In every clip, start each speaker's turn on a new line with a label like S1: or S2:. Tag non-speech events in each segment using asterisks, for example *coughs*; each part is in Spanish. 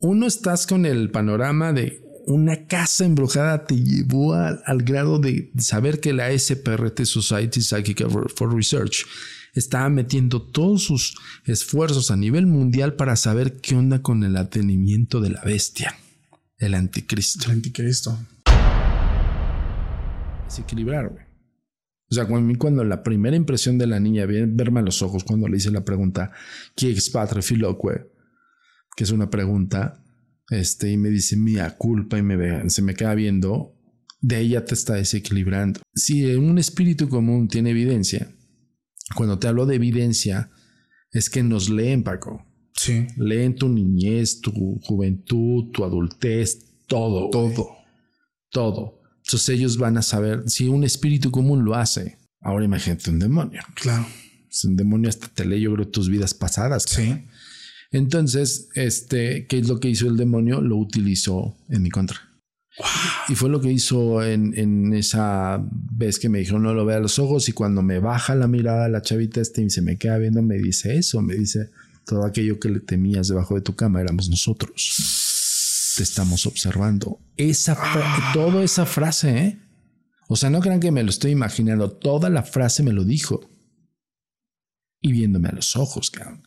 S1: uno estás con el panorama de una casa embrujada te llevó al, grado de saber que la SPRT Society Psychic for Research estaba metiendo todos sus esfuerzos a nivel mundial para saber qué onda con el atenimiento de la bestia, el anticristo.
S2: El anticristo.
S1: Desequilibrar, güey. O sea, cuando, cuando la primera impresión de la niña, verme a los ojos cuando le hice la pregunta, ¿qué es padre Que es una pregunta, este, y me dice, mía culpa, y me se me queda viendo, de ella te está desequilibrando. Si un espíritu común tiene evidencia, cuando te hablo de evidencia, es que nos leen, Paco.
S2: Sí.
S1: Leen tu niñez, tu juventud, tu adultez, todo.
S2: Todo.
S1: Todo. Entonces ellos van a saber si un espíritu común lo hace. Ahora imagínate un demonio.
S2: Claro.
S1: Es un demonio hasta te lee, yo creo, tus vidas pasadas.
S2: Sí.
S1: Entonces, este, ¿qué es lo que hizo el demonio? Lo utilizó en mi contra. Y fue lo que hizo en, esa vez que me dijo no lo vea a los ojos y cuando me baja la mirada la chavita este y se me queda viendo me dice eso, me dice todo aquello que le temías debajo de tu cama éramos nosotros. Te estamos observando. Esa toda esa frase, ¿eh? O sea, no crean que me lo estoy imaginando, toda la frase me lo dijo. Y viéndome a los ojos, cabrón.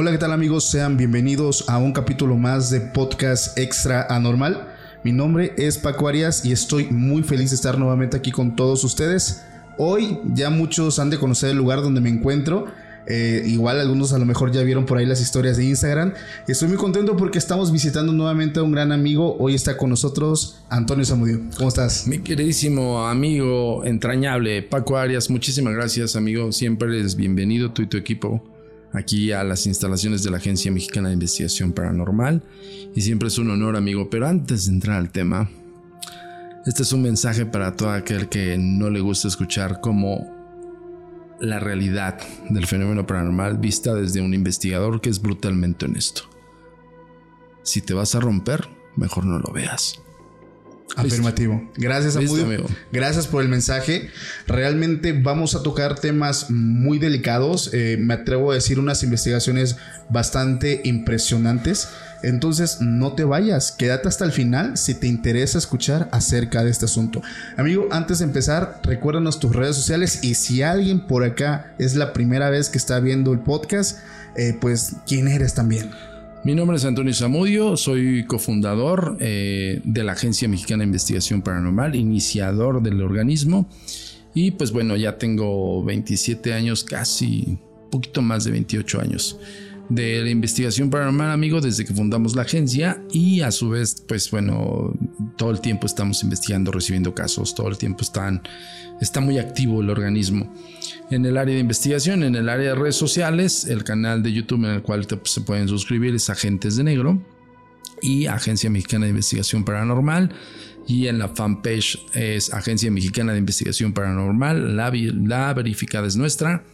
S2: Hola, ¿qué tal amigos? Sean bienvenidos a un capítulo más de Podcast Extra Anormal. Mi nombre es Paco Arias y estoy muy feliz de estar nuevamente aquí con todos ustedes. Hoy ya muchos han de conocer el lugar donde me encuentro. Eh, igual algunos a lo mejor ya vieron por ahí las historias de Instagram. Estoy muy contento porque estamos visitando nuevamente a un gran amigo. Hoy está con nosotros Antonio Zamudio. ¿Cómo estás?
S1: Mi queridísimo amigo entrañable Paco Arias, muchísimas gracias amigo. Siempre eres bienvenido tú y tu equipo aquí a las instalaciones de la Agencia Mexicana de Investigación Paranormal y siempre es un honor amigo, pero antes de entrar al tema, este es un mensaje para todo aquel que no le gusta escuchar como la realidad del fenómeno paranormal vista desde un investigador que es brutalmente honesto. Si te vas a romper, mejor no lo veas.
S2: Afirmativo. Gracias, amigo. Gracias por el mensaje. Realmente vamos a tocar temas muy delicados. Eh, me atrevo a decir unas investigaciones bastante impresionantes. Entonces no te vayas, quédate hasta el final si te interesa escuchar acerca de este asunto. Amigo, antes de empezar, recuérdanos tus redes sociales y si alguien por acá es la primera vez que está viendo el podcast, eh, pues quién eres también.
S1: Mi nombre es Antonio Zamudio, soy cofundador eh, de la Agencia Mexicana de Investigación Paranormal, iniciador del organismo y pues bueno, ya tengo 27 años, casi un poquito más de 28 años de la investigación paranormal, amigo, desde que fundamos la agencia y a su vez, pues bueno, todo el tiempo estamos investigando, recibiendo casos, todo el tiempo están, está muy activo el organismo. En el área de investigación, en el área de redes sociales, el canal de YouTube en el cual pues, se pueden suscribir es Agentes de Negro y Agencia Mexicana de Investigación Paranormal. Y en la fanpage es Agencia Mexicana de Investigación Paranormal. La, la verificada es nuestra.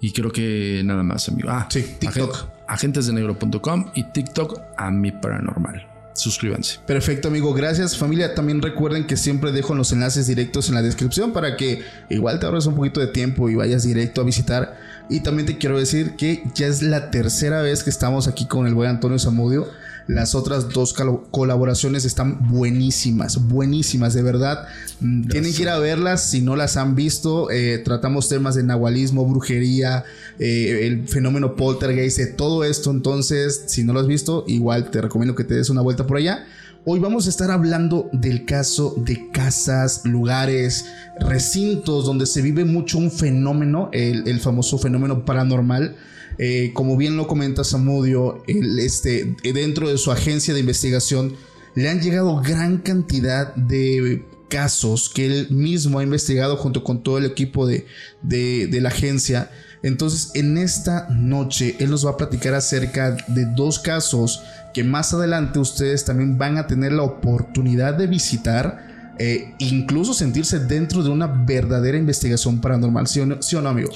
S1: Y creo que nada más, amigo.
S2: Ah, sí, TikTok.
S1: agentesdenegro.com y TikTok a mi paranormal. Suscríbanse.
S2: Perfecto, amigo. Gracias, familia. También recuerden que siempre dejo los enlaces directos en la descripción para que igual te ahorres un poquito de tiempo y vayas directo a visitar. Y también te quiero decir que ya es la tercera vez que estamos aquí con el buen Antonio Zamudio. Las otras dos colaboraciones están buenísimas, buenísimas, de verdad. Mm, tienen que ir a verlas si no las han visto. Eh, tratamos temas de nahualismo, brujería, eh, el fenómeno poltergeist, todo esto. Entonces, si no lo has visto, igual te recomiendo que te des una vuelta por allá. Hoy vamos a estar hablando del caso de casas, lugares, recintos donde se vive mucho un fenómeno, el, el famoso fenómeno paranormal. Eh, como bien lo comenta Samudio, este, dentro de su agencia de investigación le han llegado gran cantidad de casos que él mismo ha investigado junto con todo el equipo de, de, la agencia. Entonces, en esta noche, él nos va a platicar acerca de dos casos que más adelante ustedes también van a tener la oportunidad de visitar eh, incluso sentirse dentro de una verdadera investigación paranormal, ¿sí o no, amigo?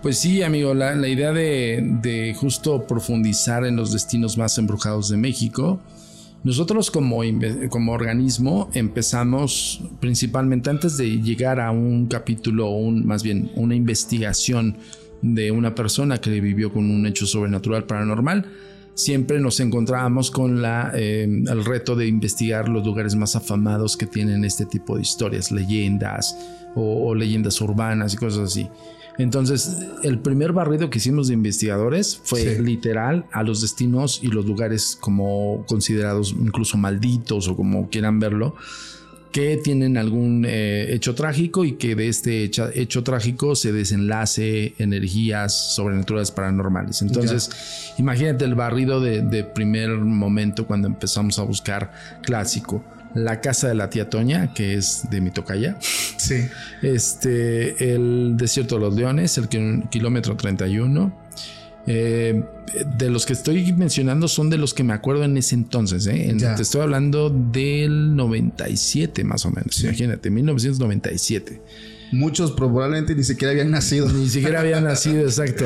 S1: Pues sí, amigo, la, idea de, justo profundizar en los destinos más embrujados de México, nosotros como, como organismo empezamos principalmente antes de llegar a un capítulo, un, más bien una investigación de una persona que vivió con un hecho sobrenatural paranormal, siempre nos encontrábamos con la, em, el reto de investigar los lugares más afamados que tienen este tipo de historias, leyendas o, leyendas urbanas y cosas así. Entonces, el primer barrido que hicimos de investigadores fue literal a los destinos y los lugares como considerados incluso malditos o como quieran verlo, que tienen algún eh, hecho trágico y que de este hecho, trágico se desenlace energías sobrenaturales paranormales. Entonces, imagínate el barrido de, primer momento cuando empezamos a buscar clásico. La casa de la tía Toña, que es de mi tocaya.
S2: Sí.
S1: Este, el desierto de los leones, el kilómetro 31 eh, de los que estoy mencionando son de los que me acuerdo en ese entonces. ¿eh? te estoy hablando del 97 más o menos. Imagínate, 1997.
S2: Muchos probablemente ni siquiera habían nacido.
S1: Ni siquiera habían *laughs* nacido, exacto.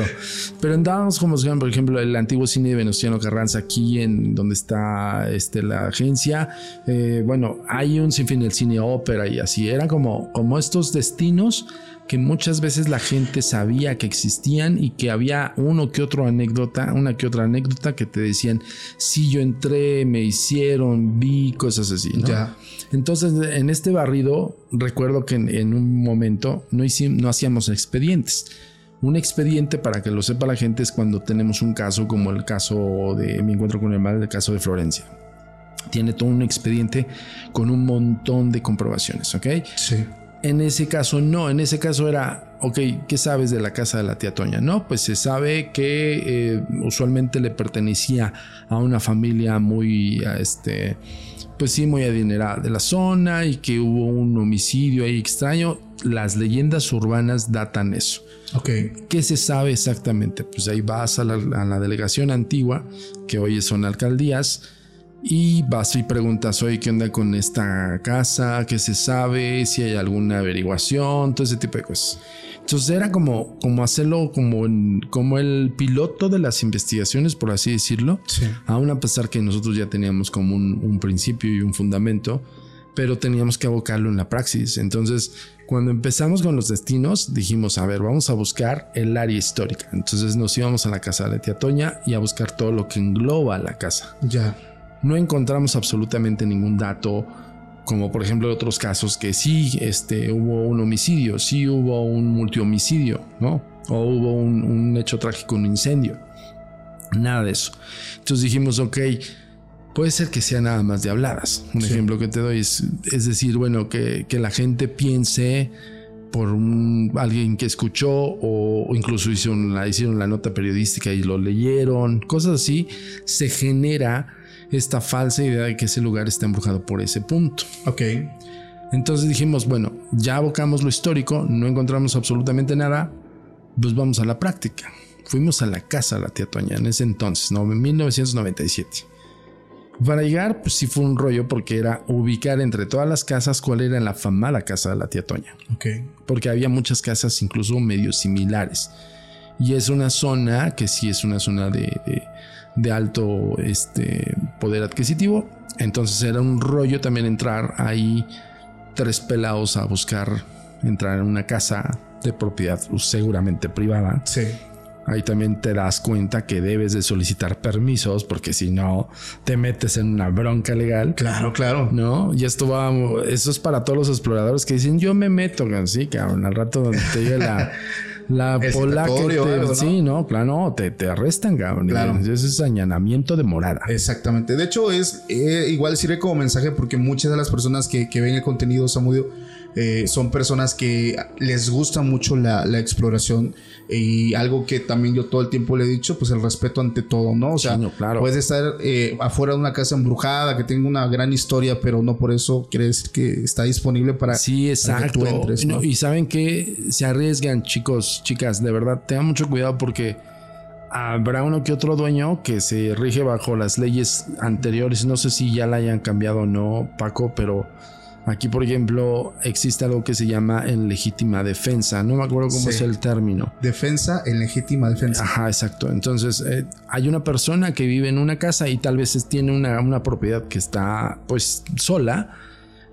S1: Pero andábamos como por ejemplo, el antiguo cine de Venustiano Carranza, aquí en donde está este, la agencia. Eh, bueno, hay un sinfín del cine ópera y así. Eran como, como estos destinos que muchas veces la gente sabía que existían y que había uno que otro anécdota, una que otra anécdota que te decían, si yo entré, me hicieron, vi, cosas así. Ya. Entonces, en este barrido, recuerdo que en, un momento no, hicimos, no hacíamos expedientes. Un expediente, para que lo sepa la gente, es cuando tenemos un caso como el caso de mi encuentro con el mal, el caso de Florencia. Tiene todo un expediente con un montón de comprobaciones, ¿ok?
S2: Sí.
S1: En ese caso no, en ese caso era, ok, ¿qué sabes de la casa de la tía Toña? No, pues se sabe que eh, usualmente le pertenecía a una familia muy, este, pues sí, muy adinerada de la zona y que hubo un homicidio ahí extraño. Las leyendas urbanas datan eso.
S2: Ok.
S1: ¿Qué se sabe exactamente? Pues ahí vas a la, a la delegación antigua, que hoy son alcaldías, y vas y preguntas, oye, ¿qué onda con esta casa? ¿Qué se sabe? Si hay alguna averiguación, todo ese tipo de cosas. Entonces era como, como hacerlo como, como el piloto de las investigaciones, por así decirlo.
S2: Sí.
S1: Aún a pesar que nosotros ya teníamos como un, un principio y un fundamento, pero teníamos que abocarlo en la praxis. Entonces, cuando empezamos con los destinos, dijimos, a ver, vamos a buscar el área histórica. Entonces nos íbamos a la casa de Tía Toña y a buscar todo lo que engloba la casa.
S2: Ya
S1: no encontramos absolutamente ningún dato como por ejemplo otros casos que sí este, hubo un homicidio, sí hubo un multihomicidio, ¿no? O hubo un, hecho trágico, un incendio. Nada de eso. Entonces dijimos, ok, puede ser que sea nada más de habladas. Un ejemplo que te doy es, es decir, bueno, que, la gente piense por un, alguien que escuchó o, incluso hicieron la, hicieron la nota periodística y lo leyeron, cosas así, se genera esta falsa idea de que ese lugar está embrujado por ese punto.
S2: Ok.
S1: Entonces dijimos, bueno, ya abocamos lo histórico, no encontramos absolutamente nada, pues vamos a la práctica. Fuimos a la casa de la tía Toña en ese entonces, ¿no? en 1997. Para llegar, pues sí fue un rollo porque era ubicar entre todas las casas cuál era la famada casa de la tía Toña.
S2: Ok.
S1: Porque había muchas casas incluso medio similares. Y es una zona que sí es una zona de de alto este, poder adquisitivo. Entonces era un rollo también entrar ahí tres pelados a buscar entrar en una casa de propiedad pues, seguramente privada.
S2: Sí.
S1: Ahí también te das cuenta que debes de solicitar permisos porque si no te metes en una bronca legal.
S2: Claro, claro.
S1: No, y esto va, eso es para todos los exploradores que dicen yo me meto, sí, cabrón, al rato donde te llegue la *laughs* la polaca. Sí, no, claro, te, te arrestan, cabrón. Claro. Ese es añanamiento de morada.
S2: Exactamente. De hecho, es eh, igual sirve como mensaje porque muchas de las personas que, que ven el contenido Samudio eh, son personas que les gusta mucho la, exploración y algo que también yo todo el tiempo le he dicho, pues el respeto ante todo, ¿no? O sea,
S1: claro.
S2: puedes estar eh, afuera de una casa embrujada que tenga una gran historia, pero no por eso quiere decir que está disponible para,
S1: sí, exacto. que tú entres. y saben que se arriesgan, chicos, chicas, de verdad, tengan mucho cuidado porque habrá uno que otro dueño que se rige bajo las leyes anteriores. No sé si ya la hayan cambiado o no, Paco, pero Aquí, por ejemplo, existe algo que se llama en legítima defensa. No me acuerdo cómo es el término.
S2: Defensa en legítima defensa.
S1: Ajá, exacto. Entonces, eh, hay una persona que vive en una casa y tal vez tiene una, una propiedad que está pues sola.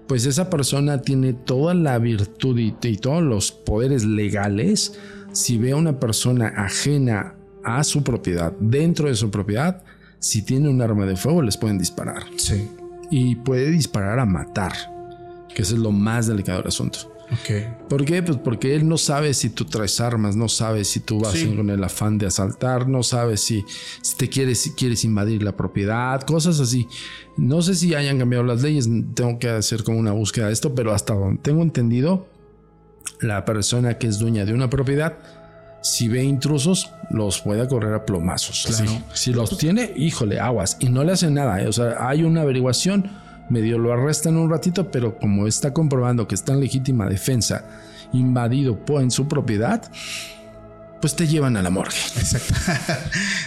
S1: Pues esa persona tiene toda la virtud y, y todos los poderes legales. Si ve a una persona ajena a su propiedad, dentro de su propiedad, si tiene un arma de fuego, les pueden disparar.
S2: Sí.
S1: Y puede disparar a matar que eso es lo más delicado del asunto.
S2: Ok.
S1: ¿Por qué? Pues porque él no sabe si tú traes armas, no sabe si tú vas con el afán de asaltar, no sabe si, si te quieres, si quieres invadir la propiedad, cosas así. No sé si hayan cambiado las leyes, tengo que hacer como una búsqueda de esto, pero hasta donde tengo entendido, la persona que es dueña de una propiedad, si ve intrusos, los puede correr a plomazos. Claro. Si los tiene, híjole, aguas. Y no le hacen nada. ¿eh? O sea, hay una averiguación medio lo arrestan un ratito, pero como está comprobando que está en legítima defensa, invadido en su propiedad, pues te llevan a la morgue.
S2: Exacto.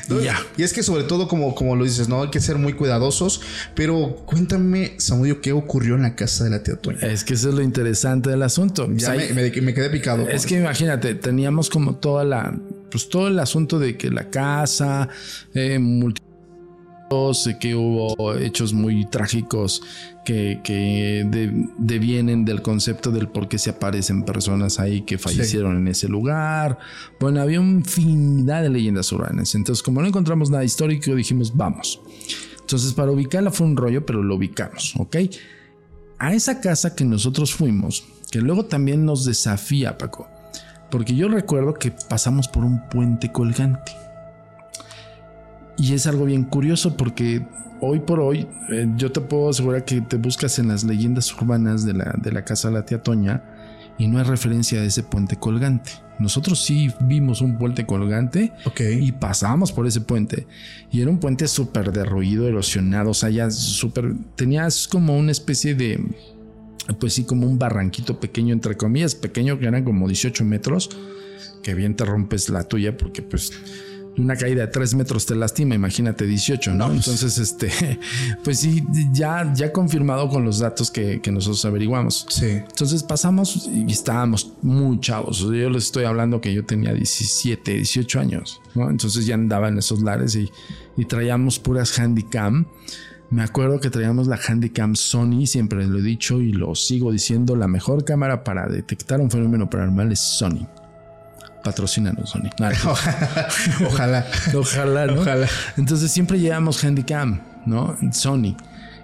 S2: *laughs* y, es que sobre todo, como, como lo dices, ¿no? Hay que ser muy cuidadosos. Pero cuéntame, Samudio, ¿qué ocurrió en la casa de la tía Toña?
S1: Es que eso es lo interesante del asunto.
S2: Ya me, quedé picado.
S1: Es que imagínate, teníamos como toda la... Pues todo el asunto de que la casa, eh, Sé que hubo hechos muy trágicos que, que devienen del concepto del por qué se aparecen personas ahí que fallecieron en ese lugar. Bueno, había una infinidad de leyendas urbanas. Entonces, como no encontramos nada histórico, dijimos, vamos. Entonces, para ubicarla fue un rollo, pero lo ubicamos, ¿ok? A esa casa que nosotros fuimos, que luego también nos desafía, Paco, porque yo recuerdo que pasamos por un puente colgante. Y es algo bien curioso porque hoy por hoy eh, yo te puedo asegurar que te buscas en las leyendas urbanas de la, de la casa de la tía Toña y no hay referencia a ese puente colgante. Nosotros sí vimos un puente colgante y pasamos por ese puente. Y era un puente súper derruido, erosionado, o sea, ya súper... Tenías como una especie de... Pues sí, como un barranquito pequeño, entre comillas, pequeño, que eran como 18 metros, que bien te rompes la tuya porque pues una caída de 3 metros te lastima, imagínate 18, ¿no? Pues. Entonces, este, *laughs* pues sí, ya, ya confirmado con los datos que, nosotros averiguamos.
S2: Sí.
S1: Entonces pasamos y estábamos muy chavos. yo les estoy hablando que yo tenía 17, 18 años, ¿no? Entonces ya andaba en esos lares y, y traíamos puras handicam. Me acuerdo que traíamos la Handycam Sony, siempre lo he dicho y lo sigo diciendo, la mejor cámara para detectar un fenómeno paranormal es Sony. Patrocínanos, Sony. *laughs* *laughs*
S2: Ojalá.
S1: Ojalá, ¿no? Ojalá. Entonces siempre llevamos Handycam, ¿no? Sony.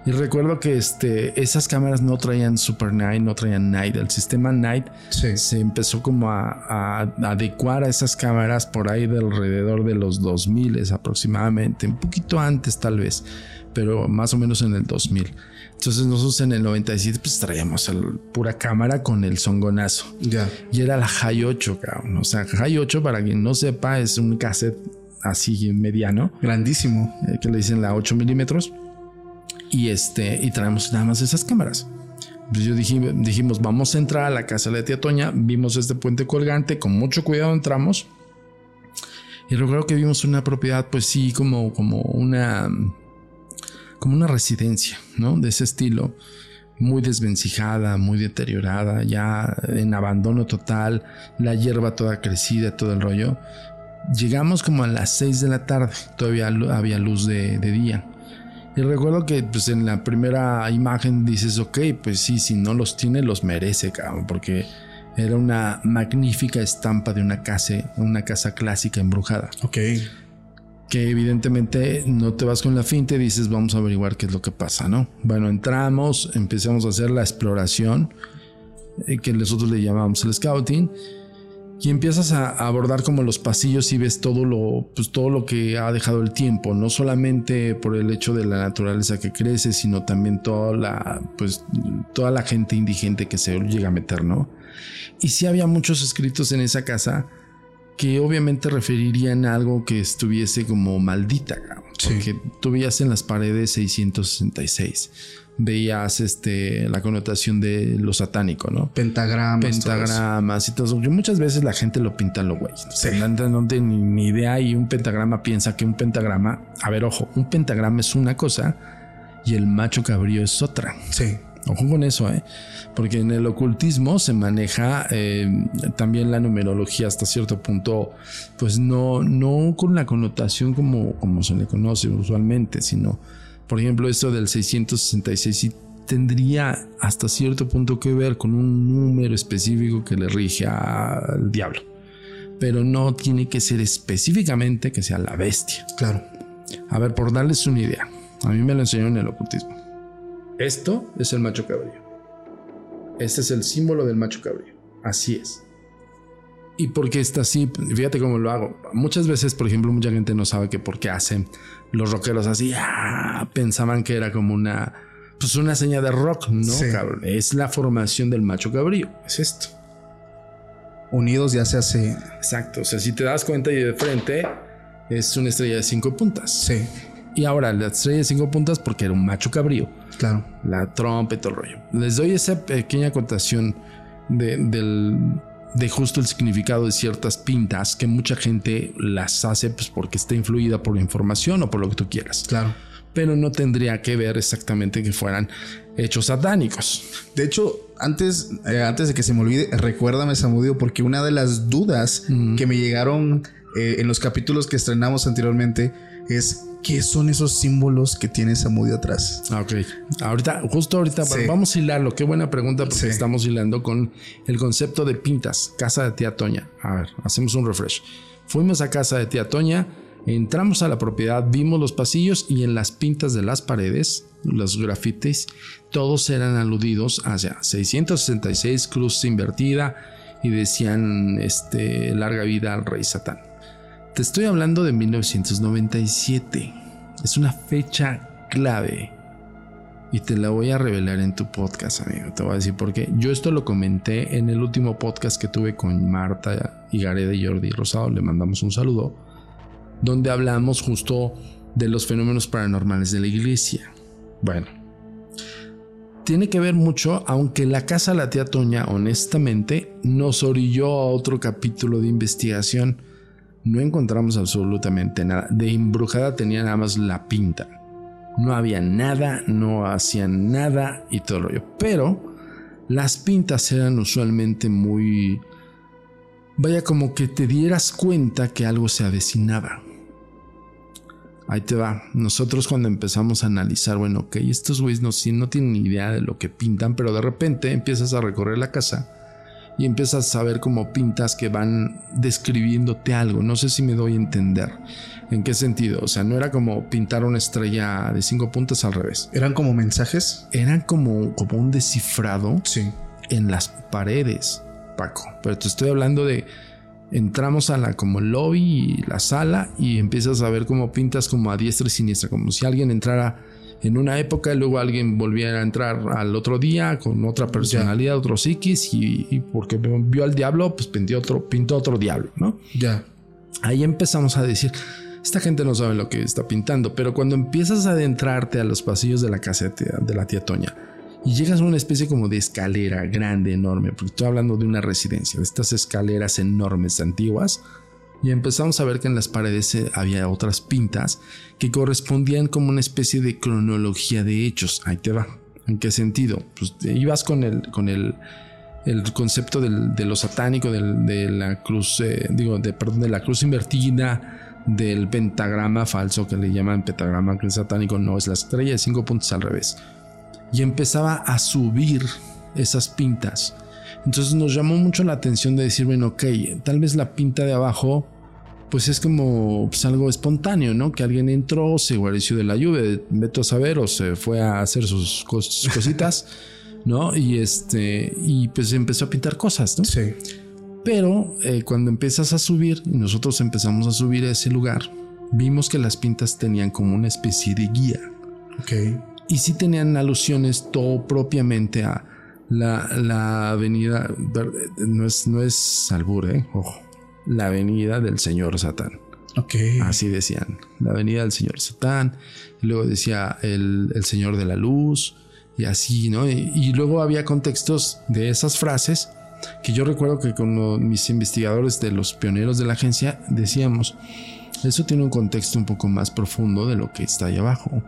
S1: Y recuerdo que este, esas cámaras no traían Super Night, no traían Night. El sistema Night se empezó como a, adecuar a esas cámaras por ahí de alrededor de los 2000 aproximadamente, un poquito antes tal vez, pero más o menos en el 2000. Entonces nosotros en el 97 pues traíamos el pura cámara con el songonazo.
S2: Ya.
S1: Y era la High 8, cabrón. O sea, High 8 para quien no sepa es un cassette así mediano.
S2: Grandísimo.
S1: Eh, que le dicen la 8 milímetros. Y este, y traemos nada más esas cámaras. Pues yo dijimos, vamos a entrar a la casa de la tía Toña. Vimos este puente colgante, con mucho cuidado entramos. Y recuerdo que vimos una propiedad, pues sí, como, como una como una residencia, ¿no? De ese estilo, muy desvencijada, muy deteriorada, ya en abandono total, la hierba toda crecida, todo el rollo. Llegamos como a las 6 de la tarde, todavía había luz de, día. Y recuerdo que pues en la primera imagen dices, ok, pues sí, si no los tiene, los merece, cabrón, porque era una magnífica estampa de una casa, una casa clásica embrujada.
S2: Ok
S1: que evidentemente no te vas con la finta y dices vamos a averiguar qué es lo que pasa, ¿no? Bueno, entramos, empezamos a hacer la exploración, eh, que nosotros le llamamos el scouting, y empiezas a abordar como los pasillos y ves todo lo, pues todo lo que ha dejado el tiempo, no solamente por el hecho de la naturaleza que crece, sino también toda la, pues, toda la gente indigente que se llega a meter, ¿no? Y sí había muchos escritos en esa casa que obviamente referirían a algo que estuviese como maldita, porque tú veías en las paredes 666, veías este, la connotación de lo satánico, ¿no?
S2: Pentagramas.
S1: Pentagramas y todo eso. Que muchas veces la gente lo pinta lo güey. No, tiene ni idea y un pentagrama piensa que un pentagrama, a ver, ojo, un pentagrama es una cosa y el macho cabrío es otra.
S2: Sí.
S1: Ojo con eso, ¿eh? porque en el ocultismo se maneja eh, también la numerología hasta cierto punto, pues no, no con la connotación como, como se le conoce usualmente, sino, por ejemplo, esto del 666 sí tendría hasta cierto punto que ver con un número específico que le rige al diablo, pero no tiene que ser específicamente que sea la bestia.
S2: Claro.
S1: A ver, por darles una idea, a mí me lo enseñaron en el ocultismo. Esto es el macho cabrío. Este es el símbolo del macho cabrío. Así es. ¿Y por qué está así? Fíjate cómo lo hago. Muchas veces, por ejemplo, mucha gente no sabe que por qué hacen los rockeros así. Ah, pensaban que era como una, pues una seña de rock. No, cabrón. Es la formación del macho cabrío. Es esto.
S2: Unidos ya se hace.
S1: Exacto. O sea, si te das cuenta y de frente es una estrella de cinco puntas.
S2: Sí.
S1: Y ahora la estrella de cinco puntas porque era un macho cabrío.
S2: Claro.
S1: La trompa y todo el rollo. Les doy esa pequeña contación de, del, de justo el significado de ciertas pintas que mucha gente las hace pues porque está influida por la información o por lo que tú quieras.
S2: Claro.
S1: Pero no tendría que ver exactamente que fueran hechos satánicos.
S2: De hecho, antes, eh, antes de que se me olvide, recuérdame, Samudio, porque una de las dudas que me llegaron eh, en los capítulos que estrenamos anteriormente es qué son esos símbolos que tiene Samudio atrás.
S1: Ah, ok. Ahorita, justo ahorita, vamos a hilarlo. Qué buena pregunta porque estamos hilando con el concepto de pintas. Casa de tía Toña. A ver, hacemos un refresh. Fuimos a casa de tía Toña, entramos a la propiedad, vimos los pasillos y en las pintas de las paredes, los grafitis, todos eran aludidos hacia 666 cruz invertida y decían este larga vida al rey Satán. Te estoy hablando de 1997. Es una fecha clave. Y te la voy a revelar en tu podcast, amigo. Te voy a decir por qué. Yo esto lo comenté en el último podcast que tuve con Marta Gareda y Jordi Rosado. Le mandamos un saludo. Donde hablamos justo de los fenómenos paranormales de la iglesia. Bueno, tiene que ver mucho, aunque la casa de la tía Toña, honestamente, nos orilló a otro capítulo de investigación no encontramos absolutamente nada. De embrujada tenía nada más la pinta. No había nada, no hacían nada y todo lo rollo. Pero las pintas eran usualmente muy... Vaya como que te dieras cuenta que algo se avecinaba. Ahí te va. Nosotros cuando empezamos a analizar, bueno, ok, estos güeyes no, no tienen ni idea de lo que pintan, pero de repente empiezas a recorrer la casa y empiezas a ver como pintas que van describiéndote algo. No sé si me doy a entender. ¿En qué sentido? O sea, no era como pintar una estrella de cinco puntas al revés.
S2: ¿Eran como mensajes?
S1: Eran como, como un descifrado
S2: sí.
S1: en las paredes, Paco. Pero te estoy hablando de entramos a la como lobby y la sala y empiezas a ver como pintas como a diestra y siniestra, como si alguien entrara en una época y luego alguien volviera a entrar al otro día con otra personalidad, otro psiquis y, porque vio al diablo, pues pintó otro, pintó otro diablo, ¿no?
S2: Ya.
S1: Ahí empezamos a decir, esta gente no sabe lo que está pintando, pero cuando empiezas a adentrarte a los pasillos de la casa de la tía Toña y llegas a una especie como de escalera grande, enorme, porque estoy hablando de una residencia, de estas escaleras enormes, antiguas, y empezamos a ver que en las paredes eh, había otras pintas que correspondían como una especie de cronología de hechos. Ahí te va. ¿En qué sentido? Pues ibas con el, con el, el concepto de lo satánico, de la cruz, eh, digo, de, perdón, de la cruz invertida, del pentagrama falso que le llaman pentagrama que es satánico, no, es la estrella de cinco puntos al revés. Y empezaba a subir esas pintas entonces nos llamó mucho la atención de decir, bueno, ok, tal vez la pinta de abajo, pues es como pues, algo espontáneo, ¿no? Que alguien entró, se guareció de la lluvia, vete a saber, o se fue a hacer sus, *laughs* cositas, ¿no? Y este, y pues empezó a pintar cosas, ¿no?
S2: Sí.
S1: Pero eh, cuando empiezas a subir, y nosotros empezamos a subir a ese lugar, vimos que las pintas tenían como una especie de guía.
S2: Ok.
S1: Y sí tenían alusiones todo propiamente a la, avenida, no es, no es albur, ¿eh? Ojo, la avenida del señor Satán.
S2: Ok.
S1: Así decían, la avenida del señor Satán, y luego decía el, señor de la luz, y así, ¿no? Y, luego había contextos de esas frases que yo recuerdo que con mis investigadores de los pioneros de la agencia decíamos, eso tiene un contexto un poco más profundo de lo que está ahí abajo.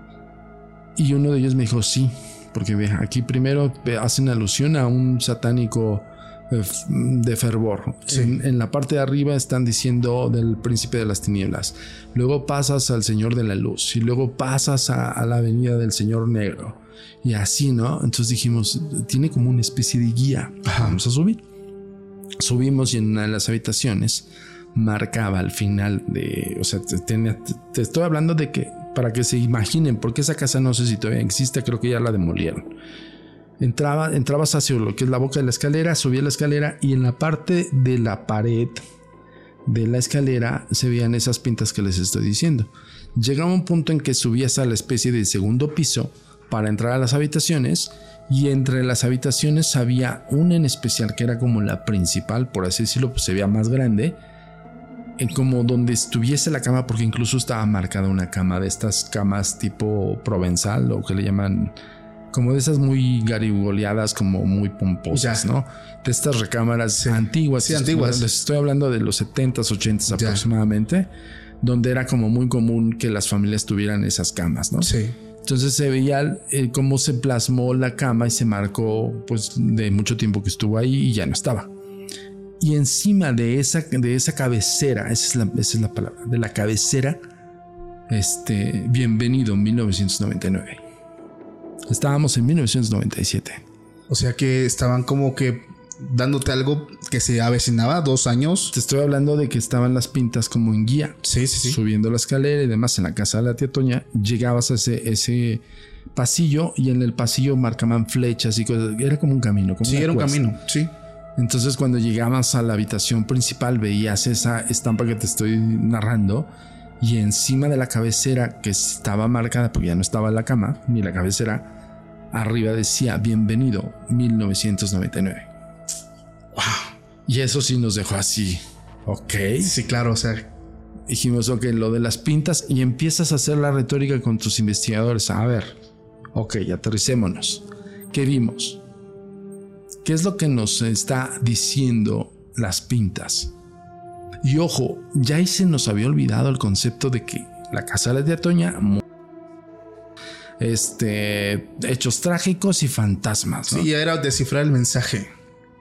S1: Y uno de ellos me dijo, sí, porque ve, aquí primero hacen alusión a un satánico eh, de fervor. En, la parte de arriba están diciendo del príncipe de las tinieblas. Luego pasas al Señor de la luz y luego pasas a, la avenida del Señor negro. Y así, ¿no? Entonces dijimos, tiene como una especie de guía. Vamos a subir. Subimos y en una de las habitaciones marcaba al final de, o sea, te, estoy hablando de que para que se imaginen, porque esa casa no sé si todavía existe, creo que ya la demolieron entraba, entrabas hacia lo que es la boca de la escalera, subía la escalera y en la parte de la pared de la escalera se veían esas pintas que les estoy diciendo. Llegaba un punto en que subías a la especie de segundo piso para entrar a las habitaciones y entre las habitaciones había una en especial que era como la principal, por así decirlo, pues se veía más grande, como donde estuviese la cama, porque incluso estaba marcada una cama de estas camas tipo provenzal o que le llaman como de esas muy garigoleadas, como muy pomposas, ¿no? De estas recámaras antiguas.
S2: Sí, antiguas.
S1: Les estoy hablando de los 70s, 80s aproximadamente, donde era como muy común que las familias tuvieran esas camas, ¿no?
S2: Sí.
S1: Entonces se veía eh, cómo se plasmó la cama y se marcó, pues, de mucho tiempo que estuvo ahí y ya no estaba. Y encima de esa, de esa cabecera, esa es, la, esa es la palabra, de la cabecera, este, bienvenido 1999. Estábamos en 1997.
S2: O sea que estaban como que dándote algo que se avecinaba dos años.
S1: Te estoy hablando de que estaban las pintas como en guía.
S2: Sí, sí, sí.
S1: Subiendo la escalera y demás en la casa de la tía Toña. Llegabas a ese, ese pasillo y en el pasillo marcaban flechas y cosas. Era como un camino. Como
S2: sí, era un camino, sí.
S1: Entonces cuando llegabas a la habitación principal veías esa estampa que te estoy narrando y encima de la cabecera que estaba marcada, porque ya no estaba la cama, ni la cabecera, arriba decía Bienvenido 1999. Wow. Y eso sí nos dejó así. Ok.
S2: Sí, claro, o sea.
S1: Dijimos, ok, lo de las pintas y empiezas a hacer la retórica con tus investigadores. A ver, ok, aterricémonos. ¿Qué vimos? ¿Qué es lo que nos está diciendo las pintas? Y ojo, ya ahí se nos había olvidado el concepto de que la casa de Atoña este hechos trágicos y fantasmas.
S2: Sí, ya era descifrar el mensaje.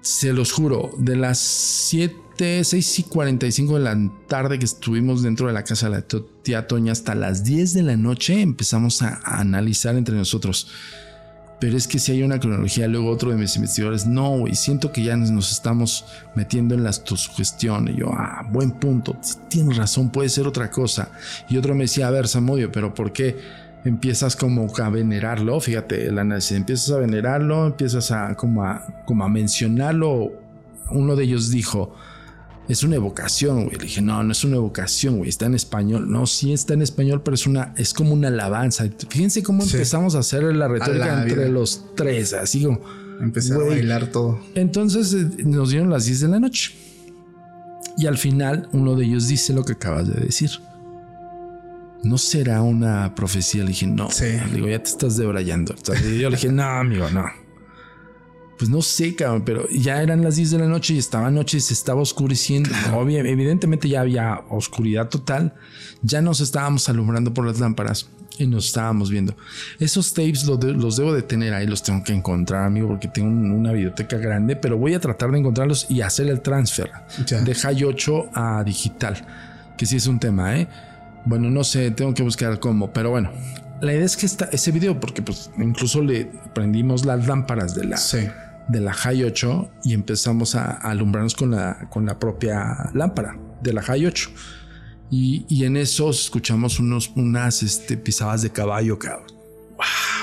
S1: Se los juro, de las 7, 6 y 45 de la tarde que estuvimos dentro de la casa de la tía Toña hasta las 10 de la noche empezamos a analizar entre nosotros pero es que si hay una cronología, luego otro de mis investigadores, no, güey, siento que ya nos estamos metiendo en la sugestión. Y yo, ah, buen punto, tienes razón, puede ser otra cosa. Y otro me decía, a ver, Samudio, pero ¿por qué empiezas como a venerarlo? Fíjate, el análisis, empiezas a venerarlo, empiezas a como a, como a mencionarlo. Uno de ellos dijo, es una evocación, güey. Le dije, no, no es una evocación, güey, está en español. No, sí está en español, pero es una, es como una alabanza. Fíjense cómo empezamos a hacer la retórica entre los tres, así como.
S2: Empecé a bailar todo.
S1: Entonces eh, nos dieron las 10 de la noche. Y al final uno de ellos dice lo que acabas de decir. ¿No será una profecía? Le dije, no.
S2: Sí.
S1: Le digo, ya te estás debrayando. yo le dije, no, amigo, no pues no sé, cabrón, pero ya eran las 10 de la noche y estaba noche y se estaba oscureciendo. evidentemente ya había oscuridad total. Ya nos estábamos alumbrando por las lámparas y nos estábamos viendo. Esos tapes los, debo de tener ahí, los tengo que encontrar, amigo, porque tengo una biblioteca grande, pero voy a tratar de encontrarlos y hacer el transfer de High 8 a digital, que sí es un tema, ¿eh? Bueno, no sé, tengo que buscar cómo, pero bueno. La idea es que está ese video, porque pues incluso le prendimos las lámparas de la,
S2: sí
S1: de la High 8 y empezamos a, alumbrarnos con la, con la propia lámpara de la High 8. Y, en eso escuchamos unos, unas este, pisadas de caballo, cabrón.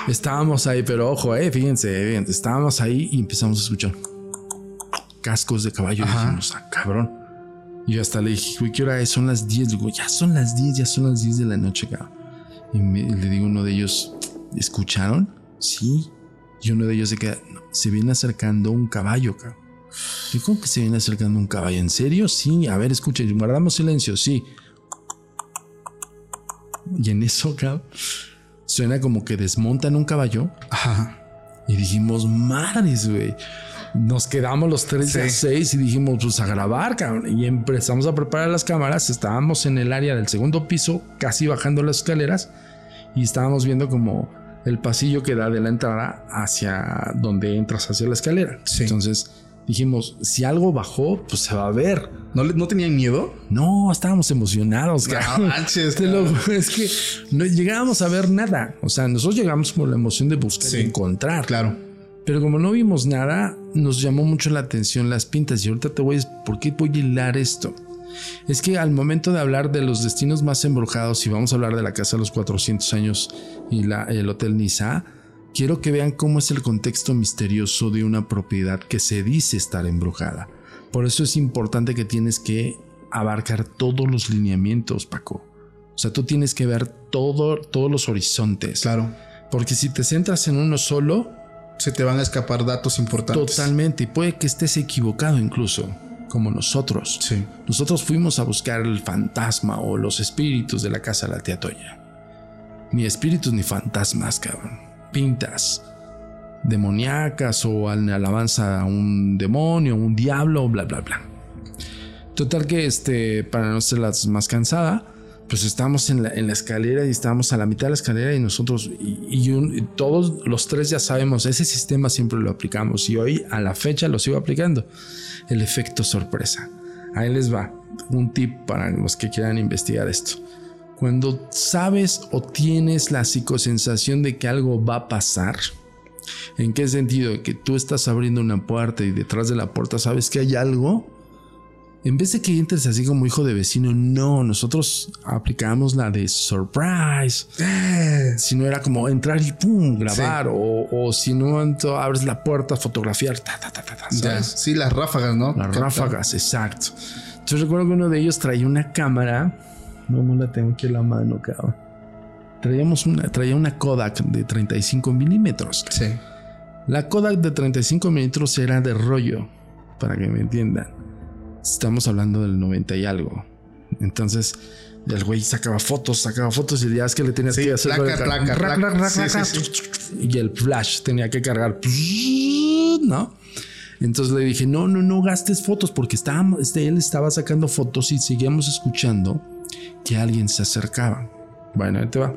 S1: Estábamos ahí, pero ojo, eh, fíjense, estábamos ahí y empezamos a escuchar cascos de caballo. Y dijimos, ah, cabrón. Y hasta le dije, güey, ¿qué hora es? Son las 10. Digo, ya son las 10, ya son las 10 de la noche, cabrón. Y le digo a uno de ellos, ¿escucharon? Sí. Y uno de ellos se queda, se viene acercando un caballo, cabrón. ¿Cómo que se viene acercando un caballo? ¿En serio? Sí, a ver, escucha, guardamos silencio, sí. Y en eso, cabrón, suena como que desmontan un caballo.
S2: Ajá.
S1: Y dijimos, madres, güey. Nos quedamos los tres a seis y dijimos, pues a grabar, cabrón. Y empezamos a preparar las cámaras. Estábamos en el área del segundo piso, casi bajando las escaleras. Y estábamos viendo como el pasillo que da de la entrada hacia donde entras hacia la escalera. Entonces dijimos, si algo bajó, pues se va a ver.
S2: ¿No, no tenían miedo?
S1: No, estábamos emocionados. es que no llegábamos a ver nada. O sea, nosotros llegamos con la emoción de buscar y encontrar.
S2: Claro.
S1: Pero como no vimos nada, nos llamó mucho la atención las pintas. Y ahorita te voy a decir, ¿por qué voy a hilar esto? Es que al momento de hablar de los destinos más embrujados, y vamos a hablar de la Casa de los 400 años y la, el Hotel Niza, quiero que vean cómo es el contexto misterioso de una propiedad que se dice estar embrujada. Por eso es importante que tienes que abarcar todos los lineamientos, Paco. O sea, tú tienes que ver todo, todos los horizontes.
S2: Claro.
S1: Porque si te centras en uno solo,
S2: se te van a escapar datos importantes.
S1: Totalmente. Y puede que estés equivocado incluso como nosotros.
S2: Sí.
S1: Nosotros fuimos a buscar el fantasma o los espíritus de la casa de la tía Toña. Ni espíritus ni fantasmas, cabrón. Pintas demoníacas o alabanza a un demonio, un diablo, bla, bla, bla. Total que este, para no ser más cansada, pues estábamos en la, escalera y estábamos a la mitad de la escalera y nosotros y, todos los tres ya sabemos, ese sistema siempre lo aplicamos y hoy a la fecha lo sigo aplicando el efecto sorpresa. Ahí les va un tip para los que quieran investigar esto. Cuando sabes o tienes la psicosensación de que algo va a pasar, ¿en qué sentido? Que tú estás abriendo una puerta y detrás de la puerta sabes que hay algo, en vez de que entres así como hijo de vecino, no, nosotros aplicamos la de surprise. Eh. Si no era como entrar y pum, grabar. O, si no abres la puerta, fotografiar. Ta, ta,
S2: ta, Sí, las ráfagas, ¿no?
S1: Las ráfagas, exacto. Entonces recuerdo que uno de ellos traía una cámara. No, no la tengo aquí en la mano, cabrón. Traíamos una, traía una Kodak de 35 milímetros.
S2: Sí.
S1: La Kodak de 35 milímetros era de rollo, para que me entiendan. Estamos hablando del 90 y algo. Entonces, el güey sacaba fotos, sacaba fotos y ya es que le tenías que hacer y el flash tenía que cargar, ¿no? Entonces le dije, no, no, no gastes fotos porque estábamos, este, él estaba sacando fotos y seguíamos escuchando que alguien se acercaba. Bueno, ahí te va.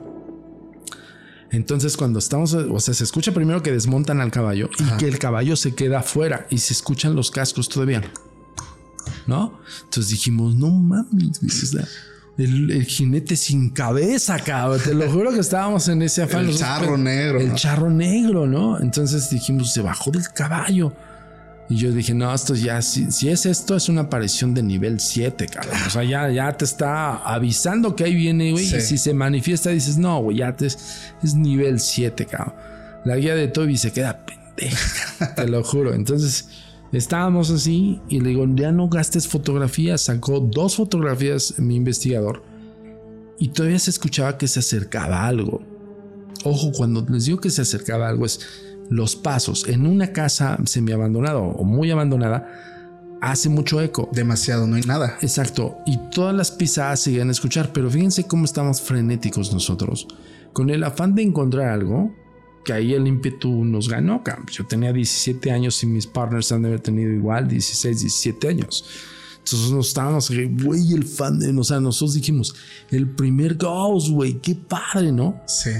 S1: Entonces cuando estamos, o sea, se escucha primero que desmontan al caballo y que el caballo se queda afuera y se escuchan los cascos todavía. ¿No? Entonces dijimos, no mames, el, jinete sin cabeza, cabrón. Te lo juro que estábamos en ese afán.
S2: El charro negro.
S1: El charro negro, ¿no? Entonces dijimos, se bajó del caballo. Y yo dije, no, esto ya, si, es esto, es una aparición de nivel 7, cabrón. O sea, ya, ya te está avisando que ahí viene, güey. Y si se manifiesta, dices, no, güey, ya te, es nivel 7, cabrón. La guía de Toby se queda pendeja, te lo juro. Entonces Estábamos así y le digo, ya no gastes fotografías. Sacó dos fotografías mi investigador y todavía se escuchaba que se acercaba algo. Ojo, cuando les digo que se acercaba algo es los pasos en una casa semi abandonada o muy abandonada hace mucho eco.
S2: Demasiado, no hay nada.
S1: Exacto. Y todas las pisadas se iban a escuchar, pero fíjense cómo estamos frenéticos nosotros. Con el afán de encontrar algo, que ahí el ímpetu nos ganó. Yo tenía 17 años y mis partners han de haber tenido igual 16, 17 años. Entonces nos estábamos, güey, el fan de, o sea, nosotros dijimos, el primer Ghost, güey, qué padre, ¿no?
S2: Sí.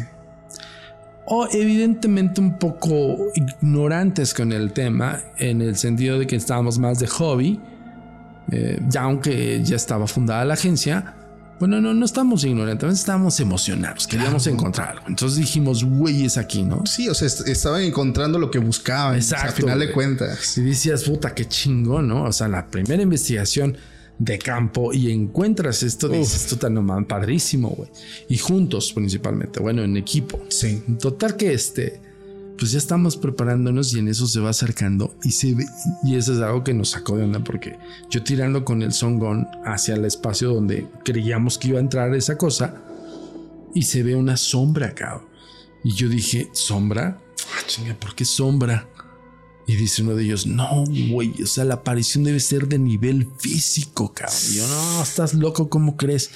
S1: O evidentemente un poco ignorantes con el tema, en el sentido de que estábamos más de hobby, eh, ya aunque ya estaba fundada la agencia, bueno, no, no estamos ignorantes, estábamos emocionados, queríamos encontrar algo. Entonces dijimos, güey, es aquí, ¿no?
S2: Sí, o sea, estaban encontrando lo que buscaban. Exacto. al final de cuentas.
S1: Y decías, puta, qué chingón, ¿no? O sea, la primera investigación de campo y encuentras esto, dices, tú tan nomás, padrísimo, güey. Y juntos principalmente, bueno, en equipo.
S2: Sí.
S1: Total que este pues ya estamos preparándonos y en eso se va acercando y se ve, y eso es algo que nos sacó de onda porque yo tirando con el songón hacia el espacio donde creíamos que iba a entrar esa cosa y se ve una sombra acá. Y yo dije, ¿sombra? Ah, ¿por qué sombra? Y dice uno de ellos, no, güey, o sea, la aparición debe ser de nivel físico, cabrón. Y yo, no, estás loco, ¿cómo crees?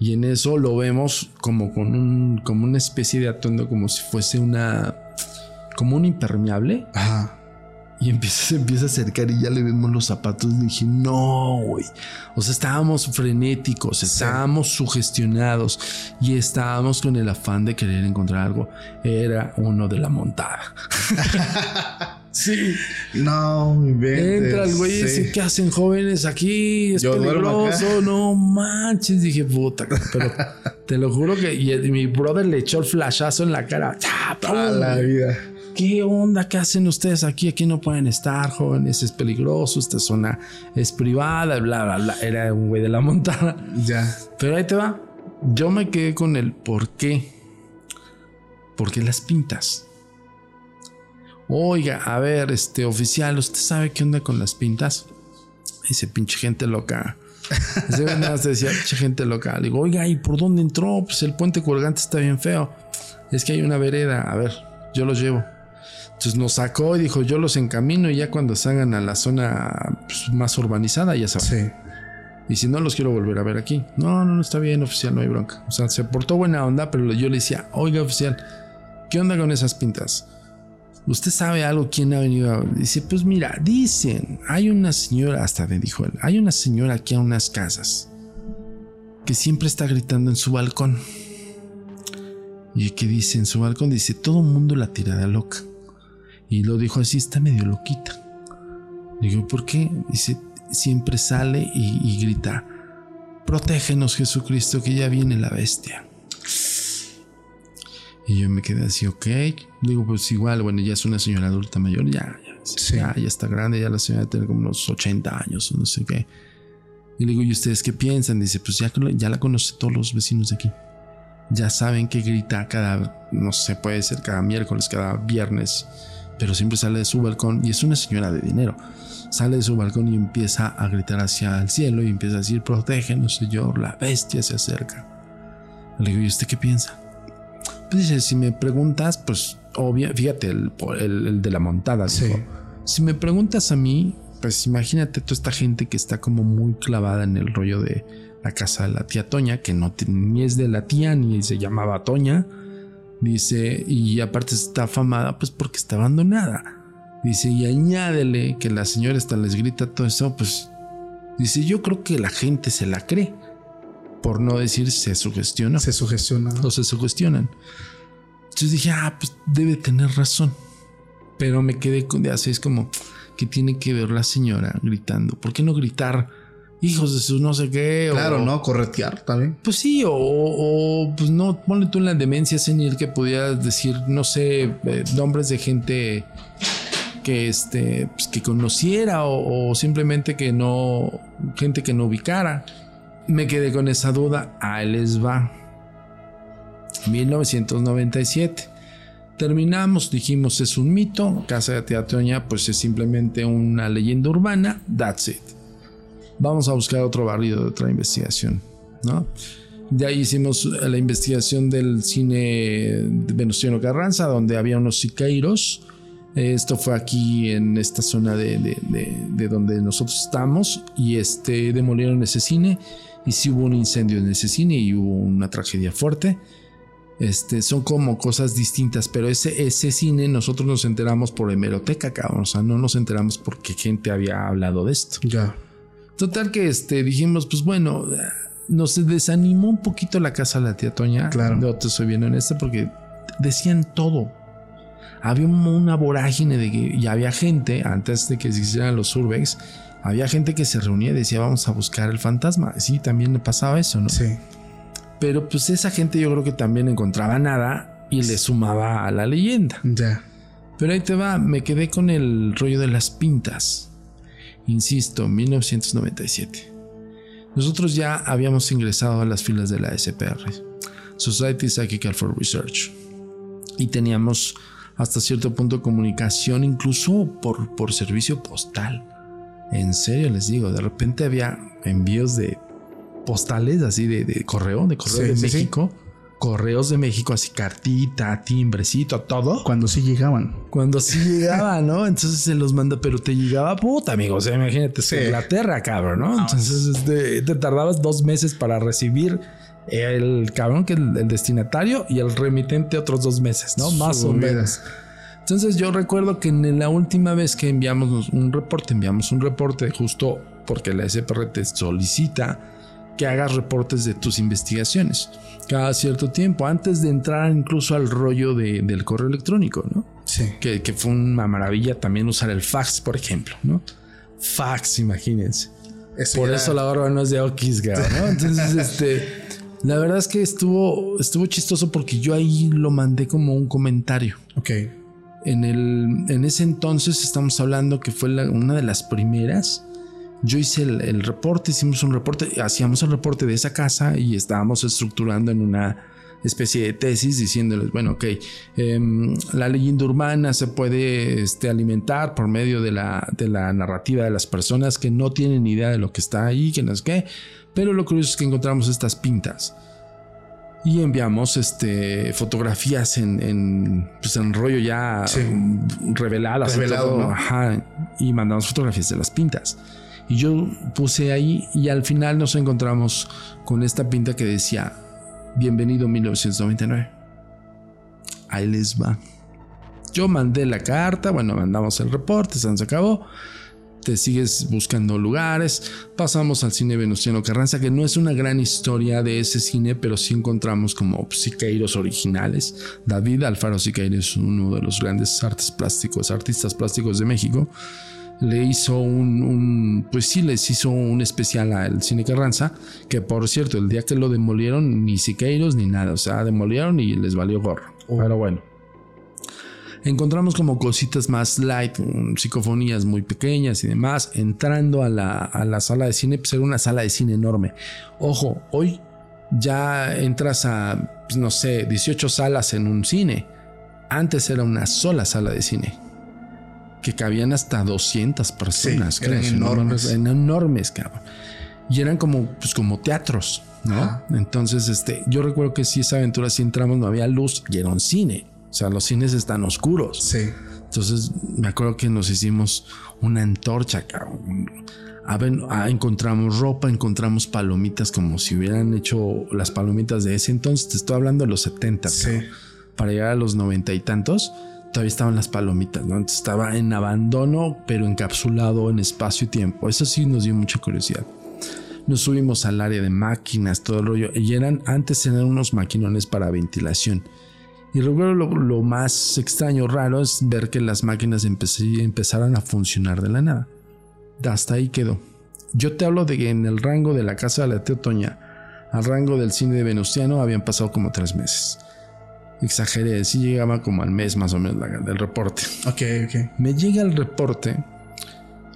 S1: Y en eso lo vemos como con un, como una especie de atuendo, como si fuese una como un impermeable.
S2: Ajá.
S1: Y empieza, *laughs* se empieza a acercar y ya le vemos los zapatos. Y dije, no, güey. O sea, estábamos frenéticos, estábamos sugestionados y estábamos con el afán de querer encontrar algo. Era uno de la montada. *laughs*
S2: sí. No,
S1: Entra el güey y dice, ¿qué hacen jóvenes aquí? Es peligroso. No manches. Dije, puta. Pero *laughs* te lo juro que mi brother le echó el flashazo en la cara.
S2: Toda la vida.
S1: ¿Qué onda? ¿Qué hacen ustedes aquí? Aquí no pueden estar, jóvenes, es peligroso, esta zona es privada, bla, bla, bla. Era un güey de la montada.
S2: Ya.
S1: Pero ahí te va. Yo me quedé con el por qué. ¿Por qué las pintas? Oiga, a ver, este oficial, ¿usted sabe qué onda con las pintas? Dice, pinche gente loca. *laughs* Nada decía, pinche gente loca. Le digo, oiga, ¿y por dónde entró? Pues el puente colgante está bien feo. Es que hay una vereda. A ver, yo los llevo. Entonces nos sacó y dijo, yo los encamino y ya cuando salgan a la zona pues, más urbanizada, ya saben. Y si no, los quiero volver a ver aquí. No, no, no está bien, oficial, no hay bronca. O sea, se portó buena onda, pero yo le decía, oiga, oficial, ¿qué onda con esas pintas? ¿Usted sabe algo? ¿Quién ha venido? A... Dice, pues mira, dicen, hay una señora, hasta me dijo él, hay una señora aquí a unas casas que siempre está gritando en su balcón. ¿Y qué dice en su balcón? Dice, todo el mundo la tira de loca. Y lo dijo así, está medio loquita. Digo, ¿por qué? Dice, siempre sale y, grita, protégenos Jesucristo, que ya viene la bestia. Y yo me quedé así, ok. Digo, pues igual, bueno, ya es una señora adulta mayor, ya, ya, ya, está grande, ya la señora tiene como unos 80 años, no sé qué. Y le digo, ¿y ustedes qué piensan? Dice, pues ya, ya la conoce todos los vecinos de aquí. Ya saben que grita cada, no sé, puede ser cada miércoles, cada viernes pero siempre sale de su balcón y es una señora de dinero. Sale de su balcón y empieza a gritar hacia el cielo y empieza a decir, protégenos, Señor, la bestia se acerca. Le digo, ¿y usted qué piensa? Pues dice, si me preguntas, pues obvio, fíjate, el, el, de la montada. Sí. si me preguntas a mí, pues imagínate toda esta gente que está como muy clavada en el rollo de la casa de la tía Toña, que no ni es de la tía ni se llamaba Toña Dice, y aparte está afamada pues porque está abandonada. Dice, y añádele que la señora está les grita todo eso, pues dice, yo creo que la gente se la cree. Por no decir se sugestiona.
S2: Se sugestiona.
S1: O se sugestionan. Entonces dije, ah, pues debe tener razón. Pero me quedé con de así, es como que tiene que ver la señora gritando. ¿Por qué no gritar? Hijos de sus no sé qué.
S2: Claro, ¿no? Corretear también.
S1: Pues sí, o, pues no, ponle tú en la demencia senil que pudieras decir, no sé, eh, nombres de gente que este pues, que conociera o, simplemente que no gente que no ubicara me quedé con esa duda ahí les va 1997 terminamos dijimos es un mito casa de teatroña pues es simplemente una leyenda urbana that's it vamos a buscar otro barrido de otra investigación, ¿no? De ahí hicimos la investigación del cine de Venustiano Carranza, donde había unos siqueiros. Esto fue aquí en esta zona de, donde nosotros estamos y este demolieron ese cine y sí hubo un incendio en ese cine y hubo una tragedia fuerte. Este, son como cosas distintas, pero ese, ese cine nosotros nos enteramos por hemeroteca, cabrón. O sea, no nos enteramos porque gente había hablado de esto.
S2: Ya.
S1: Total que este, dijimos, pues bueno, nos desanimó un poquito la casa de la tía Toña.
S2: Claro.
S1: Yo te soy bien honesto porque decían todo. Había una vorágine de que ya había gente, antes de que se hicieran los surveys, había gente que se reunía y decía, vamos a buscar el fantasma. Sí, también le pasaba eso, ¿no?
S2: Sí.
S1: Pero pues esa gente yo creo que también encontraba nada y le sumaba a la leyenda.
S2: Ya.
S1: Pero ahí te va, me quedé con el rollo de las pintas. Insisto, 1997. Nosotros ya habíamos ingresado a las filas de la SPR, Society Psychical for Research, y teníamos hasta cierto punto de comunicación, incluso por, por servicio postal. En serio les digo, de repente había envíos de postales así de, correo, de correo de México correos de México, así cartita, timbrecito, todo.
S2: Cuando sí llegaban.
S1: Cuando sí *laughs* llegaban, ¿no? Entonces se los manda, pero te llegaba puta, amigo. O sea, imagínate, es Inglaterra, cabrón, ¿no? Entonces este, te tardabas dos meses para recibir el cabrón que el, el destinatario y el remitente otros dos meses, ¿no? Más o menos. Entonces yo recuerdo que en la última vez que enviamos un reporte, enviamos un reporte justo porque la SPR te solicita que hagas reportes de tus investigaciones cada cierto tiempo, antes de entrar incluso al rollo del correo electrónico, ¿no?
S2: Sí.
S1: Que, que, fue una maravilla también usar el fax, por ejemplo, ¿no? Fax, imagínense. por eso la barba no es de Okis, ¿no? *laughs* Entonces, este, la verdad es que estuvo, estuvo chistoso porque yo ahí lo mandé como un comentario.
S2: Ok.
S1: En, el, en ese entonces estamos hablando que fue una de las primeras. Yo hice el, reporte, hicimos un reporte, hacíamos el reporte de esa casa y estábamos estructurando en una especie de tesis diciéndoles, bueno, ok, em, la leyenda urbana se puede este, alimentar por medio de la, de la narrativa de las personas que no tienen idea de lo que está ahí, que no es qué, pero lo curioso es que encontramos estas pintas y enviamos este, fotografías en, en, pues en rollo ya reveladas.
S2: Revelado,
S1: y mandamos fotografías de las pintas. Y yo puse ahí y al final nos encontramos con esta pinta que decía, bienvenido 1999. Ahí les va. Yo mandé la carta, bueno, mandamos el reporte, se acabó te sigues buscando lugares. Pasamos al cine Venustiano Carranza, que no es una gran historia de ese cine, pero sí encontramos como Siqueiros originales. David Alfaro Siqueiros, uno de los grandes artes plásticos, artistas plásticos de México, le hizo un, pues sí, les hizo un especial al cine Carranza, que por cierto, el día que lo demolieron, ni Siqueiros ni nada, o sea, demolieron y les valió gorro. Pero bueno encontramos como cositas más light, psicofonías muy pequeñas y demás. Entrando a la, sala de cine, pues era una sala de cine enorme. Ojo, hoy ya entras a, pues, no sé, 18 salas en un cine. Antes era una sola sala de cine. Que cabían hasta 200 personas,
S2: eran enormes.
S1: Eran enormes, cabrón. Y eran como, pues, como teatros, ¿no? Entonces, este, yo recuerdo que si esa aventura, si entramos, no había luz y era un cine. O sea, los cines están oscuros.
S2: Sí.
S1: Entonces me acuerdo que nos hicimos una antorcha, cabrón. A ver, encontramos ropa, encontramos palomitas como si hubieran hecho las palomitas de ese entonces. Te estoy hablando de los 70.
S2: Sí.
S1: Para llegar a los noventa y tantos, todavía estaban las palomitas, ¿no? Estaba en abandono, pero encapsulado en espacio y tiempo. Eso sí nos dio mucha curiosidad. Nos subimos al área de máquinas, todo el rollo. Y eran, antes eran unos maquinones para ventilación y luego lo, más extraño, raro, es ver que las máquinas empezaron a funcionar de la nada. Hasta ahí quedó. Yo te hablo de que en el rango de la casa de la Teotoña al rango del cine de Venustiano habían pasado como tres meses. Exageré, sí llegaba como al mes más o menos del reporte.
S2: Ok, ok.
S1: Me llega el reporte,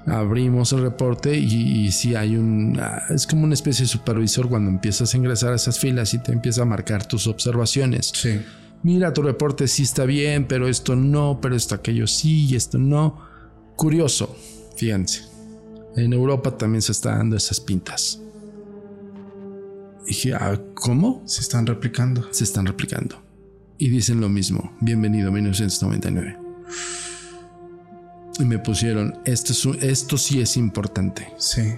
S1: abrimos el reporte y, si hay un... Ah, es como una especie de supervisor cuando empiezas a ingresar a esas filas y te empieza a marcar tus observaciones.
S2: Sí
S1: mira, tu reporte sí está bien, pero esto no, pero esto aquello sí y esto no. Curioso, fíjense. En Europa también se están dando esas pintas. Y dije, ah, ¿cómo?
S2: Se están replicando.
S1: Se están replicando. Y dicen lo mismo. Bienvenido 1999. Y me pusieron, esto, esto sí es importante.
S2: Sí.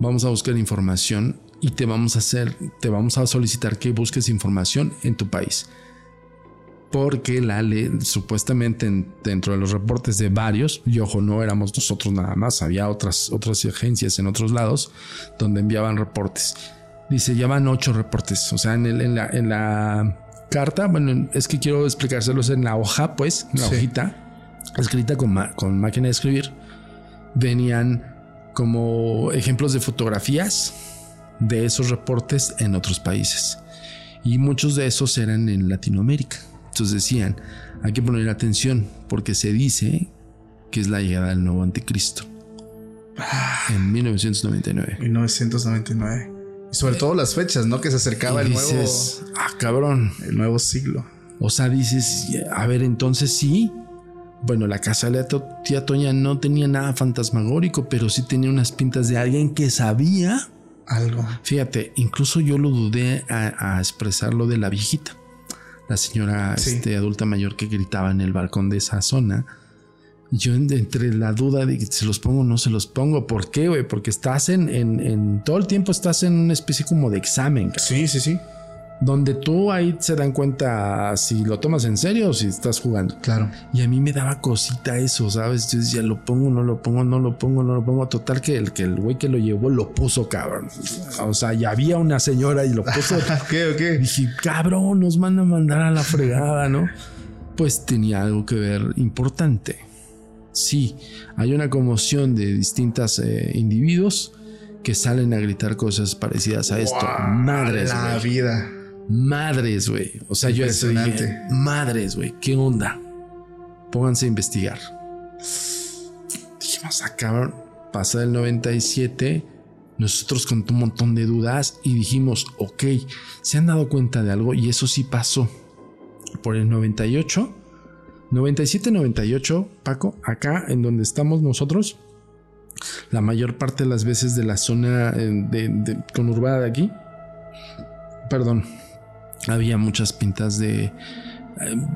S1: Vamos a buscar información y te vamos a hacer, te vamos a solicitar que busques información en tu país porque la ley, supuestamente dentro de los reportes de varios, y ojo, no éramos nosotros nada más, había otras, otras agencias en otros lados donde enviaban reportes. Dice, ya van ocho reportes, o sea, en, la, en la carta, bueno, es que quiero explicárselos en la hoja, pues, en la hojita, escrita con, con máquina de escribir, venían como ejemplos de fotografías de esos reportes en otros países. Y muchos de esos eran en Latinoamérica. Entonces decían, hay que poner atención porque se dice que es la llegada del nuevo anticristo. En 1999.
S2: 1999. Y sobre todo las fechas, ¿no? Que se acercaba el nuevo.
S1: Ah, cabrón.
S2: El nuevo siglo.
S1: O sea, dices, a ver, entonces sí. Bueno, la casa de la tía Toña no tenía nada fantasmagórico, pero sí tenía unas pintas de alguien que sabía
S2: algo.
S1: Fíjate, incluso yo lo dudé a, a expresar lo de la viejita la señora este, adulta mayor que gritaba en el balcón de esa zona. Yo entre la duda de que se los pongo o no se los pongo. ¿Por qué, güey? Porque estás en, en, todo el tiempo estás en una especie como de examen.
S2: Sí, sí, sí.
S1: donde tú ahí se dan cuenta si lo tomas en serio o si estás jugando.
S2: Claro.
S1: Y a mí me daba cosita eso, ¿sabes? Yo decía, lo pongo, no lo pongo, no lo pongo, no lo pongo. Total que el que el güey que lo llevó lo puso, cabrón. O sea, ya había una señora y lo puso.
S2: ¿Qué o qué?
S1: Dije, cabrón, nos van a mandar a la fregada, ¿no? Pues tenía algo que ver importante. Sí, hay una conmoción de distintos eh, individuos que salen a gritar cosas parecidas a esto. Madres,
S2: La vida.
S1: Madres, güey. O sea, yo dije,
S2: Impresionante.
S1: madres, güey. ¿Qué onda? Pónganse a investigar. Dijimos, ah, cabrón, pasa el 97. Nosotros con un montón de dudas y dijimos, ok, se han dado cuenta de algo y eso sí pasó. Por el 98, 97, 98, Paco, acá en donde estamos nosotros, la mayor parte de las veces de la zona eh, de, de- conurbada de aquí, perdón, había muchas pintas de eh,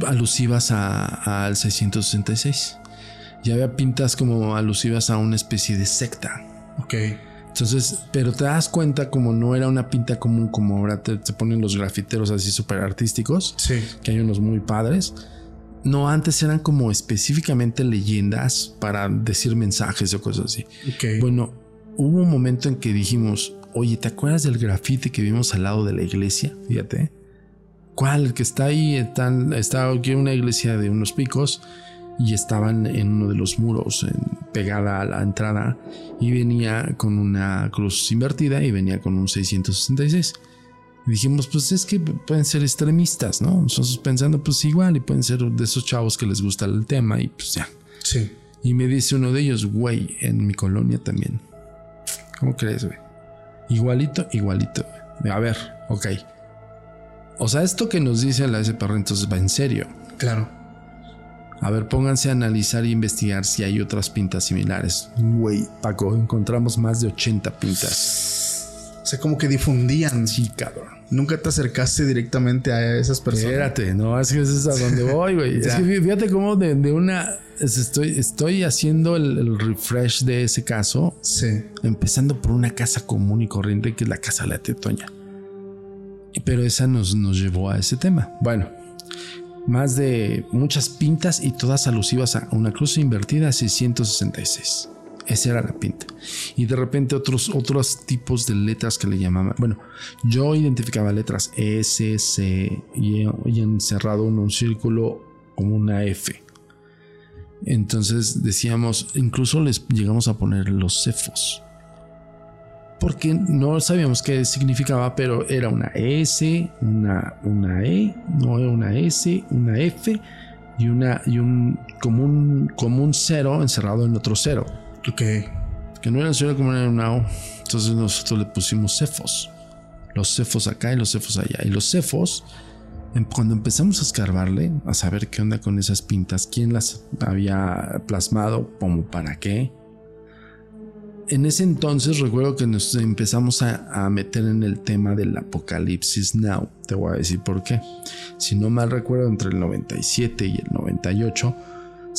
S1: alusivas a- al 666. Y había pintas como alusivas a una especie de secta.
S2: Ok.
S1: Entonces, pero te das cuenta como no era una pinta común como ahora te, te ponen los grafiteros así súper artísticos,
S2: Sí.
S1: que hay unos muy padres. No, antes eran como específicamente leyendas para decir mensajes o cosas así.
S2: Ok.
S1: Bueno, hubo un momento en que dijimos, oye, ¿te acuerdas del grafite que vimos al lado de la iglesia? Fíjate. ¿Cuál? El que está ahí, están, está aquí una iglesia de unos picos y estaban en uno de los muros, en- pegada a la entrada, y venía con una cruz invertida y venía con un 666. Y dijimos, pues es que pueden ser extremistas, ¿no? Nosotros pensando, pues igual, y pueden ser de esos chavos que les gusta el tema, y pues ya.
S2: Sí.
S1: Y me dice uno de ellos, güey, en mi colonia también. ¿Cómo crees, güey? Igualito, igualito. A ver, ok. O sea, esto que nos dice la SPR entonces va en serio.
S2: Claro.
S1: A ver, pónganse a analizar e investigar si hay otras pintas similares. Güey, Paco, encontramos más de 80 pintas.
S2: O sea, como que difundían.
S1: Sí, cabrón.
S2: Nunca te acercaste directamente a esas personas.
S1: Espérate, no, es que es a donde *laughs* voy, güey. es que fíjate cómo de, de una... es- Estoy, estoy haciendo el- el refresh de ese caso
S2: Sí.
S1: empezando por una casa común y corriente que es la casa de la tetoña. Pero esa nos, nos llevó a ese tema. Bueno, más de muchas pintas y todas alusivas a una cruz invertida 666. Esa era la pinta. Y de repente otros, otros tipos de letras que le llamaban. Bueno, yo identificaba letras S, C y, y encerrado en un círculo como una F. Entonces decíamos, incluso les llegamos a poner los cefos. Porque no sabíamos qué significaba, pero era una S, una, una E, no era una S, una F y, una, y un, como, un, como un cero encerrado en otro cero. Que no era cero como era O. Entonces nosotros le pusimos cefos. Los cefos acá y los cefos allá. Y los cefos, em- cuando empezamos a escarbarle, a saber qué onda con esas pintas, quién las había plasmado, como para qué. En ese entonces recuerdo que nos empezamos a, a meter en el tema del apocalipsis now. Te voy a decir por qué. Si no mal recuerdo, entre el 97 y el 98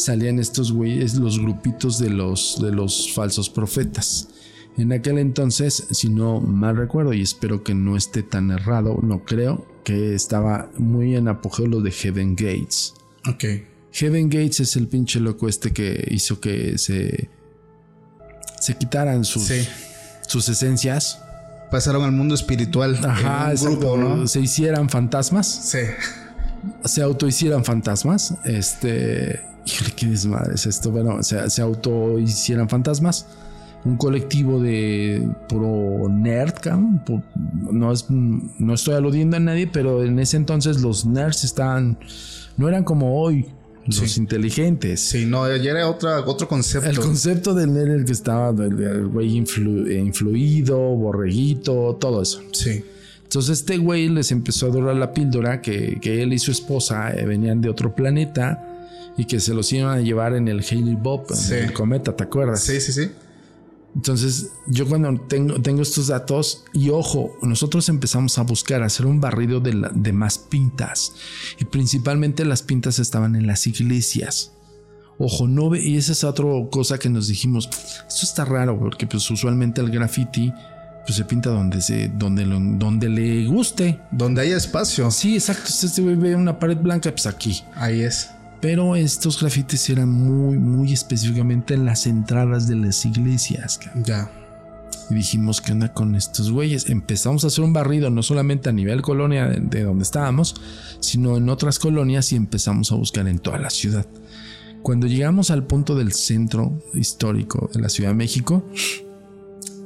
S1: salían estos güeyes, los grupitos de los, de los falsos profetas. En aquel entonces, si no mal recuerdo, y espero que no esté tan errado, no creo, que estaba muy en apogeo lo de Heaven Gates.
S2: Ok.
S1: Heaven Gates es el pinche loco este que hizo que se, se quitaran sus,
S2: Sí.
S1: sus esencias.
S2: Pasaron al mundo espiritual.
S1: Ajá,
S2: en un
S1: exacto,
S2: grupo, ¿no?
S1: se hicieran fantasmas.
S2: Sí.
S1: Se autohicieran fantasmas. Este. Híjole, qué desmadre es esto. Bueno, se, se autohicieran fantasmas. Un colectivo de puro nerd, No, es, no estoy aludiendo a nadie, pero en ese entonces los nerds estaban. No eran como hoy, los
S2: Sí.
S1: inteligentes.
S2: Sí, no, ya era otra, otro concepto.
S1: El concepto del nerd el que estaba, el, el güey influ- influido, borreguito, todo eso.
S2: Sí.
S1: Entonces este güey les empezó a dorar la píldora que, que él y su esposa eh, venían de otro planeta y que se los iban a llevar en el Haley Bob, en
S2: Sí.
S1: el cometa, ¿te acuerdas?
S2: Sí, sí, sí.
S1: Entonces yo cuando tengo, tengo estos datos y ojo, nosotros empezamos a buscar hacer un barrido de, la- de más pintas y principalmente las pintas estaban en las iglesias. Ojo, no ve, y esa es otra cosa que nos dijimos, esto está raro porque pues usualmente el graffiti pues se pinta donde se, donde, lo- donde le guste.
S2: Donde haya espacio.
S1: Sí, exacto. Si Este güey ve una pared blanca, pues aquí.
S2: Ahí es.
S1: Pero estos grafitis eran muy, muy específicamente en las entradas de las iglesias.
S2: Ya.
S1: Y dijimos, ¿qué onda con estos güeyes? Empezamos a hacer un barrido, no solamente a nivel colonia de, de donde estábamos, sino en otras colonias y empezamos a buscar en toda la ciudad. Cuando llegamos al punto del centro histórico de la Ciudad de México,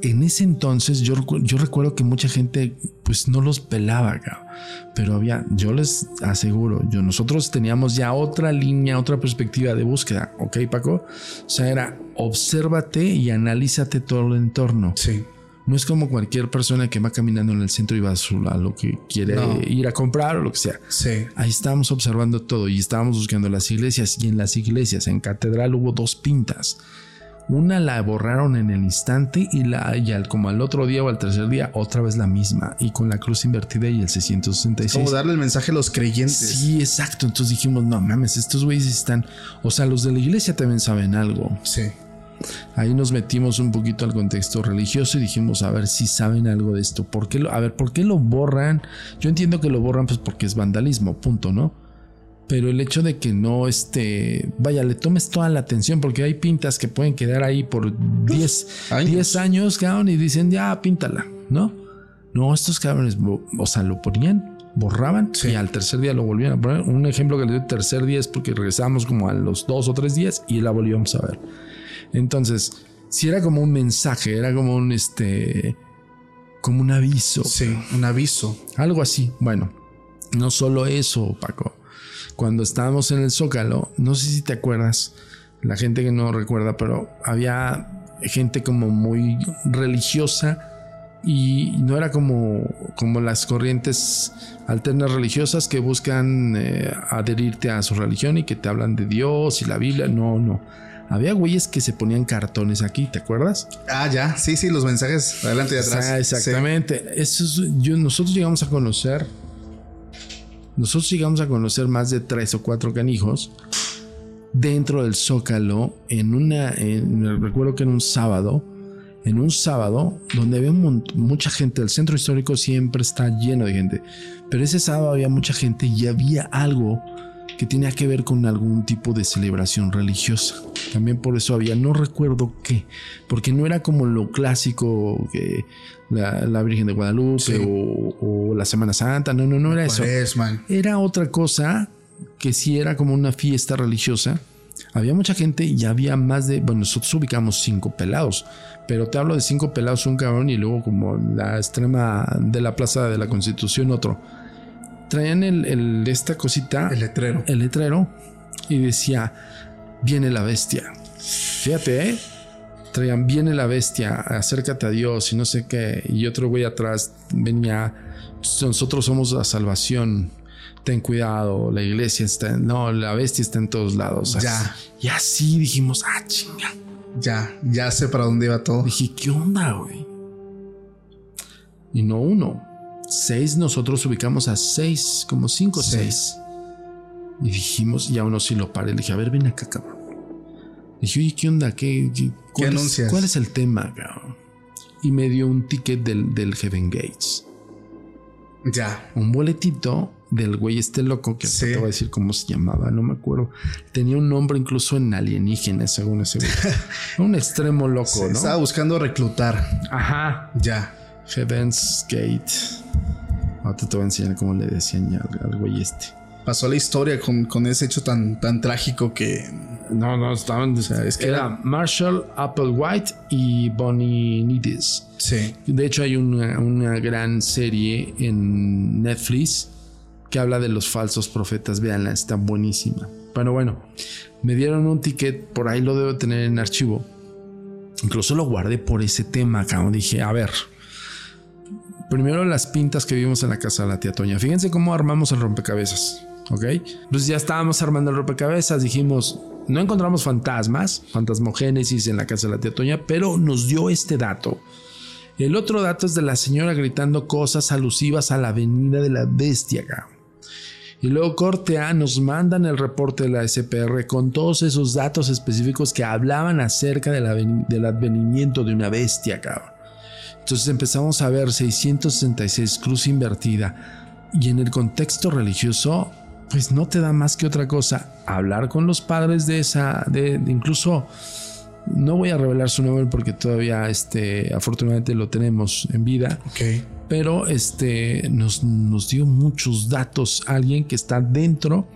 S1: en ese entonces yo, yo recuerdo que mucha gente pues no los pelaba, cabrón. pero había, yo les aseguro, yo, nosotros teníamos ya otra línea, otra perspectiva de búsqueda, ¿ok Paco? O sea, era obsérvate y analízate todo el entorno.
S2: Sí.
S1: No es como cualquier persona que va caminando en el centro y va a, lo que quiere
S2: No.
S1: ir a comprar o lo que sea.
S2: Sí.
S1: Ahí estábamos observando todo y estábamos buscando las iglesias y en las iglesias, en catedral hubo dos pintas. Una la borraron en el instante y, la, y al, como al otro día o al tercer día otra vez la misma y con la cruz invertida y el 666.
S2: Como darle el mensaje a los creyentes.
S1: Sí, exacto. Entonces dijimos, no mames, estos güeyes están... O sea, los de la iglesia también saben algo.
S2: Sí.
S1: Ahí nos metimos un poquito al contexto religioso y dijimos a ver si saben algo de esto. ¿Por qué lo, a ver, ¿por qué lo borran? Yo entiendo que lo borran pues porque es vandalismo, punto, ¿no? Pero el hecho de que no este, vaya, le tomes toda la atención porque hay pintas que pueden quedar ahí por 10
S2: Años.
S1: 10 años, cabrón, y dicen, ya, píntala, ¿no? No, estos cabrones, o sea, lo ponían, borraban
S2: Sí.
S1: y al tercer día lo volvían a poner. Un ejemplo que le doy tercer día es porque regresamos como a los dos o tres días y la volvíamos a ver. Entonces, si era como un mensaje, era como un este, como un aviso,
S2: Sí. Un aviso.
S1: algo así. Bueno, no solo eso, Paco. Cuando estábamos en el Zócalo, no sé si te acuerdas, la gente que no recuerda, pero había gente como muy religiosa y no era como, como las corrientes alternas religiosas que buscan eh, adherirte a su religión y que te hablan de Dios y la Biblia. No, no. Había güeyes que se ponían cartones aquí, ¿te acuerdas?
S2: Ah, ya. Sí, sí, los mensajes adelante y atrás.
S1: Ah, exactamente. Eso es- yo, nosotros llegamos a conocer. Nosotros llegamos a conocer más de tres o cuatro canijos dentro del Zócalo en una. recuerdo que en un sábado. En un sábado donde había mucha gente. El centro histórico siempre está lleno de gente. Pero ese sábado había mucha gente y había algo que tenía que ver con algún tipo de celebración religiosa. También por eso había, no recuerdo qué, porque no era como lo clásico que la, la Virgen de Guadalupe
S2: Sí.
S1: o, o la Semana Santa, no, no, no era eso. Era otra cosa que sí era como una fiesta religiosa. Había mucha gente y había más de, bueno, nosotros ubicamos cinco pelados, pero te hablo de cinco pelados, un cabrón y luego como la extrema de la Plaza de la Constitución otro. Traían el, el- esta cosita,
S2: El letrero.
S1: el letrero y decía, viene la bestia. Fíjate, ¿eh? Traían, viene la bestia, acércate a Dios y no sé qué. Y otro güey atrás venía, nosotros somos la salvación. Ten cuidado, la iglesia está, en- no, la bestia está en todos lados.
S2: Ya.
S1: Y así dijimos, ah, chinga.
S2: Ya, ya sé para dónde iba todo.
S1: Dije, ¿qué onda, güey? Y no uno, seis, nosotros ubicamos a seis, como cinco o
S2: Sí.
S1: seis. Y dijimos, y a uno sí lo paré. Le dije, a ver, ven acá, cabrón. Dije, oye, ¿qué onda? ¿Qué, qué, cuál es-
S2: anuncias?
S1: ¿Cuál es el tema, cabrón? Y me dio un ticket del, del Heaven Gates.
S2: Ya.
S1: Un boletito del güey este loco, que
S2: Sí.
S1: te voy a decir cómo se llamaba, no me acuerdo. Tenía un nombre incluso en alienígena, según ese güey. *laughs* un extremo loco, ¿no?
S2: Estaba buscando reclutar.
S1: Ajá.
S2: Ya.
S1: Heaven's Gate. Ahorita te voy a enseñar cómo le decían ya al, al güey este.
S2: Pasó la historia con, con ese hecho tan, tan trágico que.
S1: No, no, estaban. O sea,
S2: es que
S1: era Marshall Applewhite y Bonnie Nidis.
S2: Sí.
S1: De hecho, hay una, una gran serie en Netflix que habla de los falsos profetas. Véanla, está buenísima. Pero bueno, me dieron un ticket, por ahí lo debo tener en archivo. Incluso lo guardé por ese tema, cabrón. Dije, a ver. Primero las pintas que vimos en la casa de la tía Toña. Fíjense cómo armamos el rompecabezas. ¿Ok? Entonces ya estábamos armando el rompecabezas. Dijimos, no encontramos fantasmas, fantasmogénesis en la casa de la tía Toña, pero nos dio este dato. El otro dato es de la señora gritando cosas alusivas a la avenida de la bestia. Y luego corte A nos mandan el reporte de la SPR con todos esos datos específicos que hablaban acerca del advenimiento de una bestia, cabrón. Entonces empezamos a ver 666 cruz invertida y en el contexto religioso pues no te da más que otra cosa hablar con los padres de esa de, incluso no voy a revelar su nombre porque todavía este afortunadamente lo tenemos en vida
S2: Ok.
S1: pero este nos, nos dio muchos datos alguien que está dentro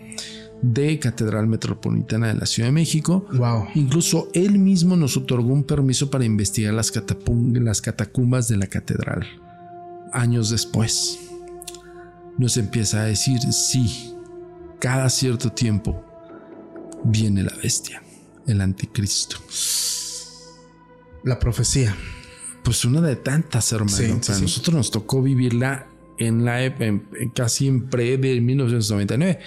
S1: de Catedral Metropolitana de la Ciudad de México
S2: Wow.
S1: Incluso él mismo nos otorgó un permiso para investigar las, las catacumbas de la catedral. Años después, nos empieza a decir, sí, cada cierto tiempo viene la bestia, el anticristo.
S2: La profecía.
S1: Pues una de tantas, hermano.
S2: Sí, sí,
S1: Para
S2: sí.
S1: nosotros nos tocó vivirla en la ep- en- casi en pre de 1999.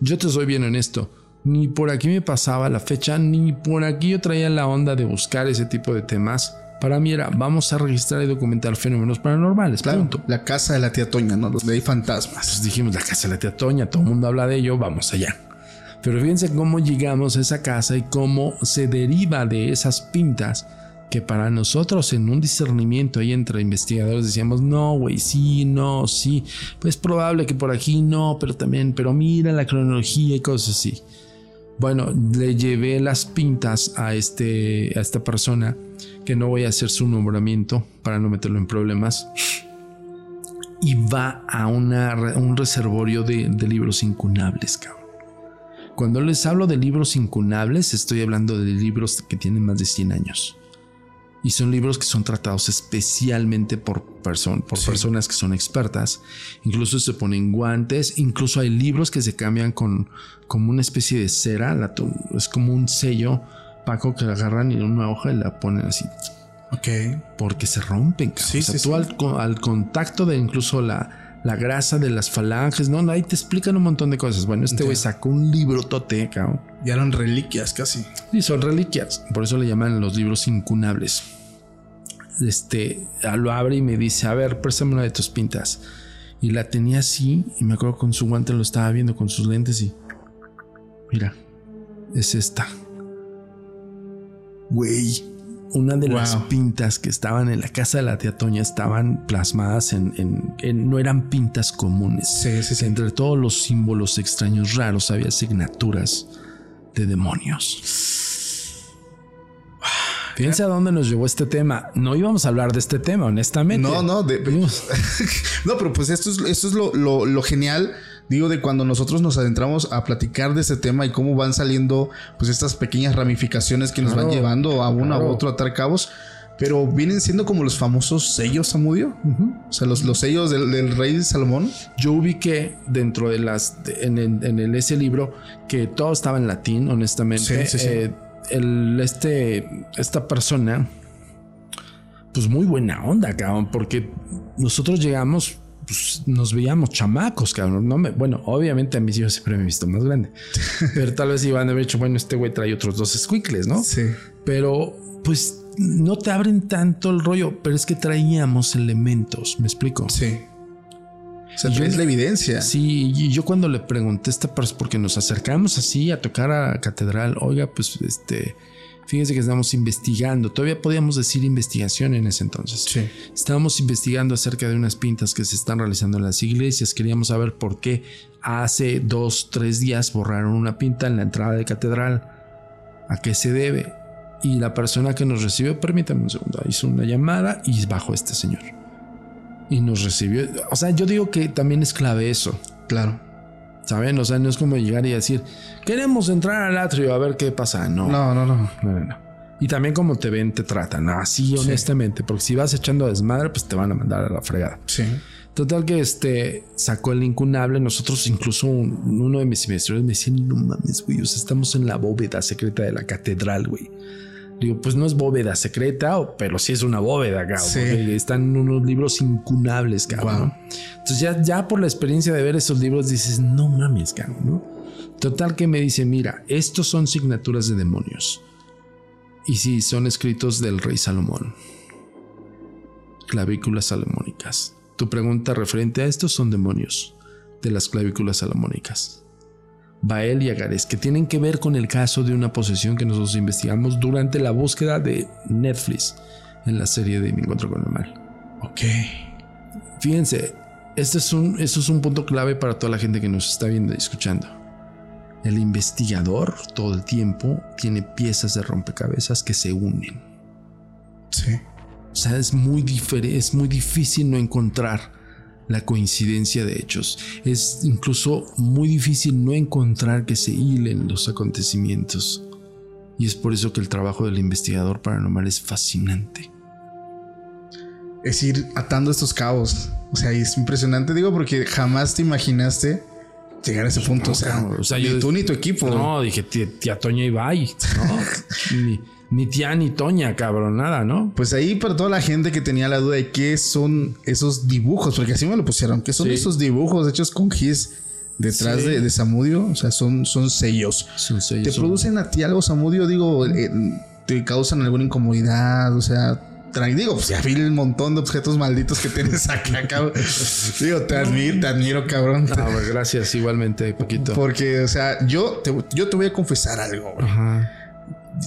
S1: Yo te soy bien honesto. Ni por aquí me pasaba la fecha, ni por aquí yo traía la onda de buscar ese tipo de temas. Para mí era, vamos a registrar y documentar fenómenos paranormales.
S2: Claro.
S1: Punto.
S2: La casa de la tía Toña, ¿no? Donde hay fantasmas.
S1: Pues dijimos, la casa de la tía Toña, todo el mundo habla de ello, vamos allá. Pero fíjense cómo llegamos a esa casa y cómo se deriva de esas pintas que para nosotros en un discernimiento ahí entre investigadores decíamos, no, güey, sí, no, sí, pues es probable que por aquí no, pero también, pero mira la cronología y cosas así. Bueno, le llevé las pintas a, este, a esta persona, que no voy a hacer su nombramiento para no meterlo en problemas y va a una un reservorio de, de libros incunables, cabrón. Cuando les hablo de libros incunables, estoy hablando de libros que tienen más de 100 años. Y son libros que son tratados especialmente por, perso- por
S2: Sí.
S1: personas que son expertas. Incluso se ponen guantes. Incluso hay libros que se cambian con como una especie de cera. la es como un sello, Paco, que la agarran y en una hoja y la ponen así
S2: Ok.
S1: porque se rompen. cabrón.
S2: Sí,
S1: o sea,
S2: sí,
S1: tú. Al, co- al contacto de incluso la, la grasa de las falanges, no, ahí te explican un montón de cosas. Bueno, este güey sacó un libro tote, cabrón.
S2: Ya eran reliquias casi.
S1: Y son reliquias, por eso le llaman los libros incunables. Este lo abre y me dice: A ver, préstame una de tus pintas. Y la tenía así, y me acuerdo con su guante lo estaba viendo con sus lentes y. Mira, es esta. Güey, una de las pintas que estaban en la casa de la tía Toña estaban plasmadas en, en- en- no eran pintas comunes.
S2: Sí, sí, sí.
S1: Entre todos los símbolos extraños raros había signaturas de demonios. Fíjense a dónde nos llevó este tema. No íbamos a hablar de este tema, honestamente.
S2: No, no, de- *laughs* no, pero pues esto es, esto es lo, lo- lo genial, digo, de cuando nosotros nos adentramos a platicar de este tema y cómo van saliendo pues estas pequeñas ramificaciones que nos van llevando a uno
S1: claro.
S2: a otro a atar cabos, pero vienen siendo como los famosos sellos, Samudio. O sea, los, los sellos del, del rey Salomón.
S1: Yo ubiqué dentro de las de- en, el- en el- ese libro que todo estaba en latín, honestamente.
S2: Sí, sí, sí.
S1: Eh, el, este, esta persona, pues muy buena onda, cabrón, porque nosotros llegamos, pues nos veíamos chamacos, cabrón. No me, bueno, obviamente a mis hijos siempre me he visto más grande, *laughs* pero tal vez iban a haber dicho, bueno, este güey trae otros dos squinkles, ¿no?
S2: Sí.
S1: Pero pues no te abren tanto el rollo, pero es que traíamos elementos, ¿me explico?
S2: Sí. O sea,
S1: yo-
S2: traes la evidencia.
S1: Sí, y yo cuando le pregunté esta persona, porque nos acercamos así a tocar a catedral, oiga, pues este, fíjense que estamos investigando, todavía podíamos decir investigación en ese entonces.
S2: Sí.
S1: Estábamos investigando acerca de unas pintas que se están realizando en las iglesias, queríamos saber por qué hace dos, tres días borraron una pinta en la entrada de catedral, a qué se debe. Y la persona que nos recibió, permítame un segundo, hizo una llamada y bajó este señor. Y nos recibió. O sea, yo digo que también es clave eso.
S2: Claro.
S1: ¿Saben? O sea, no es como llegar y decir, queremos entrar al atrio a ver qué pasa. No, no,
S2: No, no, no.
S1: no, no. Y también como te ven, te tratan. Así, honestamente. Porque si vas echando desmadre, pues te van a mandar a la fregada.
S2: Sí.
S1: Total que este sacó el incunable. Nosotros, incluso un- uno de mis investigadores me decía, no mames, güey, o sea, estamos en la bóveda secreta de la catedral, güey. Digo, pues no es bóveda secreta, pero sí es una bóveda, cabrón.
S2: Sí.
S1: Están unos libros incunables, cabrón. Entonces ya, ya por la experiencia de ver esos libros dices, no mames, cabrón, ¿no? Total que me dice, mira, estos son signaturas de demonios. Y sí, son escritos del rey Salomón. Clavículas salomónicas. Tu pregunta referente a estos son demonios de las clavículas salomónicas. Bael y Agares, que tienen que ver con el caso de una posesión que nosotros investigamos durante la búsqueda de Netflix en la serie de Mi Encuentro con el Mal.
S2: Ok.
S1: Fíjense, este es un, esto es un punto clave para toda la gente que nos está viendo y escuchando. El investigador todo el tiempo tiene piezas de rompecabezas que se unen.
S2: Sí.
S1: O sea, es muy, es muy difícil no encontrar la coincidencia de hechos. Es incluso muy difícil no encontrar que se hilen los acontecimientos. Y es por eso que el trabajo del investigador paranormal es fascinante.
S2: Es ir atando estos cabos. O sea, es impresionante, digo, porque jamás te imaginaste llegar a ese punto. o sea, ni tú ni tu equipo.
S1: No, dije tía, Toña y bye. No, *laughs* ni, tía ni Toña, cabrón, nada, ¿no?
S2: Pues ahí para toda la gente que tenía la duda de qué son esos dibujos, porque así me lo pusieron, qué son esos dibujos hechos con gis detrás de, de, Samudio, o sea, son, son sellos.
S1: Son sellos.
S2: ¿Te producen a ti algo, Samudio? Digo, eh, ¿te causan alguna incomodidad? O sea, digo, pues ya vi el montón de objetos malditos que tienes acá, *laughs* cabrón. digo, te admiro, te admiro, cabrón.
S1: No, gracias, igualmente, poquito.
S2: Porque, o sea, yo te, yo te voy a confesar algo, Ajá.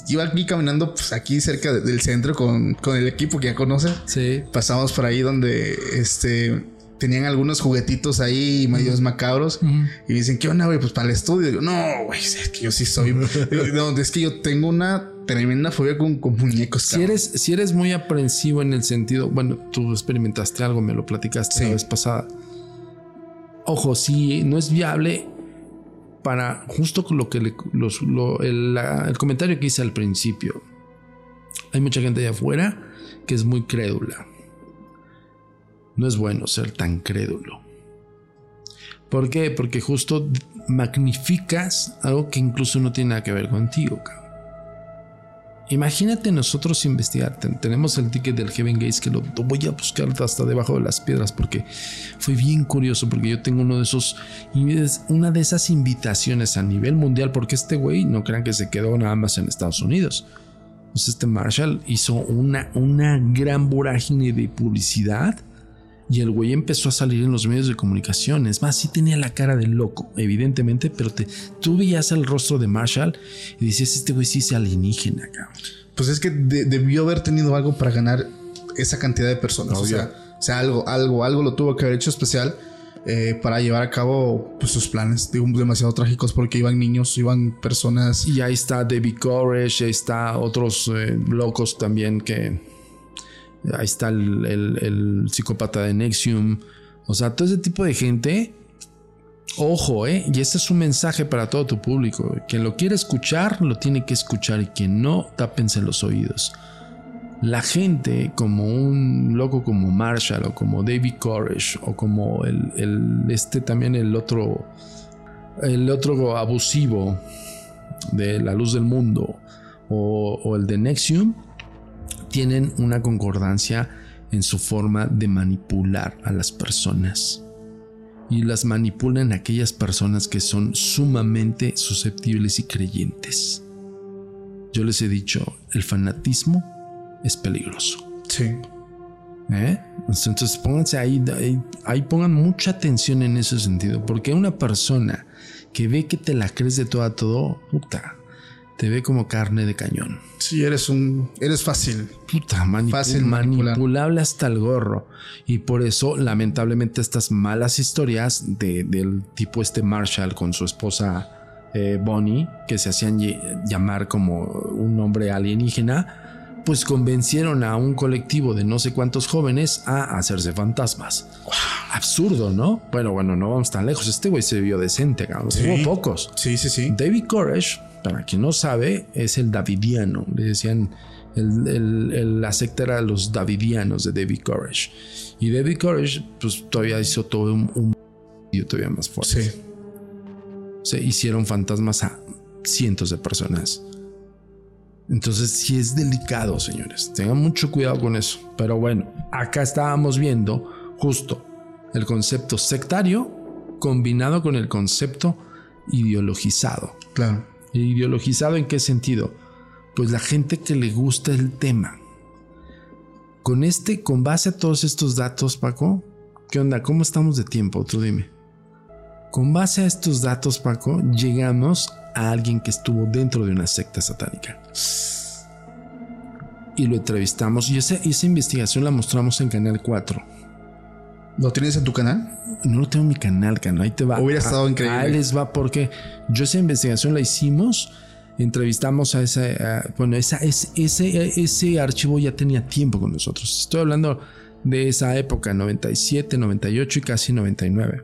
S2: Iba aquí caminando, pues aquí cerca del centro con, con el equipo que ya conoces.
S1: Sí.
S2: Pasamos por ahí donde, este, tenían algunos juguetitos ahí medios macabros y dicen, ¿qué onda, güey? Pues para el estudio. Digo, no, güey, es que yo sí soy. *laughs* no, es que yo tengo una tremenda fobia con, con muñecos.
S1: Si eres, si eres muy aprensivo en el sentido, bueno, tú experimentaste algo, me lo platicaste la vez pasada. Ojo, si no es viable para justo lo que el, el comentario que hice al principio. Hay mucha gente de afuera que es muy crédula no es bueno ser tan crédulo. ¿Por qué? Porque justo magnificas algo que incluso no tiene nada que ver contigo. Imagínate nosotros investigar. tenemos el ticket del Heaven Gates que lo, voy a buscar hasta debajo de las piedras porque fue bien curioso. Porque yo tengo uno de esos, una de esas invitaciones a nivel mundial. Porque este güey no crean que se quedó nada más en Estados Unidos. Pues este Marshall hizo una, una gran vorágine de publicidad y el güey empezó a salir en los medios de comunicación. Es más, sí tenía la cara de loco, evidentemente, pero te, tú veías el rostro de Marshall y decías, este güey sí es alienígena, cabrón.
S2: Pues es que debió haber tenido algo para ganar esa cantidad de personas. O sea, o sea, algo, algo, algo lo tuvo que haber hecho especial. Eh, para llevar a cabo pues, sus planes, digo, demasiado trágicos porque iban niños, iban personas.
S1: Y ahí está David Koresh, ahí está otros eh, locos también que, Ahí está el, psicópata de Nexium. O sea, todo ese tipo de gente. Ojo, ¿eh? Y este es un mensaje para todo tu público. Quien lo quiere escuchar, lo tiene que escuchar. Y quien no, tápense los oídos. La gente, como un loco como Marshall, o como David Koresh, o como el, este también el otro, el otro abusivo de la luz del mundo, o el de Nexium, tienen una concordancia en su forma de manipular a las personas. Y las manipulan aquellas personas que son sumamente susceptibles y creyentes. Yo les he dicho, el fanatismo es peligroso.
S2: Sí.
S1: ¿Eh? Entonces pónganse ahí, ahí, ahí, pongan mucha atención en ese sentido, porque una persona que ve que te la crees de todo a todo, puta, te ve como carne de cañón.
S2: Sí, eres un. Eres fácil.
S1: Puta, fácil manipulable hasta el gorro. Y por eso, lamentablemente, estas malas historias del tipo este Marshall con su esposa eh, Bonnie, que se hacían llamar como un hombre alienígena, pues convencieron a un colectivo de no sé cuántos jóvenes a hacerse fantasmas. Absurdo, ¿no? Bueno, bueno, no vamos tan lejos. Este güey se vio decente, cabrón. Hubo pocos.
S2: Sí, sí, sí.
S1: David Koresh para quien no sabe, es el Davidiano. Le decían, la secta era los Davidianos de David Koresh. Y David Koresh, pues todavía hizo todo un, un todavía más fuerte.
S2: Sí.
S1: Se hicieron fantasmas a cientos de personas. Entonces sí es delicado, señores. Tengan mucho cuidado con eso. Pero bueno, acá estábamos viendo justo el concepto sectario combinado con el concepto ideologizado.
S2: Claro.
S1: ¿Ideologizado en qué sentido? Pues la gente que le gusta el tema. Con este, con base a todos estos datos, Paco, ¿qué onda? ¿Cómo estamos de tiempo? Tú dime. Con base a estos datos, Paco, llegamos a alguien que estuvo dentro de una secta satánica. y lo entrevistamos. Y esa, esa investigación la mostramos en Canal 4.
S2: ¿Lo tienes en tu canal?
S1: No lo tengo en mi canal, canal. Ahí te va.
S2: Hubiera estado
S1: Ah,
S2: increíble.
S1: Ahí les va porque yo esa investigación la hicimos. Entrevistamos a esa. a- bueno, esa, es- ese, ese archivo ya tenía tiempo con nosotros. Estoy hablando de esa época, 97, 98 y casi 99.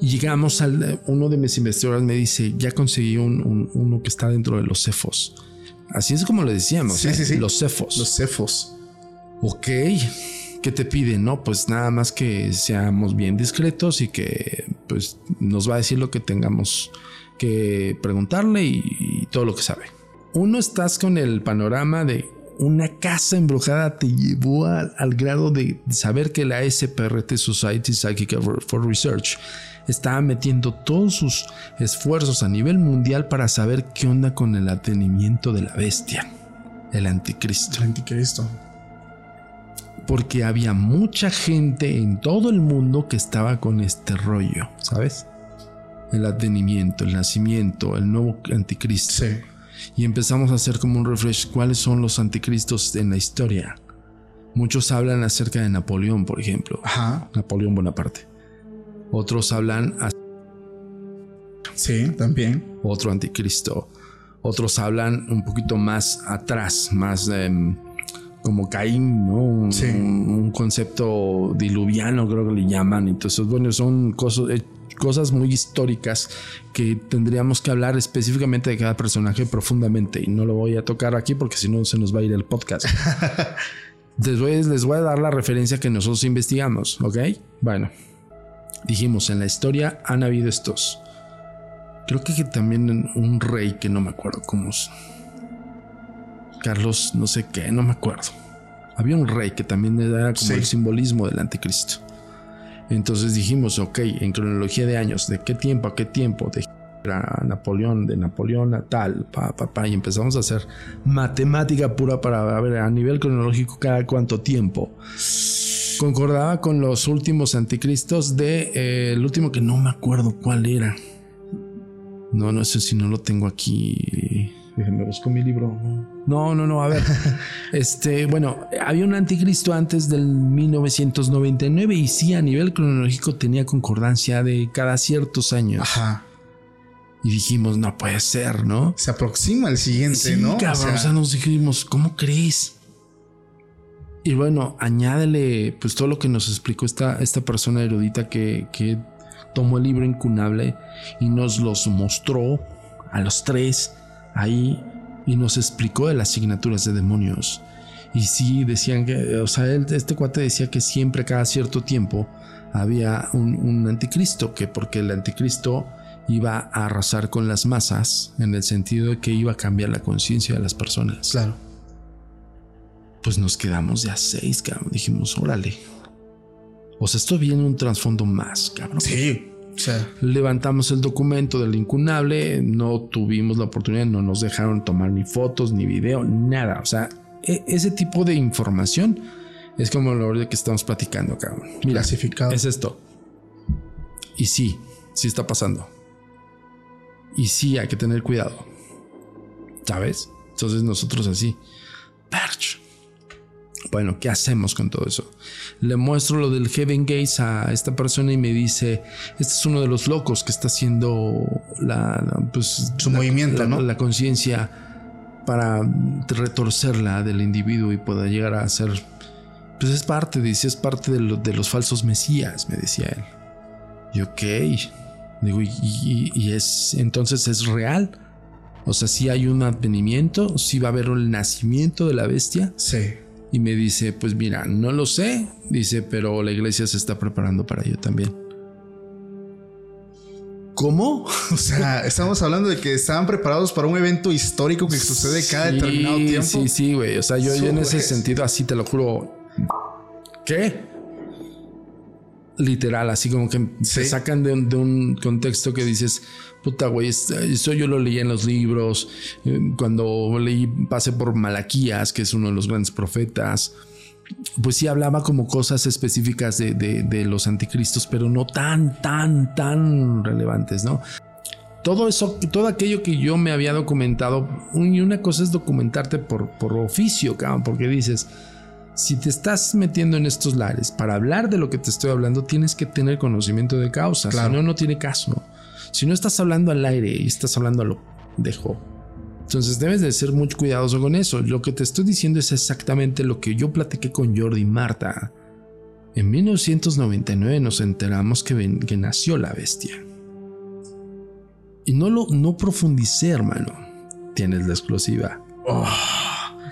S1: Y llegamos al. Uno de mis investigadores me dice: Ya conseguí un, un- uno que está dentro de los cefos. Así es como le decíamos.
S2: Sí,
S1: ¿eh?
S2: sí, sí.
S1: Los cefos.
S2: Los cefos.
S1: Ok. ¿Qué te piden? No, pues nada más que seamos bien discretos y que pues nos va a decir lo que tengamos que preguntarle y, todo lo que sabe. Uno estás con el panorama de una casa embrujada te llevó al, grado de saber que la SPRT Society Psychic for- Research estaba metiendo todos sus esfuerzos a nivel mundial para saber qué onda con el atenimiento de la bestia, El anticristo. Porque había mucha gente en todo el mundo que estaba con este rollo, ¿sabes? El advenimiento, el nacimiento, el nuevo anticristo.
S2: Sí.
S1: Y empezamos a hacer como un refresh cuáles son los anticristos en la historia. Muchos hablan acerca de Napoleón, por ejemplo.
S2: Ajá.
S1: Napoleón Bonaparte. Otros hablan a
S2: Sí, también.
S1: otro anticristo. Otros hablan un poquito más atrás, más em, como Caín, ¿no? Un,
S2: Sí.
S1: un- concepto diluviano, creo que le llaman. Entonces, bueno, son cosas, eh, cosas muy históricas que tendríamos que hablar específicamente de cada personaje profundamente. Y no lo voy a tocar aquí porque si no se nos va a ir el podcast. *laughs* voy, les voy a dar la referencia que nosotros investigamos, ¿ok? Bueno, dijimos, en la historia han habido estos. Creo que también un rey que no me acuerdo cómo es. Carlos, no sé qué, no me acuerdo. Había un rey que también era como
S2: Sí.
S1: el simbolismo del anticristo. Entonces dijimos, ok, en cronología de años, ¿de qué tiempo a qué tiempo? De a Napoleón, de Napoleón a tal, pa, pa, pa, y empezamos a hacer matemática pura para ver a nivel cronológico cada cuánto tiempo. Concordaba con los últimos anticristos de eh, el último que no me acuerdo cuál era. No, no sé si no lo tengo aquí. Déjenme busco mi libro. No, no, no, a ver. *laughs* este, bueno, había un anticristo antes del 1999 y sí, a nivel cronológico tenía concordancia de cada ciertos años.
S2: Ajá.
S1: Y dijimos, no puede ser, ¿no?
S2: Se aproxima el siguiente,
S1: Sí,
S2: ¿no?
S1: cabrón, o sea, nos dijimos, ¿cómo crees? Y bueno, añádele pues todo lo que nos explicó esta, esta persona erudita que, que tomó el libro incunable y nos los mostró a los tres ahí y nos explicó de las asignaturas de demonios. Y sí, decían que, o sea, él- este cuate decía que siempre, cada cierto tiempo, había un, un anticristo, que porque el anticristo iba a arrasar con las masas, en el sentido de que iba a cambiar la conciencia de las personas.
S2: Claro.
S1: Pues nos quedamos de a seis, cabrón. Dijimos, órale. O sea, esto viene un trasfondo más, cabrón.
S2: Sí.
S1: Levantamos el documento del incunable, no tuvimos la oportunidad, no nos dejaron tomar ni fotos, ni video, nada. O sea, e- ese tipo de información es como lo que estamos platicando, cabrón. Mira,
S2: clasificado.
S1: es esto. Y sí, sí está pasando. Y sí, hay que tener cuidado. ¿Sabes? Entonces nosotros así. Perch. Bueno, ¿qué hacemos con todo eso? Le muestro lo del Heaven Gates a esta persona y me dice, este es uno de los locos que está haciendo la, la- pues,
S2: Su
S1: la-
S2: movimiento,
S1: la-
S2: ¿no?
S1: La conciencia para retorcerla del individuo y pueda llegar a ser, pues es parte, dice, es parte de, lo- de los falsos mesías, me decía él. Y ok, digo, y, y- y es, entonces es real. O sea, si hay un advenimiento, si va a haber el nacimiento de la bestia.
S2: Sí.
S1: Y me dice, pues mira, no lo sé. Dice, pero la iglesia se está preparando para ello también. ¿Cómo? *laughs*
S2: O sea, estamos hablando de que estaban preparados para un evento histórico que sucede cada
S1: Sí,
S2: determinado tiempo.
S1: Sí, sí, güey. O sea, yo, yo en ese sentido así te lo juro. ¿Qué? Literal, así como que se
S2: Sí.
S1: sacan de un, de un contexto que dices, puta, güey, es- eso yo lo leí en los libros. eh, Cuando leí, pasé por Malaquías, que es uno de los grandes profetas. Pues sí hablaba como cosas específicas de, de- de los anticristos, pero no tan, tan, tan relevantes, ¿no? todo eso, todo aquello que yo me había documentado, y una cosa es documentarte por, por oficio, cabrón, porque dices, si te estás metiendo en estos lares para hablar de lo que te estoy hablando, tienes que tener conocimiento de causa, si no, no tiene caso. Si no estás hablando al aire y estás hablando a lo dejo. Entonces debes de ser muy cuidadoso con eso. Lo que te estoy diciendo es exactamente lo que yo platiqué con Jordi y Marta. En 1999 nos enteramos que, que nació la bestia. Y no lo no profundicé, hermano. Tienes la exclusiva. Oh.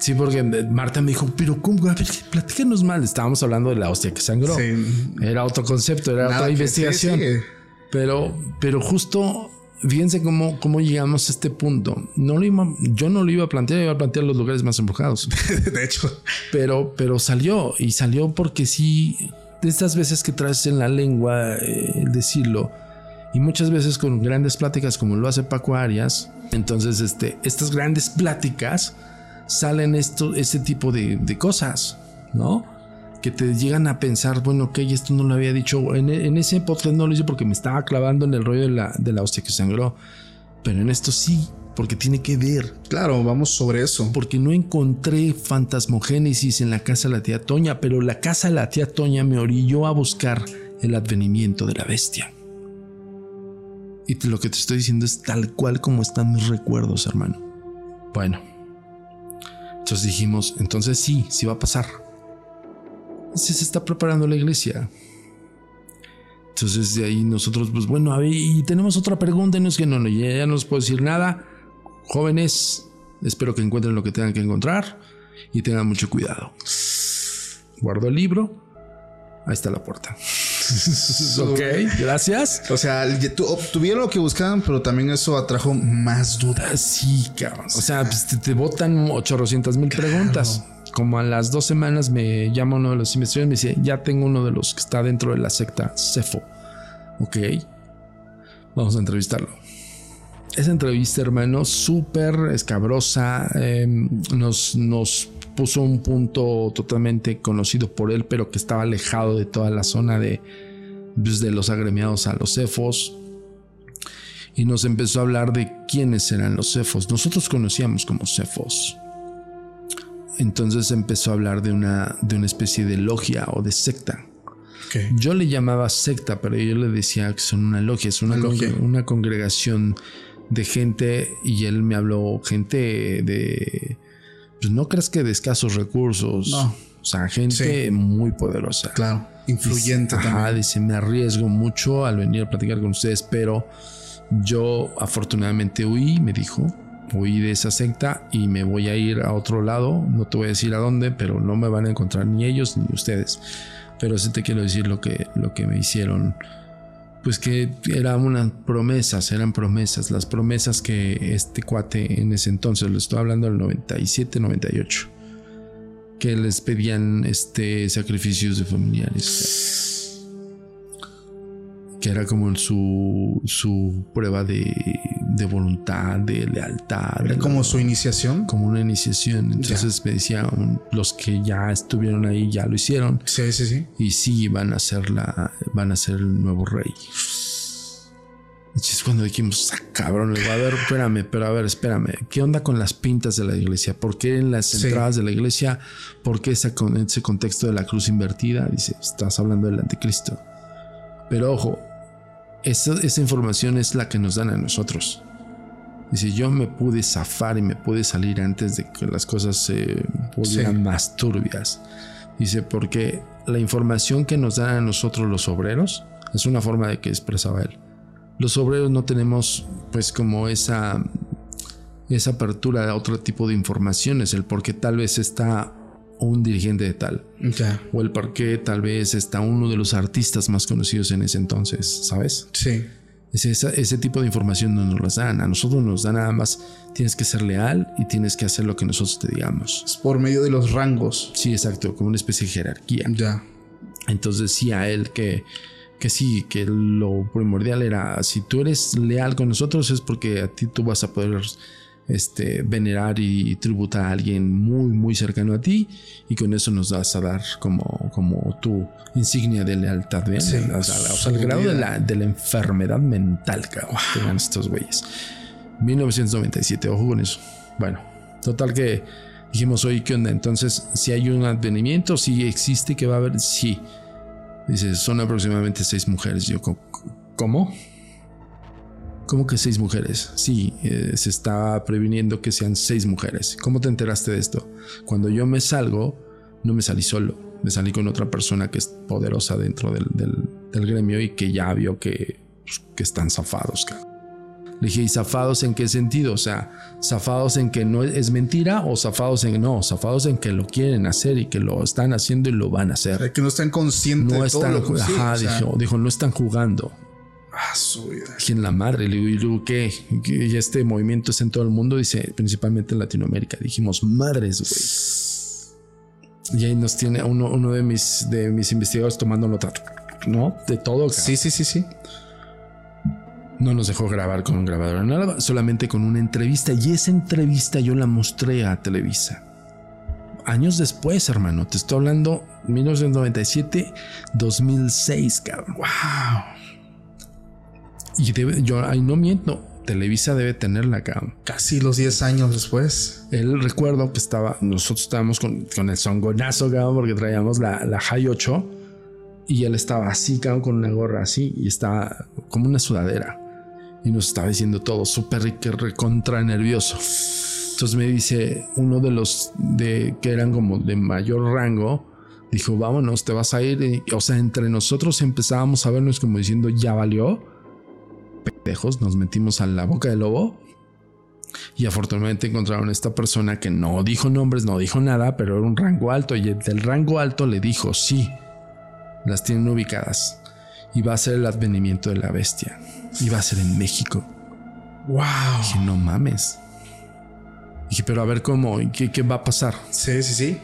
S1: Sí, porque Marta me dijo, pero ¿cómo? A ver, platícanos mal. Estábamos hablando de la hostia que sangró. Era otro concepto, era otra investigación. Pero, pero justo, fíjense cómo, cómo llegamos a este punto. No lo iba, yo no lo iba a plantear, iba a plantear los lugares más embrujados. *laughs*
S2: de hecho.
S1: Pero, pero salió, y salió porque sí, de estas veces que traes en la lengua eh, el decirlo, y muchas veces con grandes pláticas como lo hace Paco Arias, entonces este, estas grandes pláticas salen esto, este tipo de, cosas, ¿no? Que te llegan a pensar, bueno, ok, esto no lo había dicho. En, ese podcast no lo hice porque me estaba clavando en el rollo de la, de la hostia que sangró. Pero en esto sí, porque tiene que ver.
S2: Claro, vamos sobre eso.
S1: Porque no encontré fantasmogénesis en la casa de la tía Toña, pero la casa de la tía Toña me orilló a buscar el advenimiento de la bestia. Y lo que te estoy diciendo es tal cual como están mis recuerdos, hermano. Bueno, entonces dijimos, entonces sí, sí va a pasar. Sí se está preparando la iglesia. Entonces de ahí nosotros, pues bueno, a ver, y tenemos otra pregunta, no es que no, no ya, no nos puedo decir nada. Jóvenes, espero que encuentren lo que tengan que encontrar y tengan mucho cuidado. Guardo el libro, ahí está la puerta. Ok, gracias.
S2: O sea, obtuvieron lo que buscaban, pero también eso atrajo más dudas.
S1: Sí, cabrón. O sea, pues, te, botan 800 mil preguntas. Como a las dos semanas me llama uno de los investigadores y me dice, ya tengo uno de los que está dentro de la secta Cefo. Ok, vamos a entrevistarlo. Esa entrevista, hermano, súper escabrosa. Em, nos, nos puso un punto totalmente conocido por él, pero que estaba alejado de toda la zona de, pues, de los agremiados a los cefos. Y nos empezó a hablar de quiénes eran los cefos. Nosotros conocíamos como cefos. Entonces empezó a hablar de una, de una especie de logia o de secta. Yo le llamaba secta, pero yo le decía que son una logia, es una, una congregación de gente y él me habló gente de pues no crees que de escasos recursos. No. O sea, gente muy poderosa.
S2: Claro, influyente
S1: dice, Ajá, dice, me arriesgo mucho al venir a platicar con ustedes, pero yo afortunadamente huí, me dijo, huí de esa secta y me voy a ir a otro lado. No te voy a decir a dónde, pero no me van a encontrar ni ellos ni ustedes. Pero sí te quiero decir lo que, lo que me hicieron pues que eran unas promesas, eran promesas, las promesas que este cuate en ese entonces, lo estoy hablando del 97, 98, que les pedían este sacrificios de familiares que era como su, su prueba de, de voluntad, de lealtad.
S2: Era como su iniciación.
S1: Como una iniciación. Entonces me decían, los que ya estuvieron ahí ya lo hicieron.
S2: Sí, sí, sí.
S1: Y sí, van a ser la, van a ser el nuevo rey. Y es cuando dijimos, ah, cabrón, le voy a ver, espérame, pero a ver, espérame, ¿qué onda con las pintas de la iglesia? ¿Por qué en las entradas de la iglesia? ¿Por qué ese, ese contexto de la cruz invertida? Dice, estás hablando del anticristo. Pero ojo, esa, información es la que nos dan a nosotros. Dice, yo me pude zafar y me pude salir antes de que las cosas se volvieran más turbias. Dice, porque la información que nos dan a nosotros los obreros es una forma de que expresaba él. Los obreros no tenemos pues como esa, esa apertura a otro tipo de informaciones, el porque tal vez está un dirigente de tal. O el por qué tal vez está uno de los artistas más conocidos en ese entonces, ¿sabes?
S2: Sí.
S1: Ese, ese tipo de información no nos las dan. A nosotros nos dan nada más. Tienes que ser leal y tienes que hacer lo que nosotros te digamos.
S2: Es por medio de los rangos.
S1: Sí, exacto, como una especie de jerarquía.
S2: Ya.
S1: Entonces, sí, a él que, que sí, que lo primordial era: si tú eres leal con nosotros, es porque a ti tú vas a poder este, venerar y tributar a alguien muy, muy cercano a ti y con eso nos vas a dar como, como tu insignia de lealtad, ¿bien? o sea, el grado de la, de la, enfermedad mental, cabrón, que dan estos güeyes. 1997, ojo con eso. Bueno, total que dijimos, oye, ¿qué onda? Entonces, si hay un advenimiento, si existe que va a haber, sí. Dice, son aproximadamente seis mujeres. Yo, ¿cómo? ¿Cómo que seis mujeres? Sí, eh, se está previniendo que sean seis mujeres. ¿Cómo te enteraste de esto? Cuando yo me salgo, no me salí solo, me salí con otra persona que es poderosa dentro del, gremio y que ya vio que, pues, que están zafados. Le dije, ¿y zafados en qué sentido? O sea, zafados en que no es mentira o zafados en no, zafados en que lo quieren hacer y que lo están haciendo y lo van a hacer.
S2: que no están conscientes
S1: no de están, ajá, dijo, no están jugando.
S2: Ah, su vida.
S1: en la madre? Le digo, ¿y luego qué? Y este movimiento es en todo el mundo, dice, principalmente en Latinoamérica. Dijimos, madres, güey. Y ahí nos tiene uno, uno de, mis, de mis investigadores tomando nota, ¿no? De todo.
S2: Sí, sí, sí, sí.
S1: No nos dejó grabar con un grabador, nada, solamente con una entrevista. Y esa entrevista yo la mostré a Televisa. Años después, hermano, te estoy hablando 1997, 2006, cabrón.
S2: Wow.
S1: Y yo ahí no miento. Televisa debe tenerla acá.
S2: Casi los 10 años después.
S1: Él recuerdo que estaba, nosotros estábamos con, con el songonazo, cabrón, porque traíamos la, la High 8 y él estaba así, cabrón, con una gorra así y estaba como una sudadera y nos estaba diciendo todo súper recontra nervioso. Entonces me dice uno de los de que eran como de mayor rango, dijo, vámonos, te vas a ir. o sea, entre nosotros empezábamos a vernos como diciendo, ya valió pendejos, nos metimos a la boca del lobo y afortunadamente encontraron a esta persona que no dijo nombres, no dijo nada, pero era un rango alto y del rango alto le dijo, sí, las tienen ubicadas y va a ser el advenimiento de la bestia y va a ser en México.
S2: Wow.
S1: Dije, no mames. Dije, pero a ver cómo, ¿qué, qué va a pasar?
S2: Sí, sí, sí.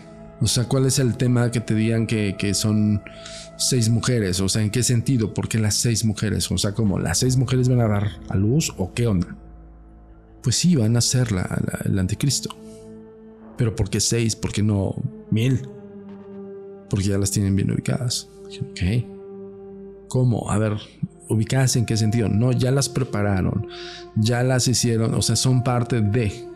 S1: O sea, ¿cuál es el tema que te digan que, que son seis mujeres? O sea, ¿en qué sentido? ¿Por qué las seis mujeres? O sea, como las seis mujeres van a dar a luz o qué onda? Pues sí, van a ser la, el anticristo. Pero ¿por qué seis? ¿Por qué no mil? Porque ya las tienen bien ubicadas. Ok. ¿Cómo? A ver, ubicadas en qué sentido? No, ya las prepararon, ya las hicieron, o sea, son parte de.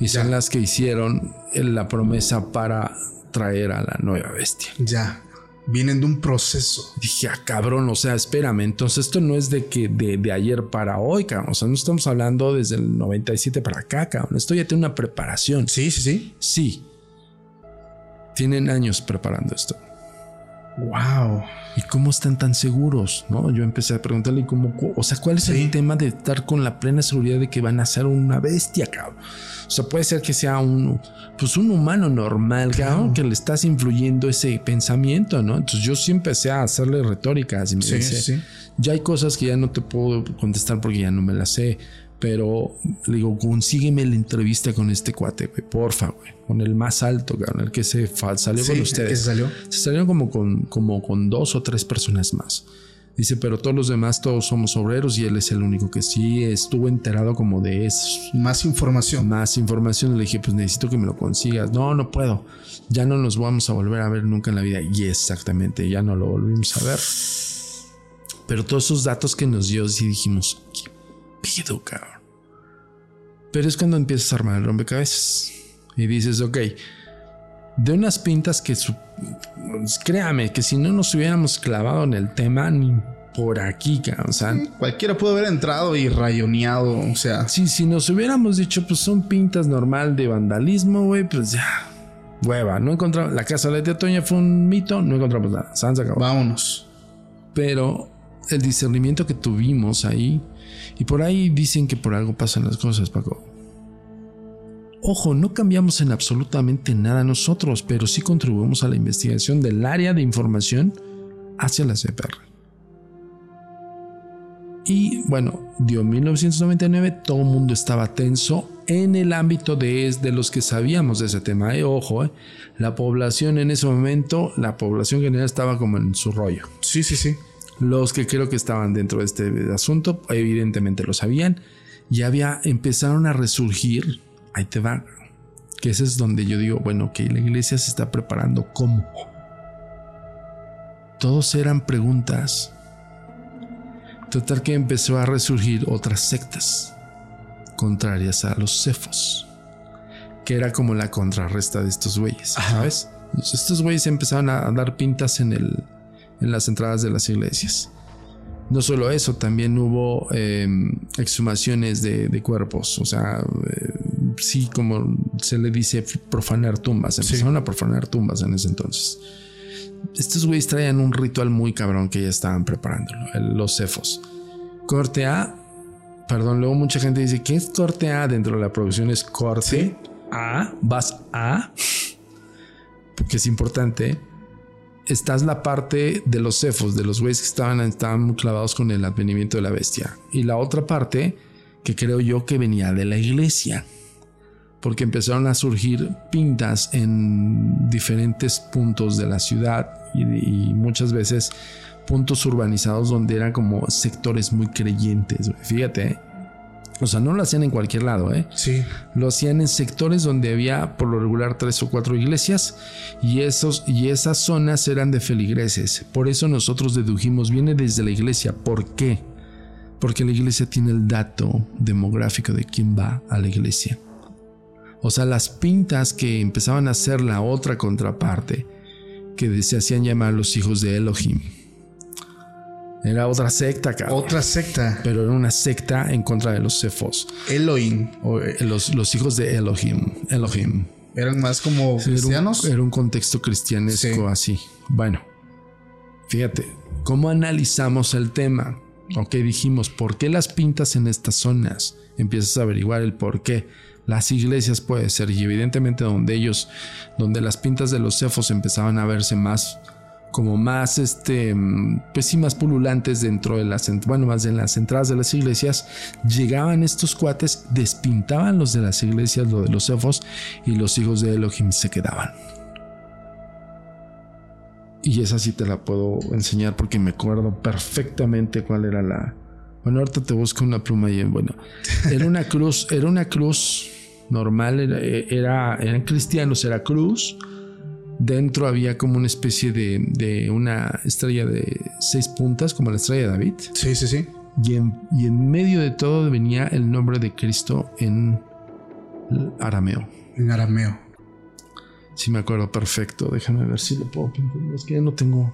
S1: Y son las que hicieron la promesa para traer a la nueva bestia.
S2: Ya vienen de un proceso.
S1: Dije, ah, cabrón, o sea, espérame, entonces esto no es de que de, ayer para hoy, cabrón, o sea, no estamos hablando desde el 97 para acá, cabrón, esto ya tiene una preparación.
S2: Sí, sí, sí.
S1: Sí. Tienen años preparando esto.
S2: Wow.
S1: ¿Y cómo están tan seguros? ¿No? Yo empecé a preguntarle cómo, o sea, ¿cuál es el tema de estar con la plena seguridad de que van a ser una bestia, cabrón? O sea, puede ser que sea un, pues un humano normal, cabrón, que le estás influyendo ese pensamiento, ¿no? Entonces yo sí empecé a hacerle retóricas y me dice, ya hay cosas que ya no te puedo contestar porque ya no me las sé. Pero le digo, consígueme la entrevista con este cuate, güey, porfa, güey. Con el más alto, cabrón, el que se salió con ustedes.
S2: se salió?
S1: Se salieron como con, como con dos o tres personas más. Dice, pero todos los demás, todos somos obreros y él es el único que sí estuvo enterado como de eso.
S2: Más información.
S1: Más información. Le dije, pues necesito que me lo consigas. No, no puedo. Ya no nos vamos a volver a ver nunca en la vida. Y exactamente, ya no lo volvimos a ver. Pero todos esos datos que nos dio, sí dijimos, ¿qué pido, cabrón? Pero es cuando empiezas a armar el rompecabezas. Y dices, ok, de unas pintas que créame que si no nos hubiéramos clavado en el tema ni por aquí, o sea,
S2: cualquiera puede haber entrado y rayoneado, o sea,
S1: sí, si nos hubiéramos dicho pues son pintas normal de vandalismo, güey, pues ya hueva, no encontramos la casa de tía Toña fue un mito, no encontramos nada, se
S2: Vámonos.
S1: Pero el discernimiento que tuvimos ahí y por ahí dicen que por algo pasan las cosas, Paco. Ojo, no cambiamos en absolutamente nada nosotros, pero sí contribuimos a la investigación del área de información hacia la CPR. Y bueno, dio 1999, todo el mundo estaba tenso en el ámbito de, de los que sabíamos de ese tema. Eh, ojo, eh, la población en ese momento, la población general estaba como en su rollo.
S2: Sí, sí, sí.
S1: Los que creo que estaban dentro de este asunto, evidentemente lo sabían ya había, empezaron a resurgir, ahí te va, que ese es donde yo digo, bueno, que la iglesia se está preparando, ¿cómo? Todos eran preguntas. Total que empezó a resurgir otras sectas contrarias a los cefos, que era como la contrarresta de estos güeyes, ¿sabes? Estos güeyes empezaron a dar pintas en, el, en las entradas de las iglesias. No solo eso, también hubo em, exhumaciones de, cuerpos, o sea, eh, sí, como se le dice, profanar tumbas. Empezaron a profanar tumbas en ese entonces. Estos güeyes traían un ritual muy cabrón que ya estaban preparándolo, los cefos. Corte A, perdón, luego mucha gente dice, ¿qué es corte A? Dentro de la producción es corte A, vas A, porque es importante estás la parte de los cefos, de los güeyes que estaban, estaban clavados con el advenimiento de la bestia. Y la otra parte, que creo yo que venía de la iglesia. Porque empezaron a surgir pintas en diferentes puntos de la ciudad y, muchas veces puntos urbanizados donde eran como sectores muy creyentes. Fíjate. O sea, no lo hacían en cualquier lado, ¿eh?
S2: Sí.
S1: Lo hacían en sectores donde había por lo regular tres o cuatro iglesias y, esos, y esas zonas eran de feligreses. Por eso nosotros dedujimos, viene desde la iglesia. ¿Por qué? Porque la iglesia tiene el dato demográfico de quién va a la iglesia. O sea, las pintas que empezaban a hacer la otra contraparte, que se hacían llamar los hijos de Elohim era otra secta, cabrón.
S2: Otra secta.
S1: Pero era una secta en contra de los cefos.
S2: Elohim.
S1: Eh, los, los hijos de Elohim. Elohim.
S2: Eran más como cristianos.
S1: Era un, contexto cristianesco así. Bueno, fíjate, ¿cómo analizamos el tema? Ok, dijimos, ¿por qué las pintas en estas zonas? Empiezas a averiguar el por qué. Las iglesias puede ser, y evidentemente donde ellos, donde las pintas de los cefos empezaban a verse más como más, este, pues más pululantes dentro de las, bueno, más en las entradas de las iglesias, llegaban estos cuates, despintaban los de las iglesias, lo de los cefos, y los hijos de Elohim se quedaban. Y esa sí te la puedo enseñar porque me acuerdo perfectamente cuál era la. Bueno, ahorita te busco una pluma y bueno, era una cruz, era una cruz normal, era, eran cristianos, era cruz Dentro había como una especie de, una estrella de seis puntas, como la estrella de David.
S2: Sí, sí, sí.
S1: Y en, y en medio de todo venía el nombre de Cristo en arameo.
S2: En arameo.
S1: Sí, me acuerdo perfecto. Déjame ver si lo puedo pintar. Es que ya no tengo.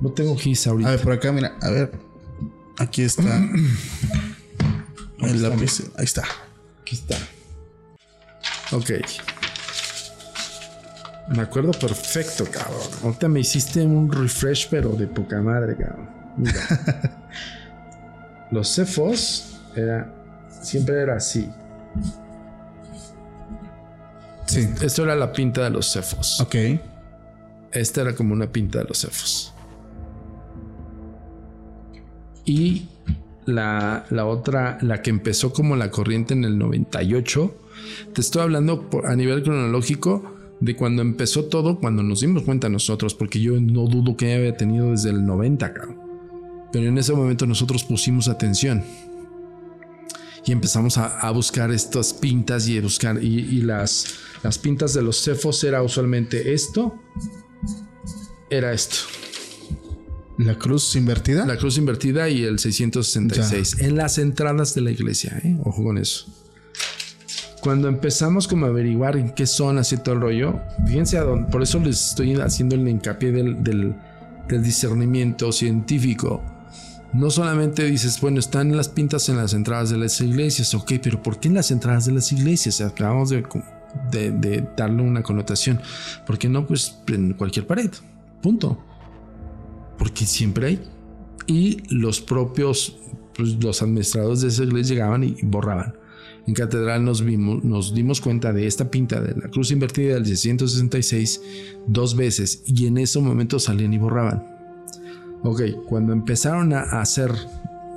S1: No tengo gis ahorita.
S2: A ver, por acá, mira. A ver. Aquí está. *clears throat* el lápiz. Ahí está.
S1: Aquí está. Ok. Me acuerdo perfecto, cabrón. Ahorita me hiciste un refresh, pero de poca madre, cabrón. Mira. *laughs* Los cefos era. Siempre era así.
S2: Sí.
S1: Esto era la pinta de los cefos.
S2: Ok.
S1: Esta era como una pinta de los cefos. Y la, la, otra, la que empezó como la corriente en el 98, te estoy hablando a nivel cronológico de cuando empezó todo, cuando nos dimos cuenta nosotros, porque yo no dudo que haya tenido desde el 90, cabrón. Pero en ese momento nosotros pusimos atención y empezamos a, buscar estas pintas y a buscar y, las, las pintas de los cefos era usualmente esto, era esto.
S2: ¿La cruz invertida?
S1: La cruz invertida y el 666. En las entradas de la iglesia, ¿eh? Ojo con eso cuando empezamos como a averiguar en qué zonas y todo el rollo, fíjense a dónde, por eso les estoy haciendo el hincapié del, discernimiento científico. No solamente dices, bueno, están las pintas en las entradas de las iglesias, ok, pero ¿por qué en las entradas de las iglesias? Acabamos de, de, darle una connotación. ¿Por qué no? Pues en cualquier pared. Punto. Porque siempre hay. Y los propios, pues, los administradores de esa iglesia llegaban y borraban en catedral nos, vimos, nos dimos cuenta de esta pinta de la cruz invertida del 666 dos veces y en ese momento salían y borraban. Ok, cuando empezaron a hacer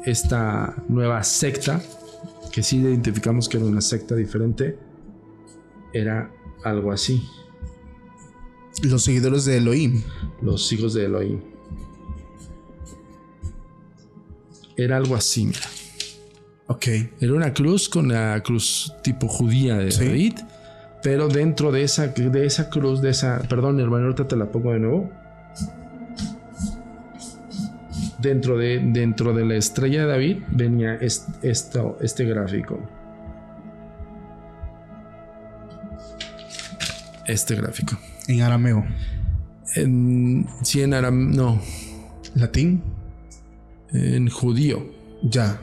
S1: esta nueva secta, que sí identificamos que era una secta diferente, era algo así.
S2: Los seguidores de Elohim.
S1: Los hijos de Elohim. Era algo así, mira.
S2: Ok.
S1: Era una cruz con la cruz tipo judía de
S2: Sí.
S1: David, pero dentro de esa, de esa cruz, de esa, perdón hermano, ahorita te la pongo de nuevo. Dentro de, dentro de la estrella de David venía est- esto, este gráfico. Este gráfico.
S2: En arameo.
S1: En, sí, en aram, no,
S2: Latín.
S1: en judío.
S2: Ya.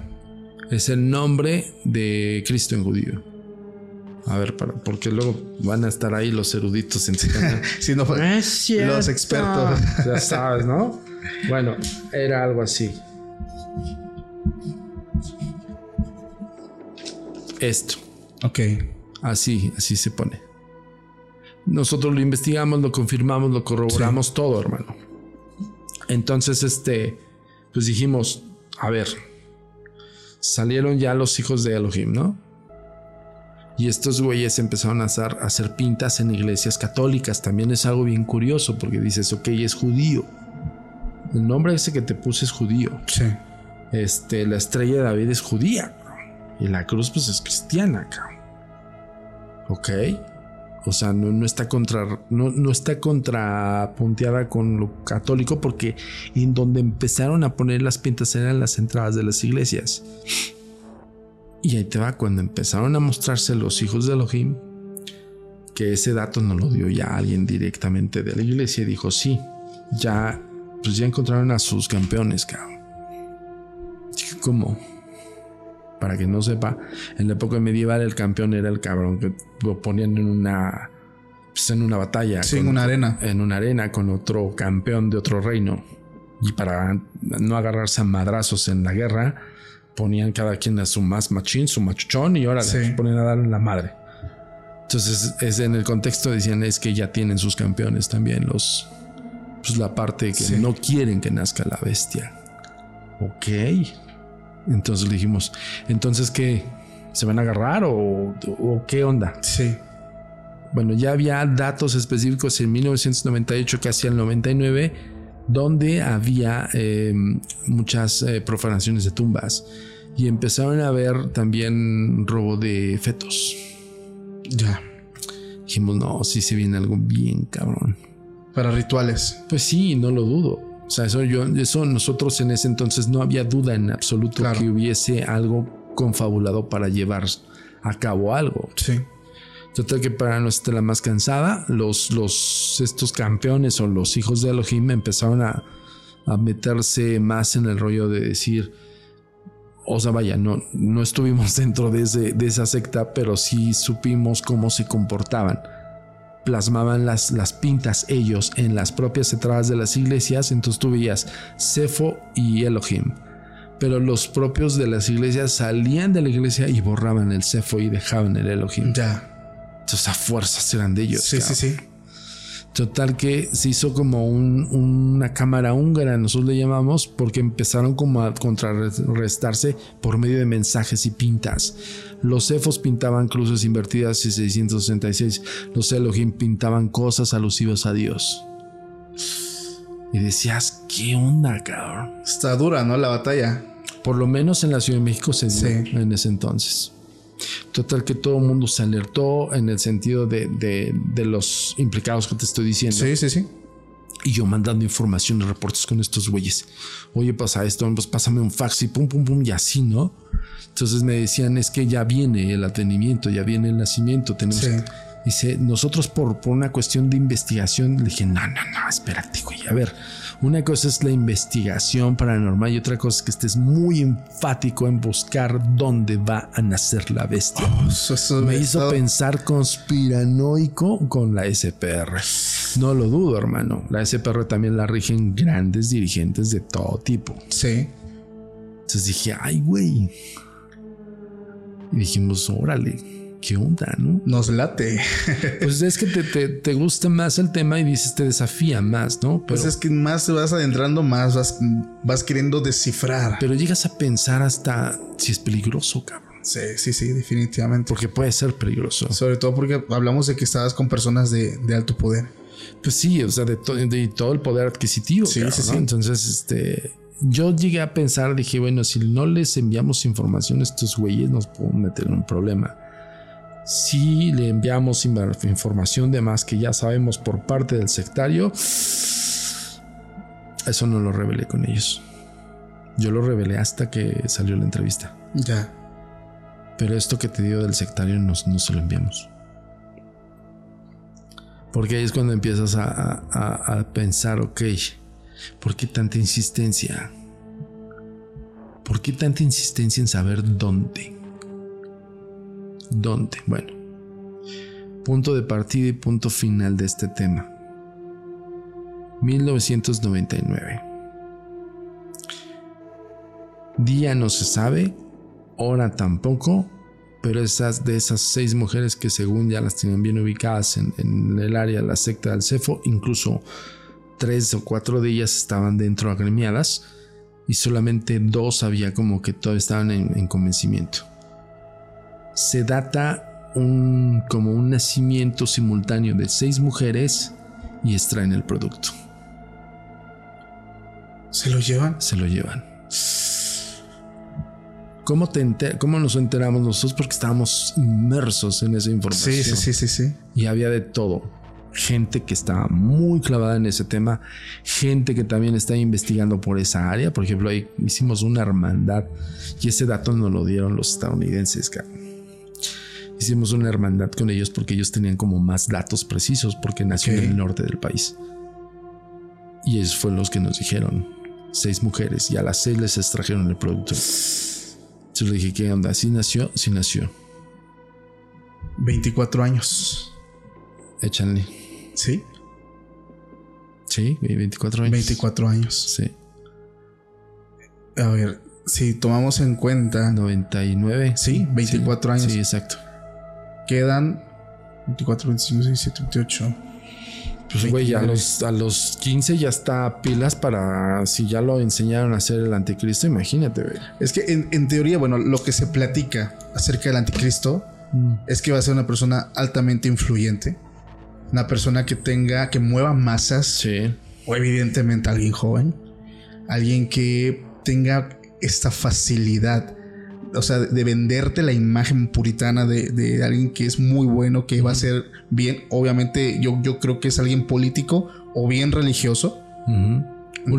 S1: Es el nombre de Cristo en judío. A ver, para, porque luego van a estar ahí los eruditos en. *laughs*
S2: Si no fue.
S1: Es.
S2: Los expertos.
S1: Ya sabes, ¿no? Bueno, era algo así. Esto.
S2: Ok.
S1: Así, así se pone. Nosotros lo investigamos, lo confirmamos, lo corroboramos todo, hermano. Entonces, este, pues dijimos, a ver, salieron ya los hijos de Elohim, ¿no? Y estos güeyes empezaron a hacer, a hacer pintas en iglesias católicas. También es algo bien curioso porque dices, ok, es judío. El nombre ese que te puse es judío.
S2: Sí.
S1: Este, la estrella de David es judía. Y la cruz, pues es cristiana, cabrón. Ok. O sea, no, está contra. No, está contrapunteada con lo católico. Porque en donde empezaron a poner las pintas eran las entradas de las iglesias. Y ahí te va, cuando empezaron a mostrarse los hijos de Elohim, que ese dato no lo dio ya alguien directamente de la iglesia, dijo, sí, ya, pues ya encontraron a sus campeones, cabrón. ¿Cómo? Para que no sepa, en la época medieval el campeón era el cabrón que lo ponían en una, pues en una batalla.
S2: Sí, en una arena.
S1: En una arena con otro campeón de otro reino. Y para no agarrarse a madrazos en la guerra, ponían cada quien a su más machín, su machuchón y ahora
S2: Sí.
S1: se ponen a darle la madre. Entonces, es en el contexto decían es que ya tienen sus campeones también, los pues la parte que
S2: Sí.
S1: no quieren que nazca la bestia. Ok. Entonces le dijimos, entonces qué se van a agarrar o, o qué onda?
S2: Sí.
S1: Bueno, ya había datos específicos en 1998, casi al 99, donde había eh, muchas eh, profanaciones de tumbas y empezaron a ver también robo de fetos.
S2: Ya.
S1: Dijimos, no, sí se viene algo bien cabrón.
S2: Para rituales.
S1: Pues sí, no lo dudo. O sea, eso yo, eso nosotros en ese entonces no había duda en absoluto
S2: Claro.
S1: que hubiese algo confabulado para llevar a cabo algo.
S2: Sí.
S1: Total que para no estar la más cansada, los, los, estos campeones o los hijos de Elohim empezaron a, a meterse más en el rollo de decir, o sea, vaya, no, no estuvimos *laughs* dentro de, ese, de esa secta, pero sí supimos cómo se comportaban. Plasmaban las, las pintas ellos en las propias entradas de las iglesias, entonces tú veías Cefo y Elohim. Pero los propios de las iglesias salían de la iglesia y borraban el Cefo y dejaban el Elohim.
S2: Ya.
S1: Entonces a fuerzas eran de ellos.
S2: Sí, sí, sí.
S1: Total que se hizo como un- una cámara húngara, nosotros le llamamos, porque empezaron como a contrarrestarse por medio de mensajes y pintas. Los cefos pintaban cruces invertidas y 666. Los Elohim pintaban cosas alusivas a Dios. Y decías, ¿qué onda, cabrón?
S2: Está dura, ¿no? La batalla.
S1: Por lo menos en la Ciudad de México se dio
S2: Sí.
S1: en ese entonces. Total que todo el mundo se alertó en el sentido de, de- de los implicados que te estoy diciendo.
S2: Sí, sí, sí.
S1: Y yo mandando información y reportes con estos güeyes. Oye, pasa esto, pues pásame un fax y pum, pum, pum, y así, ¿no? Entonces me decían, es que ya viene el atenimiento, ya viene el nacimiento. Tenemos
S2: Sí.
S1: Dice, nosotros por, por una cuestión de investigación, le dije, no, no, no, espérate, güey. A ver, una cosa es la investigación paranormal y otra cosa es que estés muy enfático en buscar dónde va a nacer la bestia.
S2: Eso, eso
S1: Me hizo
S2: estado-
S1: pensar conspiranoico con la SPR. No lo dudo, hermano. La SPR también la rigen grandes dirigentes de todo tipo.
S2: Sí.
S1: Entonces dije, ay, güey. Y dijimos, órale, ¿qué onda, no?
S2: Nos late. *laughs*
S1: Pues es que te, te- te gusta más el tema y dices, te desafía más, ¿no? Pero,
S2: Pues es que más te vas adentrando, más vas, vas queriendo descifrar.
S1: pero llegas a pensar hasta si es peligroso, cabrón.
S2: Sí, sí, sí, definitivamente.
S1: Porque puede ser peligroso.
S2: Sobre todo porque hablamos de que estabas con personas de, de alto poder.
S1: Pues sí, o sea, de, to- de todo el poder adquisitivo.
S2: Sí, sí,
S1: ¿no?
S2: sí.
S1: Entonces, este, yo llegué a pensar, dije, bueno, si no les enviamos información a estos güeyes, nos podemos meter en un problema. Si le enviamos información de más que ya sabemos por parte del sectario, eso no lo revelé con ellos. Yo lo revelé hasta que salió la entrevista.
S2: Ya.
S1: Pero esto que te dio del sectario no, no se lo enviamos. Porque ahí es cuando empiezas a, pensar, ok, ¿por qué tanta insistencia? ¿Por qué tanta insistencia en saber dónde? ¿Dónde? Bueno, punto de partida y punto final de este tema. 1999. Día no se sabe, hora tampoco, pero esas de esas seis mujeres que según ya las tienen bien ubicadas en, el área de la secta del Cefo, incluso tres o cuatro de ellas estaban dentro agremiadas y solamente dos había como que todavía estaban en, convencimiento. Se data un, como un nacimiento simultáneo de seis mujeres y extraen el producto.
S2: ¿Se lo llevan?
S1: Se lo llevan. ¿Cómo, te ¿Cómo nos enteramos nosotros? Porque estábamos inmersos en esa información.
S2: Sí, sí, sí, sí,
S1: Y había de todo. Gente que estaba muy clavada en ese tema, gente que también está investigando por esa área. Por ejemplo, ahí hicimos una hermandad y ese dato nos lo dieron los estadounidenses. Hicimos una hermandad con ellos porque ellos tenían como más datos precisos porque nació en el norte del país. Y ellos fueron los que nos dijeron, seis mujeres y a las seis les extrajeron el producto. Yo le dije, ¿qué onda? ¿Sí nació? Sí nació.
S2: 24 años.
S1: Échanle.
S2: ¿Sí?
S1: Sí, 24 años.
S2: 24 años.
S1: Sí.
S2: A ver, si tomamos en cuenta.
S1: 99.
S2: Sí, 24 años.
S1: Sí, exacto.
S2: Quedan 24, 25, 27, 28.
S1: Pues, güey, a los, a los 15 ya está pilas para si ya lo enseñaron a hacer el anticristo, imagínate, güey.
S2: Es que en, teoría, bueno, lo que se platica acerca del anticristo mm. es que va a ser una persona altamente influyente, una persona que tenga, que mueva masas.
S1: Sí.
S2: O evidentemente alguien joven, alguien que tenga esta facilidad o sea, de venderte la imagen puritana de, alguien que es muy bueno, que va a ser bien. Obviamente, yo, yo creo que es alguien político o bien religioso.
S1: un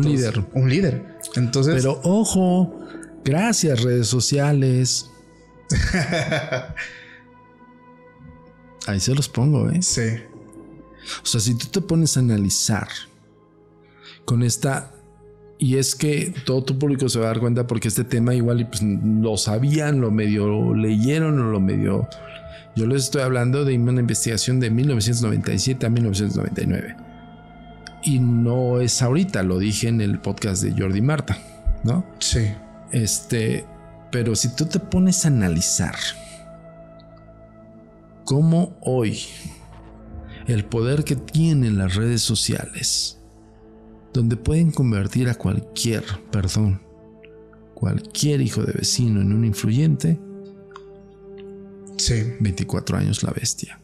S1: líder.
S2: Un líder. Entonces.
S1: Pero ojo, gracias, redes sociales. *laughs* Ahí se los pongo, ¿eh?
S2: Sí.
S1: O sea, si tú te pones a analizar con esta y es que todo tu público se va a dar cuenta porque este tema igual pues, lo sabían, lo medio leyeron o lo medio... Yo les estoy hablando de una investigación de 1997 a 1999. Y no es ahorita, lo dije en el podcast de Jordi Marta, ¿no?
S2: Sí.
S1: Este, pero si tú te pones a analizar cómo hoy el poder que tienen las redes sociales donde pueden convertir a cualquier, perdón, cualquier hijo de vecino en un influyente.
S2: Sí.
S1: 24 años la bestia.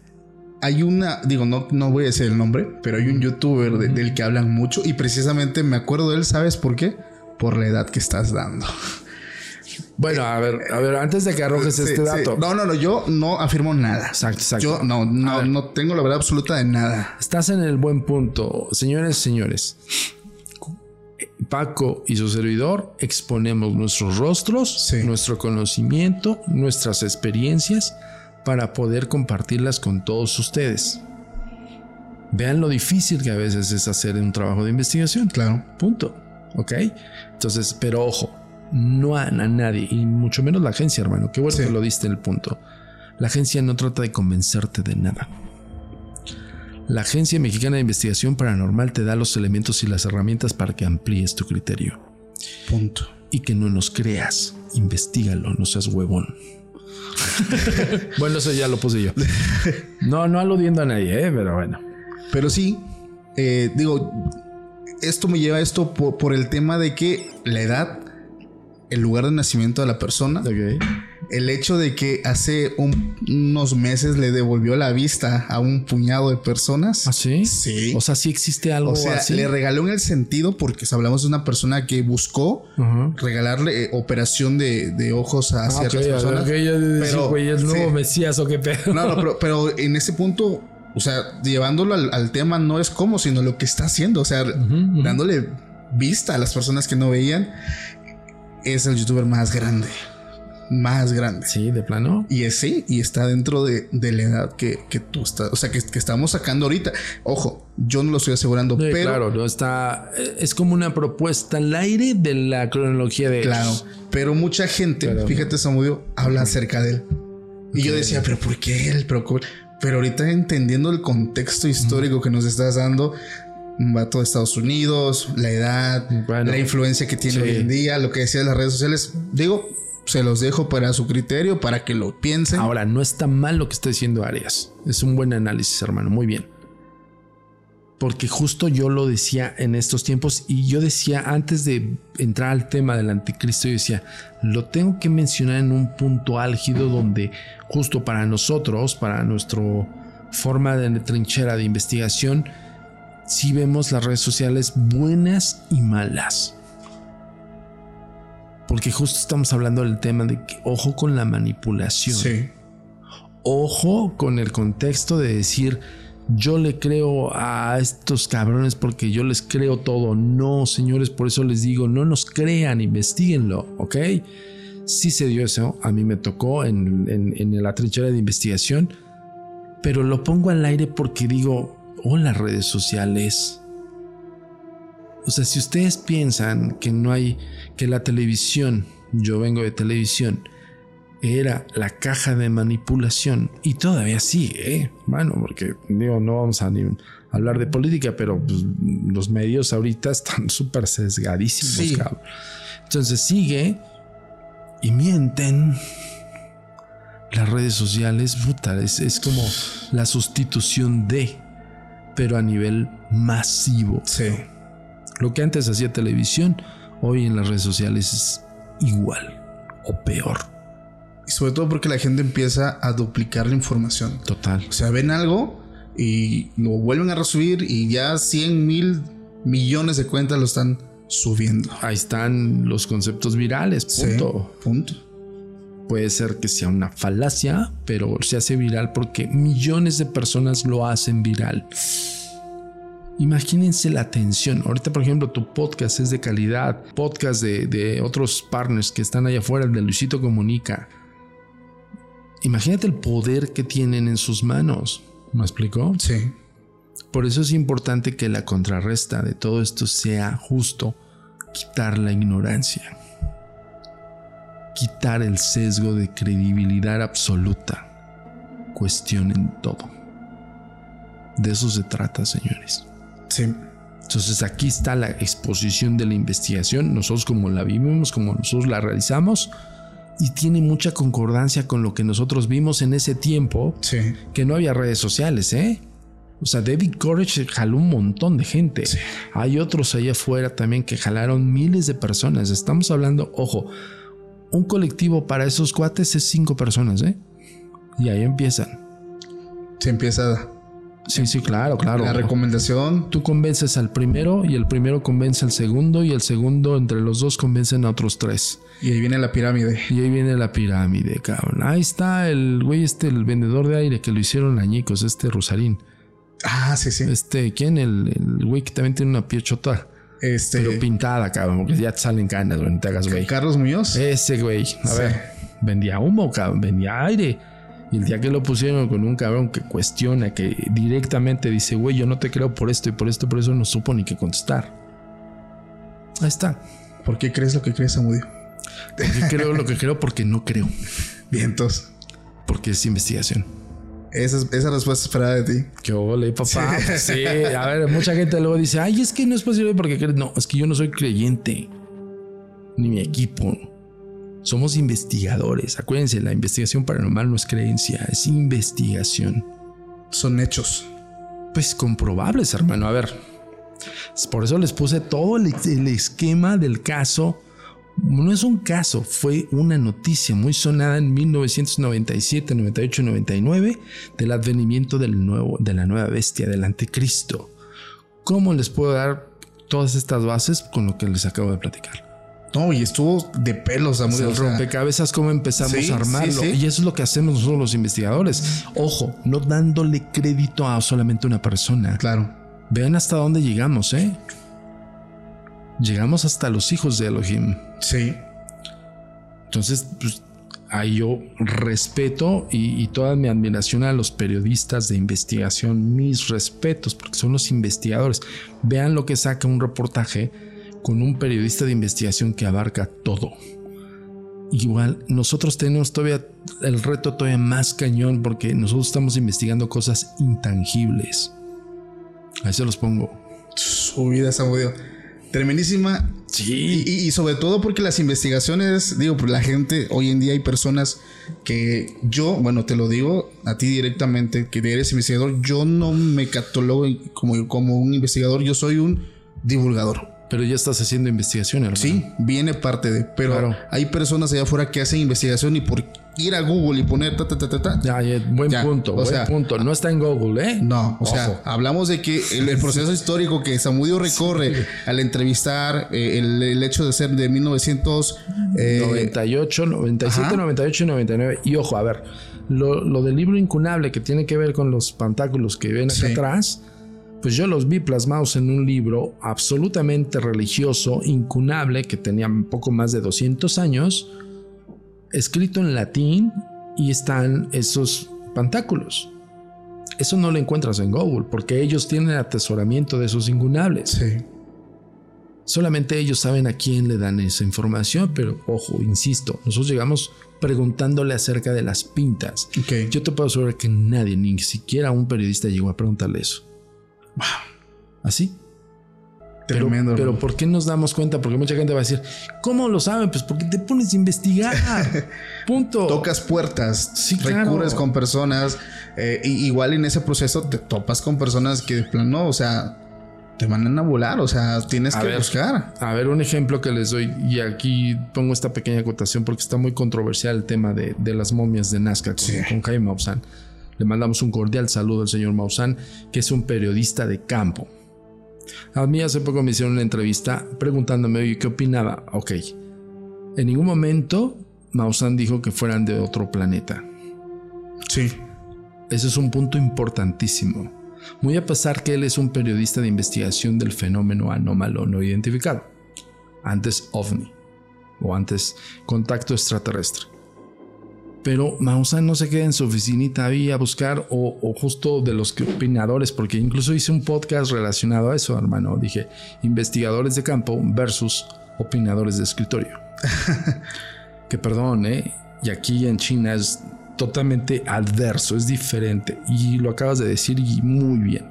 S2: Hay una, digo, no, no voy a decir el nombre, pero hay un youtuber del que hablan mucho y precisamente me acuerdo de él, ¿sabes por qué? Por la edad que estás dando.
S1: Bueno, a ver, a ver, antes de que arrojes este dato.
S2: No, no, no, yo no afirmo nada.
S1: Exacto, exacto.
S2: Yo no, no, no tengo la verdad absoluta de nada.
S1: Estás en el buen punto. Señores, señores. Paco y su servidor exponemos nuestros rostros, nuestro conocimiento, nuestras experiencias para poder compartirlas con todos ustedes. Vean lo difícil que a veces es hacer un trabajo de investigación.
S2: Claro.
S1: Punto. ¿Ok? Entonces, pero ojo, no a, nadie, y mucho menos la agencia, hermano. Qué bueno que lo diste en el punto. La agencia no trata de convencerte de nada. La Agencia Mexicana de Investigación Paranormal te da los elementos y las herramientas para que amplíes tu criterio.
S2: Punto.
S1: Y que no nos creas. Investígalo, no seas huevón. *laughs* bueno, eso ya lo puse yo. No, no aludiendo a nadie, ¿eh? pero bueno.
S2: Pero sí, eh, digo, esto me lleva a esto por, el tema de que la edad, el lugar de nacimiento de la persona, el hecho de que hace unos meses le devolvió la vista a un puñado de personas.
S1: ¿Ah, sí?
S2: Sí.
S1: O sea, sí existe algo
S2: O sea,
S1: así.
S2: le regaló en el sentido, porque hablamos de una persona que buscó regalarle eh, operación de, de ojos a
S1: Ah,
S2: ciertas
S1: ok,
S2: personas.
S1: ok, yo
S2: Pero,
S1: güey, el nuevo
S2: sí.
S1: Mesías o qué pedo.
S2: No, no, pero, pero *laughs* en ese punto, o sea, llevándolo al, al tema no es cómo, sino lo que está haciendo. O sea, dándole vista a las personas que no veían. Es el youtuber más grande. Más grande.
S1: Sí, de plano.
S2: Y es sí, y está dentro de, de la edad que, que tú estás, o sea, que, que estamos sacando ahorita. Ojo, yo no lo estoy asegurando,
S1: Sí,
S2: pero
S1: claro, no está. Es como una propuesta al aire de la cronología de
S2: Claro, pero mucha gente,
S1: Pero-
S2: fíjate, Samudio, habla acerca de él. Y yo decía, pero ¿por qué él? Pero, pero ahorita entendiendo el contexto histórico que nos estás dando, un vato de Estados Unidos, la edad,
S1: Bueno,
S2: la influencia que tiene
S1: sí.
S2: hoy en día, lo que decía de las redes sociales, digo, se los dejo para su criterio, para que lo piensen.
S1: Ahora, no está mal lo que está diciendo Arias. Es un buen análisis, hermano. Muy bien. Porque justo yo lo decía en estos tiempos y yo decía antes de entrar al tema del anticristo, yo decía, lo tengo que mencionar en un punto álgido donde justo para nosotros, para nuestra forma de trinchera de investigación, sí vemos las redes sociales buenas y malas. Porque justo estamos hablando del tema de que ojo con la manipulación.
S2: Sí.
S1: Ojo con el contexto de decir yo le creo a estos cabrones porque yo les creo todo. No, señores, por eso les digo, no nos crean, investiguenlo, ¿ok? Sí se dio eso, a mí me tocó en, en- en la trinchera de investigación, pero lo pongo al aire porque digo, hola redes sociales. O sea, si ustedes piensan que no hay, que la televisión, yo vengo de televisión, era la caja de manipulación y todavía sigue, ¿eh? bueno, porque digo, no vamos a ni hablar de política, pero pues, los medios ahorita están *laughs* súper sesgadísimos,
S2: Sí.
S1: cabrón. Entonces sigue y mienten. Las redes sociales, puta, es, es como la sustitución de, pero a nivel masivo.
S2: Sí.
S1: Lo que antes hacía televisión, hoy en las redes sociales es igual o peor.
S2: Y sobre todo porque la gente empieza a duplicar la información.
S1: Total.
S2: O sea, ven algo y lo vuelven a resubir y ya 100 mil millones de cuentas lo están subiendo.
S1: Ahí están los conceptos virales, punto.
S2: Sí, punto.
S1: Puede ser que sea una falacia, pero se hace viral porque millones de personas lo hacen viral. Imagínense la atención. Ahorita, por ejemplo, tu podcast es de calidad. Podcast de, de otros partners que están allá afuera, el de Luisito Comunica. Imagínate el poder que tienen en sus manos. ¿Me explicó?
S2: Sí.
S1: Por eso es importante que la contrarresta de todo esto sea justo quitar la ignorancia, quitar el sesgo de credibilidad absoluta. Cuestionen todo. De eso se trata, señores.
S2: Sí.
S1: Entonces aquí está la exposición de la investigación, nosotros como la vivimos, como nosotros la realizamos, y tiene mucha concordancia con lo que nosotros vimos en ese tiempo,
S2: Sí.
S1: que no había redes sociales, ¿eh? O sea, David Courage jaló un montón de gente. Hay otros allá afuera también que jalaron miles de personas. Estamos hablando, ojo, un colectivo para esos cuates es cinco personas, ¿eh? Y ahí empiezan.
S2: Se empieza
S1: Sí, sí, claro, claro.
S2: la recomendación.
S1: Tú convences al primero y el primero convence al segundo y el segundo entre los dos convencen a otros tres.
S2: Y ahí viene la pirámide.
S1: Y ahí viene la pirámide, cabrón. Ahí está el güey este, el vendedor de aire que lo hicieron añicos, este Rosarín.
S2: Ah, sí, sí.
S1: Este, ¿quién? El, el güey que también tiene una piechota,
S2: Este.
S1: pero pintada, cabrón, porque ya te salen canas, güey, no te hagas güey.
S2: Carlos Muñoz.
S1: Ese güey, a
S2: Sí.
S1: ver, vendía humo, cabrón, vendía aire. Y el día que lo pusieron con un cabrón que cuestiona, que directamente dice, güey, yo no te creo por esto y por esto, por eso no supo ni qué contestar. Ahí está.
S2: ¿Por qué crees lo que crees, Samudio?
S1: Porque creo lo que creo porque no creo.
S2: Vientos.
S1: Porque es investigación.
S2: Esa, es- esa respuesta esperada de ti.
S1: ¿Qué ole, papá? Pues Sí. a ver, mucha gente luego dice, ay, es que no es posible porque crees. No, es que yo no soy creyente. Ni mi equipo. Somos investigadores. Acuérdense, la investigación paranormal no es creencia, es investigación.
S2: Son hechos.
S1: Pues comprobables, hermano. A ver. Por eso les puse todo el, el esquema del caso no es un caso, fue una noticia muy sonada en 1997, 98, 99 del advenimiento del nuevo, de la nueva bestia, del anticristo. ¿Cómo les puedo dar todas estas bases con lo que les acabo de platicar?
S2: No, y estuvo de pelos,
S1: a El rompecabezas, cómo empezamos a armarlo. Y eso es lo que hacemos nosotros los investigadores. Ojo, no dándole crédito a solamente una persona.
S2: Claro.
S1: Vean hasta dónde llegamos, ¿eh? Llegamos hasta los hijos de Elohim.
S2: Sí.
S1: Entonces, pues, ahí yo respeto y, toda mi admiración a los periodistas de investigación, mis respetos, porque son los investigadores. Vean lo que saca un reportaje con un periodista de investigación que abarca todo. Igual, nosotros tenemos todavía el reto todavía más cañón porque nosotros estamos investigando cosas intangibles. Ahí se los pongo.
S2: Su vida, Samudio. Tremendísima.
S1: Sí.
S2: Y, sobre todo porque las investigaciones, digo, por la gente, hoy en día hay personas que yo, bueno, te lo digo a ti directamente, que eres investigador, yo no me catalogo como, como un investigador, yo soy un divulgador.
S1: Pero ya estás haciendo investigación, hermano.
S2: Sí, viene parte de. Pero hay personas allá afuera que hacen investigación y por ir a Google y poner ta ta ta ta, ta
S1: ya, buen punto, buen punto. No está en Google, ¿eh?
S2: No, o sea, hablamos de que el, proceso *laughs* histórico que Samudio recorre al entrevistar eh, el, hecho de ser de 1998,
S1: 97, 98 y 99. Y ojo, a ver, lo, del libro incunable que tiene que ver con los pantáculos que ven acá atrás pues yo los vi plasmados en un libro absolutamente religioso, incunable, que tenía poco más de 200 años, escrito en latín y están esos pantáculos. Eso no lo encuentras en Google porque ellos tienen atesoramiento de esos incunables.
S2: Sí.
S1: Solamente ellos saben a quién le dan esa información, pero ojo, insisto, nosotros llegamos preguntándole acerca de las pintas. Yo te puedo asegurar que nadie, ni siquiera un periodista llegó a preguntarle eso. Así.
S2: Tremendo.
S1: Pero, ¿por qué nos damos cuenta? Porque mucha gente va a decir, ¿cómo lo saben? Pues porque te pones a investigar. *laughs* Punto.
S2: Tocas puertas, sí, recurres con personas. Eh, igual en ese proceso te topas con personas que de plano, o sea, te mandan a volar. O sea, tienes que buscar.
S1: A ver, un ejemplo que les doy, y aquí pongo esta pequeña acotación porque está muy controversial el tema de, las momias de Nazca con, Jaime Maussan. Le mandamos un cordial saludo al señor Maussan, que es un periodista de campo. A mí hace poco me hicieron una entrevista preguntándome, ¿qué opinaba? Ok, en ningún momento Maussan dijo que fueran de otro planeta.
S2: Sí.
S1: Ese es un punto importantísimo. Muy a pesar que él es un periodista de investigación del fenómeno anómalo no identificado. Antes ovni o antes contacto extraterrestre. Pero Maussan no se queda en su oficinita ahí a buscar o, justo de los opinadores, porque incluso hice un podcast relacionado a eso, hermano. Dije, investigadores de campo versus opinadores de escritorio. *laughs* que perdón, ¿eh? Y aquí en China es totalmente adverso, es diferente. Y lo acabas de decir y muy bien.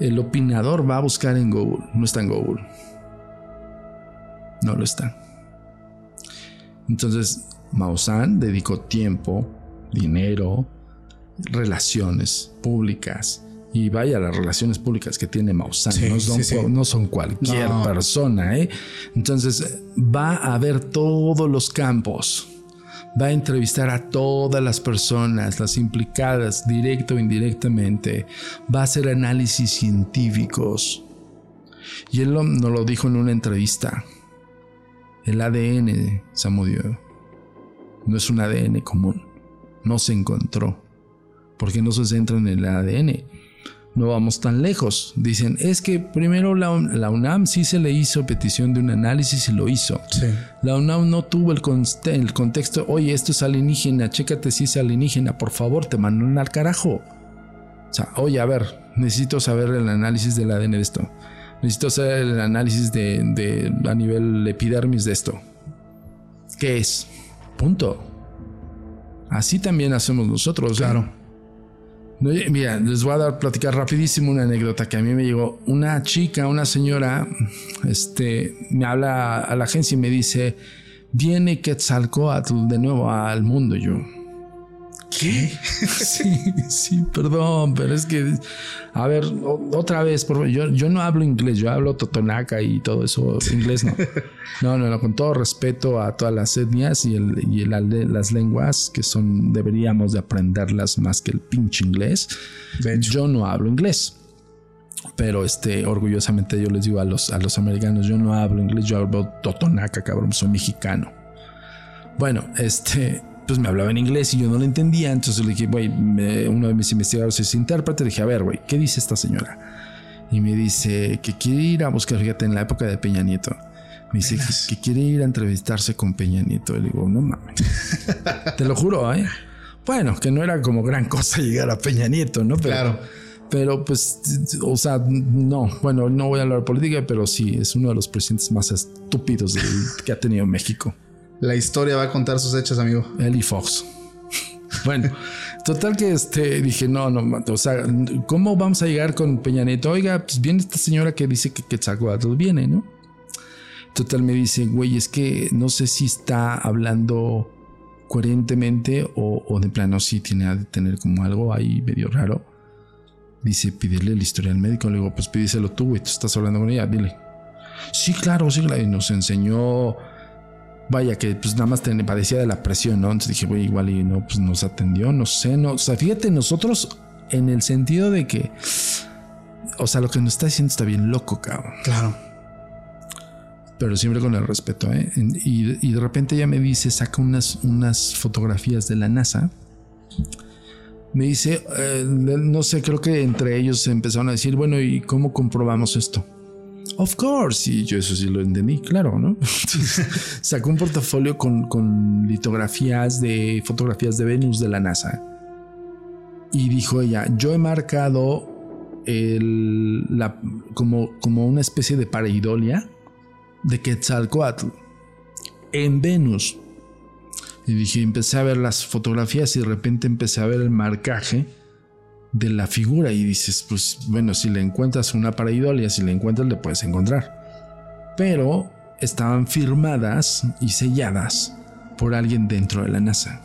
S1: El opinador va a buscar en Google, no está en Google. No lo está. Entonces, Maussan dedicó tiempo, dinero, relaciones públicas. Y vaya, las relaciones públicas que tiene Maussan no, son, cualquier persona. ¿eh? Entonces va a ver todos los campos. Va a entrevistar a todas las personas, las implicadas, directo o indirectamente. Va a hacer análisis científicos. Y él nos lo dijo en una entrevista. El ADN, Samudio, no es un ADN común. No se encontró. Porque no se centra en el ADN. No vamos tan lejos. Dicen, es que primero la, UNAM sí se le hizo petición de un análisis y lo hizo. La UNAM no tuvo el, el contexto, oye, esto es alienígena, chécate si es alienígena, por favor, te mandan al carajo. O sea, oye, a ver, necesito saber el análisis del ADN de esto. Necesito saber el análisis de, de a nivel epidermis de esto. ¿Qué es? Punto. Así también hacemos nosotros.
S2: ¿eh? Claro.
S1: mira, les voy a dar platicar rapidísimo una anécdota que a mí me llegó. Una chica, una señora, este, me habla a la agencia y me dice, viene Quetzalcoatl de nuevo al mundo. Yo, ¿qué? *laughs* sí, sí, perdón, pero es que, a ver, otra vez, por yo, yo no hablo inglés, yo hablo totonaca y todo eso, inglés no. No, no, no con todo respeto a todas las etnias y, el, y las lenguas que son, deberíamos de aprenderlas más que el pinche inglés. Yo no hablo inglés. Pero este, orgullosamente yo les digo a los, a los americanos, yo no hablo inglés, yo hablo totonaca, cabrón, soy mexicano. Bueno, este, pues me hablaba en inglés y yo no lo entendía. Entonces le dije, güey, uno de mis investigadores es intérprete. Le dije, a ver, güey, ¿qué dice esta señora? Y me dice que quiere ir a buscar, fíjate, en la época de Peña Nieto. Me dice que, quiere ir a entrevistarse con Peña Nieto. Le digo, no mames. *laughs* Te lo juro, ¿eh? Bueno, que no era como gran cosa llegar a Peña Nieto, ¿no?
S2: Pero, claro.
S1: Pero pues, o sea, no, bueno, no voy a hablar de política, pero sí, es uno de los presidentes más estúpidos que ha tenido México.
S2: La historia va a contar sus hechos, amigo.
S1: Eli Fox. bueno, total que este dije, no, no, o sea, ¿cómo vamos a llegar con Peña Nieto? Oiga, pues viene esta señora que dice que Quetzalcoatl viene, ¿no? Total me dice, güey, es que no sé si está hablando coherentemente o, de plano sí tiene de tener como algo ahí medio raro. Dice, pídele la historia al médico. Le digo, pues pídeselo tú, güey, tú estás hablando con ella, dile. Sí, claro, sí, y nos enseñó vaya que pues nada más padecía de la presión, ¿no? Entonces dije, güey, igual y no, pues nos atendió, no sé, no, o sea, fíjate, nosotros en el sentido de que, o sea, lo que nos está diciendo está bien loco, cabrón.
S2: Claro.
S1: Pero siempre con el respeto, ¿eh? Y, de repente ella me dice, saca unas, unas fotografías de la NASA. Me dice, eh, no sé, creo que entre ellos empezaron a decir, bueno, ¿y cómo comprobamos esto? Of course. Y yo eso sí lo entendí, claro, ¿no? *laughs* sacó un portafolio con, litografías de fotografías de Venus de la NASA. Y dijo ella, yo he marcado el, la, como, como una especie de pareidolia de Quetzalcoatl en Venus. Y dije, empecé a ver las fotografías y de repente empecé a ver el marcaje de la figura y dices, pues bueno, si le encuentras una pareidolia, si le encuentras le puedes encontrar. Pero estaban firmadas y selladas por alguien dentro de la NASA.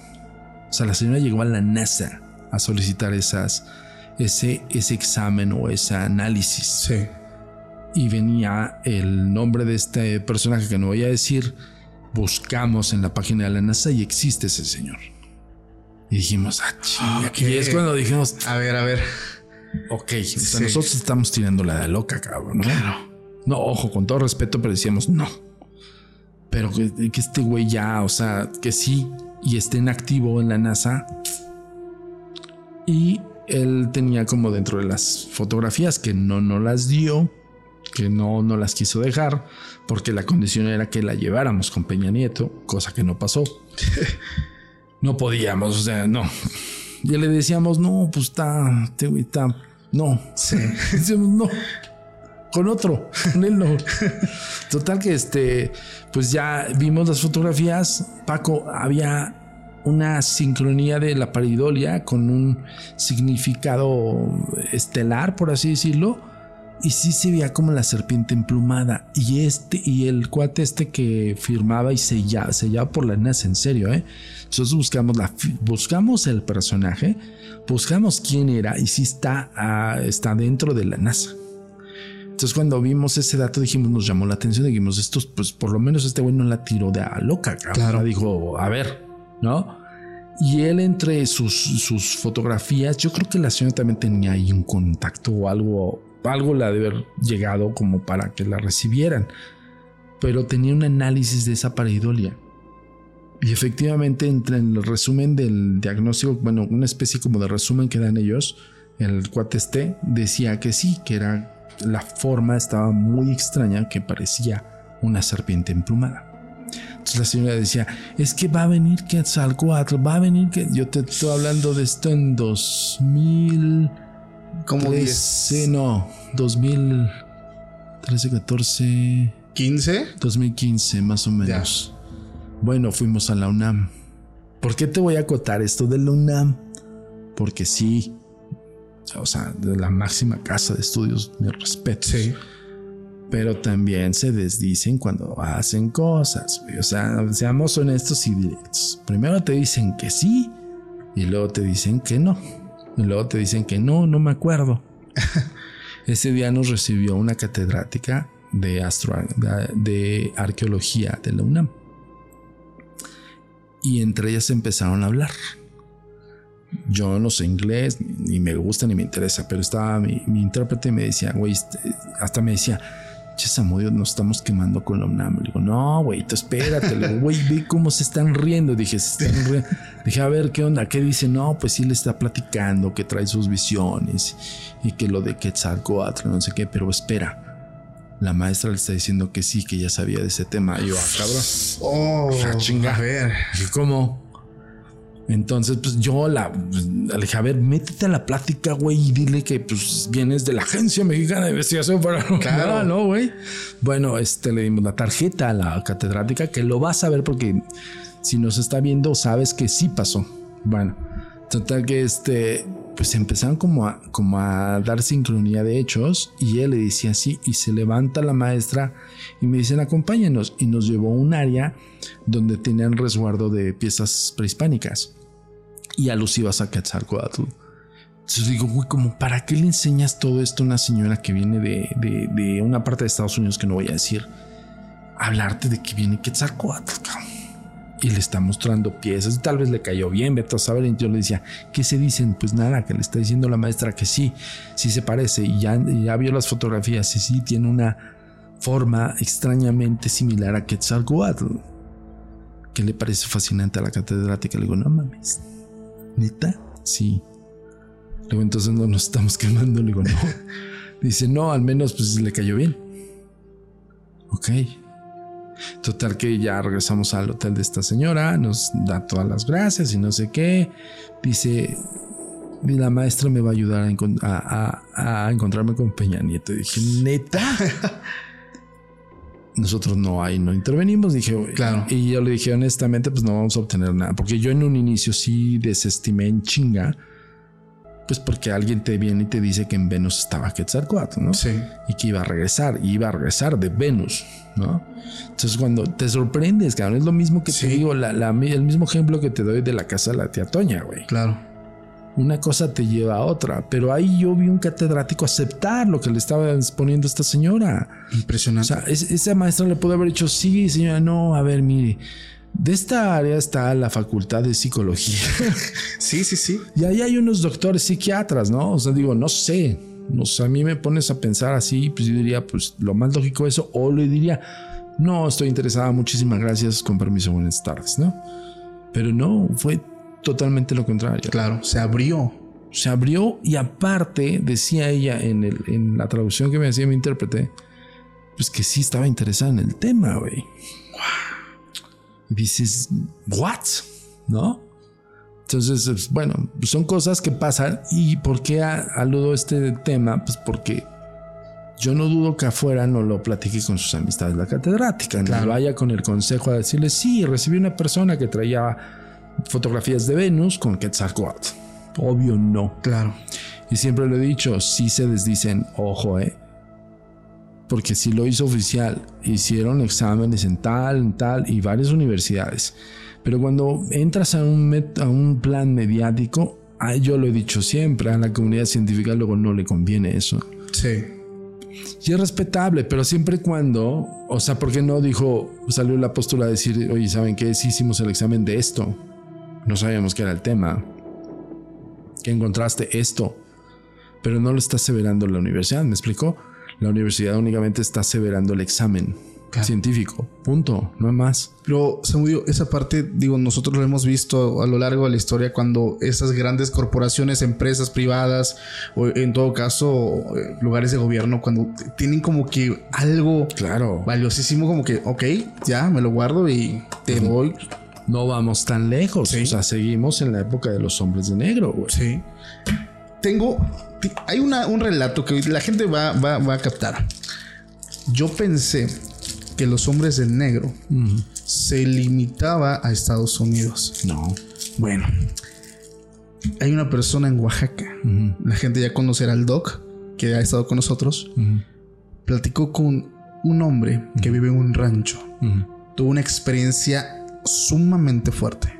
S1: O sea, la señora llegó a la NASA a solicitar esas, ese, ese examen o ese análisis.
S2: Sí.
S1: Y venía el nombre de este personaje que no voy a decir. Buscamos en la página de la NASA y existe ese señor. Y dijimos, ah, chinga. Y es cuando dijimos,
S2: a ver, a ver.
S1: Ok, nosotros estamos tirando la de loca, cabrón. ¿no? No, ojo, con todo respeto, pero decíamos, no. Pero que, que este güey ya, o sea, que sí, y esté en activo en la NASA. Y él tenía como dentro de las fotografías que no nos las dio, que no no las quiso dejar, porque la condición era que la lleváramos con Peña Nieto, cosa que no pasó. *laughs* no podíamos, o sea, no. Ya le decíamos, no, pues está, está, no. Sí. *laughs* Decíamos, no. Con otro, con él no. Total que este, pues ya vimos las fotografías. Paco, había una sincronía de la paridolia con un significado estelar, por así decirlo y sí se veía como la serpiente emplumada. Y este, y el cuate este que firmaba y sellaba, sellaba por la NASA, en serio, ¿eh? Entonces buscamos, la, buscamos el personaje, buscamos quién era y si está, ah, está dentro de la NASA. Entonces cuando vimos ese dato dijimos, nos llamó la atención, dijimos, estos, pues por lo menos este güey no la tiró de a loca, Claro. Dijo, a ver, ¿no? Y él entre sus, sus fotografías, yo creo que la señora también tenía ahí un contacto o algo algo le ha de haber llegado como para que la recibieran. Pero tenía un análisis de esa pareidolia. Y efectivamente, entre en el resumen del diagnóstico, bueno, una especie como de resumen que dan ellos, el cuate este decía que sí, que era la forma estaba muy extraña, que parecía una serpiente emplumada. Entonces la señora decía, es que va a venir Quetzalcoatl, va a venir que yo te estoy hablando de esto en 2000
S2: como 10.
S1: no, 2013, 14.
S2: 15.
S1: 2015, más o menos. Bueno, fuimos a la UNAM. ¿Por qué te voy a acotar esto de la UNAM? Porque sí, o sea, de la máxima casa de estudios, mi respeto.
S2: Sí.
S1: Pero también se desdicen cuando hacen cosas. O sea, seamos honestos y directos. Primero te dicen que sí Y luego te dicen que no. Y luego te dicen que no, no me acuerdo. *laughs* Ese día nos recibió una catedrática de, astro, de, arqueología de la UNAM. Y entre ellas empezaron a hablar. Yo no sé inglés, ni me gusta ni me interesa, pero estaba mi, mi intérprete y me decía, güey, este, hasta me decía, che, Samudio, nos estamos quemando con la UNAM. Le digo, no, güey, espérate. Le digo, güey, ve cómo se están riendo. Dije, se están riendo. Dije, a ver, ¿qué onda? ¿Qué dice? No, pues sí le está platicando, que trae sus visiones y que lo de Quetzalcoatl, no sé qué, pero espera. La maestra le está diciendo que sí, que ya sabía de ese tema. Y yo, ah, cabrón.
S2: Oh,
S1: ah.
S2: A ver.
S1: ¿Y cómo? Entonces, pues yo la, le dije, a ver, métete a la plática, güey, y dile que pues vienes de la Agencia Mexicana de Investigación para *laughs* Claro, ¿no, güey? Bueno, este, le dimos la tarjeta a la catedrática que lo vas a ver porque si nos está viendo, sabes que sí pasó. Bueno, total que este, pues empezaron como a, como a dar sincronía de hechos y él le decía así y se levanta la maestra y me dicen acompáñenos y nos llevó a un área donde tenían resguardo de piezas prehispánicas. Y alusivas a Quetzalcoatl. Entonces digo, güey, como para qué le enseñas todo esto a una señora que viene de, de, una parte de Estados Unidos que no voy a decir, hablarte de que viene Quetzalcoatl, y le está mostrando piezas y tal vez le cayó bien, Beto saber. Y yo le decía, ¿qué se dicen? Pues nada, que le está diciendo la maestra que sí, sí se parece y ya, ya vio las fotografías y sí tiene una forma extrañamente similar a Quetzalcoatl. Que le parece fascinante a la catedrática. Le digo, no mames, neta, sí. Luego entonces no nos estamos quemando. Le digo, no. *laughs* Dice, no, al menos pues le cayó bien. Ok. Total que ya regresamos al hotel de esta señora, nos da todas las gracias y no sé qué. Dice, la maestra me va a ayudar a, encontrarme con Peña Nieto. Y dije, neta. *laughs* Nosotros no hay, no intervenimos. Dije, claro. Y yo le dije, honestamente, pues no vamos a obtener nada. Porque yo en un inicio sí desestimé en chinga pues porque alguien te viene y te dice que en Venus estaba Quetzalcoatl, ¿no? Sí. Y que iba a regresar, y iba a regresar de Venus, ¿no? Entonces cuando te sorprendes, cabrón, es lo mismo que te digo, el mismo ejemplo que te doy de la casa de la tía Toña, güey.
S2: Claro.
S1: Una cosa te lleva a otra, pero ahí yo vi un catedrático aceptar lo que le estaba exponiendo esta señora.
S2: Impresionante.
S1: O sea, esa maestra le pudo haber dicho, sí, señora, no, a ver, mire de esta área está la facultad de psicología. *laughs*
S2: sí, sí, sí.
S1: Y ahí hay unos doctores psiquiatras, ¿no? O sea, digo, no sé. O sea, a mí me pones a pensar así, pues yo diría, pues lo más lógico eso, o le diría, no, estoy interesada, muchísimas gracias, con permiso, buenas tardes, ¿no? Pero no, fue totalmente lo contrario.
S2: Claro, se abrió.
S1: Se abrió y aparte, decía ella en, el, en la traducción que me hacía mi intérprete, pues que sí estaba interesada en el tema, güey dices, ¿what? ¿No? Entonces, bueno, son cosas que pasan. ¿Y por qué aludo este tema? Pues porque yo no dudo que afuera no lo platique con sus amistades la catedrática, no vaya con el consejo a decirle, sí, recibí una persona que traía fotografías de Venus con Quetzalcoatl. Obvio no.
S2: Claro.
S1: Y siempre lo he dicho, si se les dicen, ojo, eh, porque si lo hizo oficial, hicieron exámenes en tal, en tal y varias universidades. Pero cuando entras a un, a un plan mediático, yo lo he dicho siempre, a la comunidad científica luego no le conviene eso.
S2: Sí.
S1: Y es respetable, pero siempre y cuando, o sea, ¿por qué no dijo, salió la postura de decir, oye, ¿saben qué? Sí hicimos el examen de esto. No sabíamos qué era el tema. Que encontraste esto. Pero no lo está aseverando la universidad, ¿me explicó? La universidad únicamente está aseverando el examen científico. Punto, no es más.
S2: Pero se murió esa parte, digo, nosotros lo hemos visto a lo largo de la historia cuando esas grandes corporaciones, empresas privadas o en todo caso eh, lugares de gobierno, cuando tienen como que algo
S1: claro.
S2: valiosísimo, como que, ok, ya me lo guardo y te voy.
S1: No vamos tan lejos. O sea, seguimos en la época de los hombres de negro, güey.
S2: Sí. Tengo hay un relato que la gente va, a captar. Yo pensé que los hombres del negro se limitaba a Estados Unidos.
S1: No.
S2: Bueno, hay una persona en Oaxaca. La gente ya conocerá al Doc, que ha estado con nosotros. Platicó con un hombre que vive en un rancho. Tuvo una experiencia sumamente fuerte.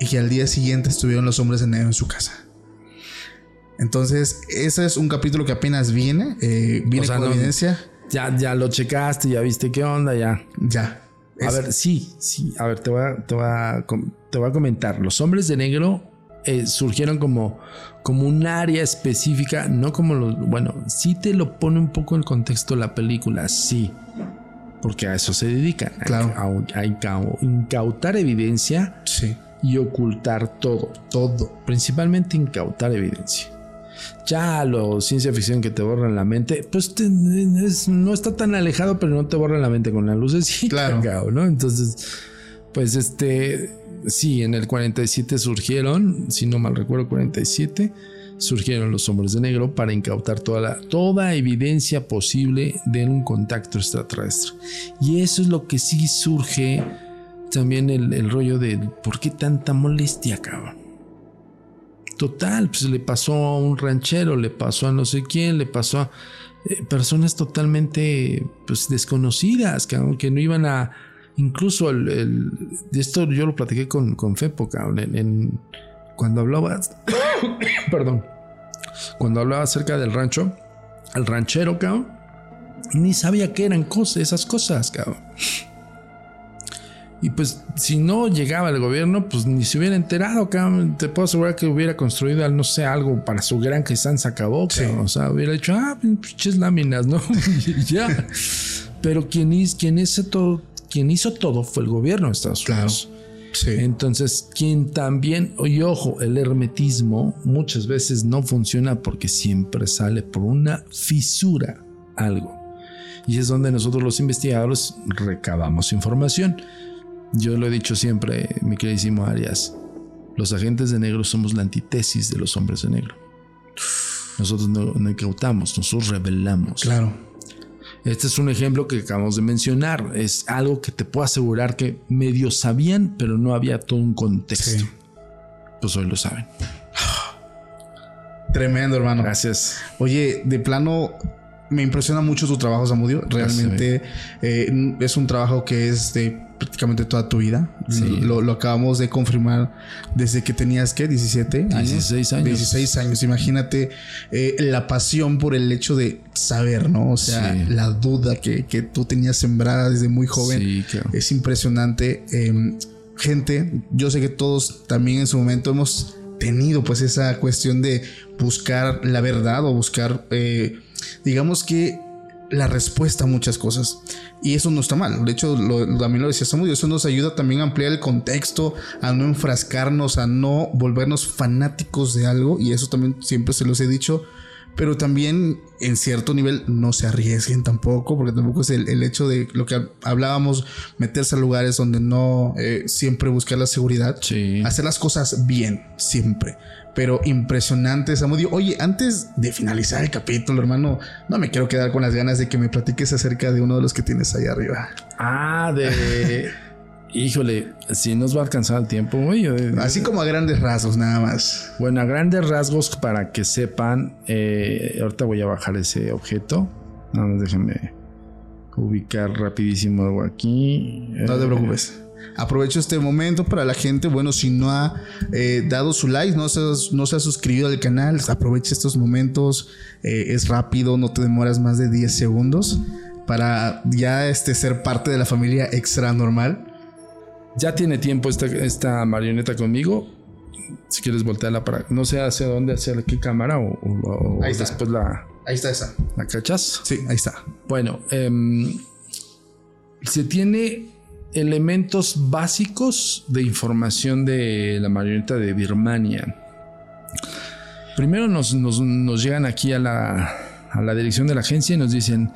S2: y que al día siguiente estuvieron los hombres de negro en su casa. Entonces, ese es un capítulo que apenas viene, eh, viene con evidencia.
S1: Ya, ya lo checaste, ya viste qué onda, ya.
S2: Ya.
S1: A ver, sí, sí. A ver, te voy a, te voy a, te voy a comentar. Los hombres de negro eh, surgieron como, como un área específica, no como los. Bueno, sí te lo pone un poco en contexto la película, sí. Porque a eso se dedican.
S2: Claro.
S1: A, incautar evidencia
S2: sí.
S1: y ocultar todo. Todo. Principalmente incautar evidencia ya lo ciencia ficción que te borra la mente, pues no está tan alejado, pero no te borra la mente con las luces y
S2: claro.
S1: ¿no? Entonces, pues este, sí, en el 47 surgieron, si no mal recuerdo, 47 surgieron los hombres de negro para incautar toda, la, toda evidencia posible de un contacto extraterrestre. Y eso es lo que sí surge también el, el rollo de por qué tanta molestia, cabrón. Total, pues le pasó a un ranchero, le pasó a no sé quién, le pasó a eh, personas totalmente pues, desconocidas, que, no iban a... Incluso el, esto yo lo platiqué con, con Fepo, en, cuando hablaba... *coughs* perdón. Cuando hablaba acerca del rancho, el ranchero, cabrón, ni sabía qué eran cosas, esas cosas, cabrón. Y pues si no llegaba el gobierno, pues ni se hubiera enterado, cabrón. Te puedo asegurar que hubiera construido, no sé, algo para su gran que se acabó, cabrón. O sea, hubiera dicho, ah, pinches láminas, ¿no? *laughs* ya. Pero quien, quien, hizo todo, quien hizo todo fue el gobierno de Estados Unidos.
S2: Sí.
S1: Entonces, quien también, y ojo, el hermetismo muchas veces no funciona porque siempre sale por una fisura algo. Y es donde nosotros los investigadores recabamos información. Yo lo he dicho siempre, mi queridísimo Arias. Los agentes de negro somos la antítesis de los hombres de negro. Nosotros no, no incautamos, nosotros revelamos.
S2: Claro.
S1: Este es un ejemplo que acabamos de mencionar. Es algo que te puedo asegurar que medio sabían, pero no había todo un contexto. Pues hoy lo saben.
S2: Tremendo, hermano.
S1: Gracias.
S2: Oye, de plano, me impresiona mucho tu trabajo, Samudio. Realmente eh, es un trabajo que es de prácticamente toda tu vida. Lo, acabamos de confirmar desde que tenías, ¿qué? 17
S1: años. 16 años.
S2: 16 años. Imagínate eh, la pasión por el hecho de saber, ¿no? O sea, la duda que, que, tú tenías sembrada desde muy joven.
S1: Sí,
S2: Es impresionante. Em, gente, yo sé que todos también en su momento hemos tenido pues esa cuestión de buscar la verdad o buscar, eh, digamos que la respuesta a muchas cosas. Y eso no está mal. De hecho, lo, también lo decía Samuel, eso nos ayuda también a ampliar el contexto, a no enfrascarnos, a no volvernos fanáticos de algo. Y eso también siempre se los he dicho. Pero también en cierto nivel no se arriesguen tampoco, porque tampoco es el, hecho de lo que hablábamos, meterse a lugares donde no eh, siempre buscar la seguridad. Hacer las cosas bien, siempre pero impresionante Samudio. Oye, antes de finalizar el capítulo, hermano, no me quiero quedar con las ganas de que me platiques acerca de uno de los que tienes ahí arriba.
S1: Ah, de... *laughs* Híjole, si nos va a alcanzar el tiempo, güey.
S2: Así como a grandes rasgos, nada más.
S1: Bueno, a grandes rasgos, para que sepan, eh, ahorita voy a bajar ese objeto. Déjenme ubicar rapidísimo algo aquí.
S2: No te preocupes. Aprovecho este momento para la gente, bueno, si no ha eh, dado su like, no se, no se ha suscrito al canal, aprovecha estos momentos, eh, es rápido, no te demoras más de 10 segundos para ya este, ser parte de la familia extra normal.
S1: Ya tiene tiempo esta, esta marioneta conmigo. Si quieres voltearla para... No sé hacia dónde, hacia qué cámara o,
S2: ahí
S1: después la...
S2: Ahí está esa.
S1: ¿La cachas?
S2: Sí, ahí está.
S1: Bueno, em, se tiene elementos básicos de información de la marioneta de Birmania. Primero nos, llegan aquí a la, a la, dirección de la agencia y nos dicen,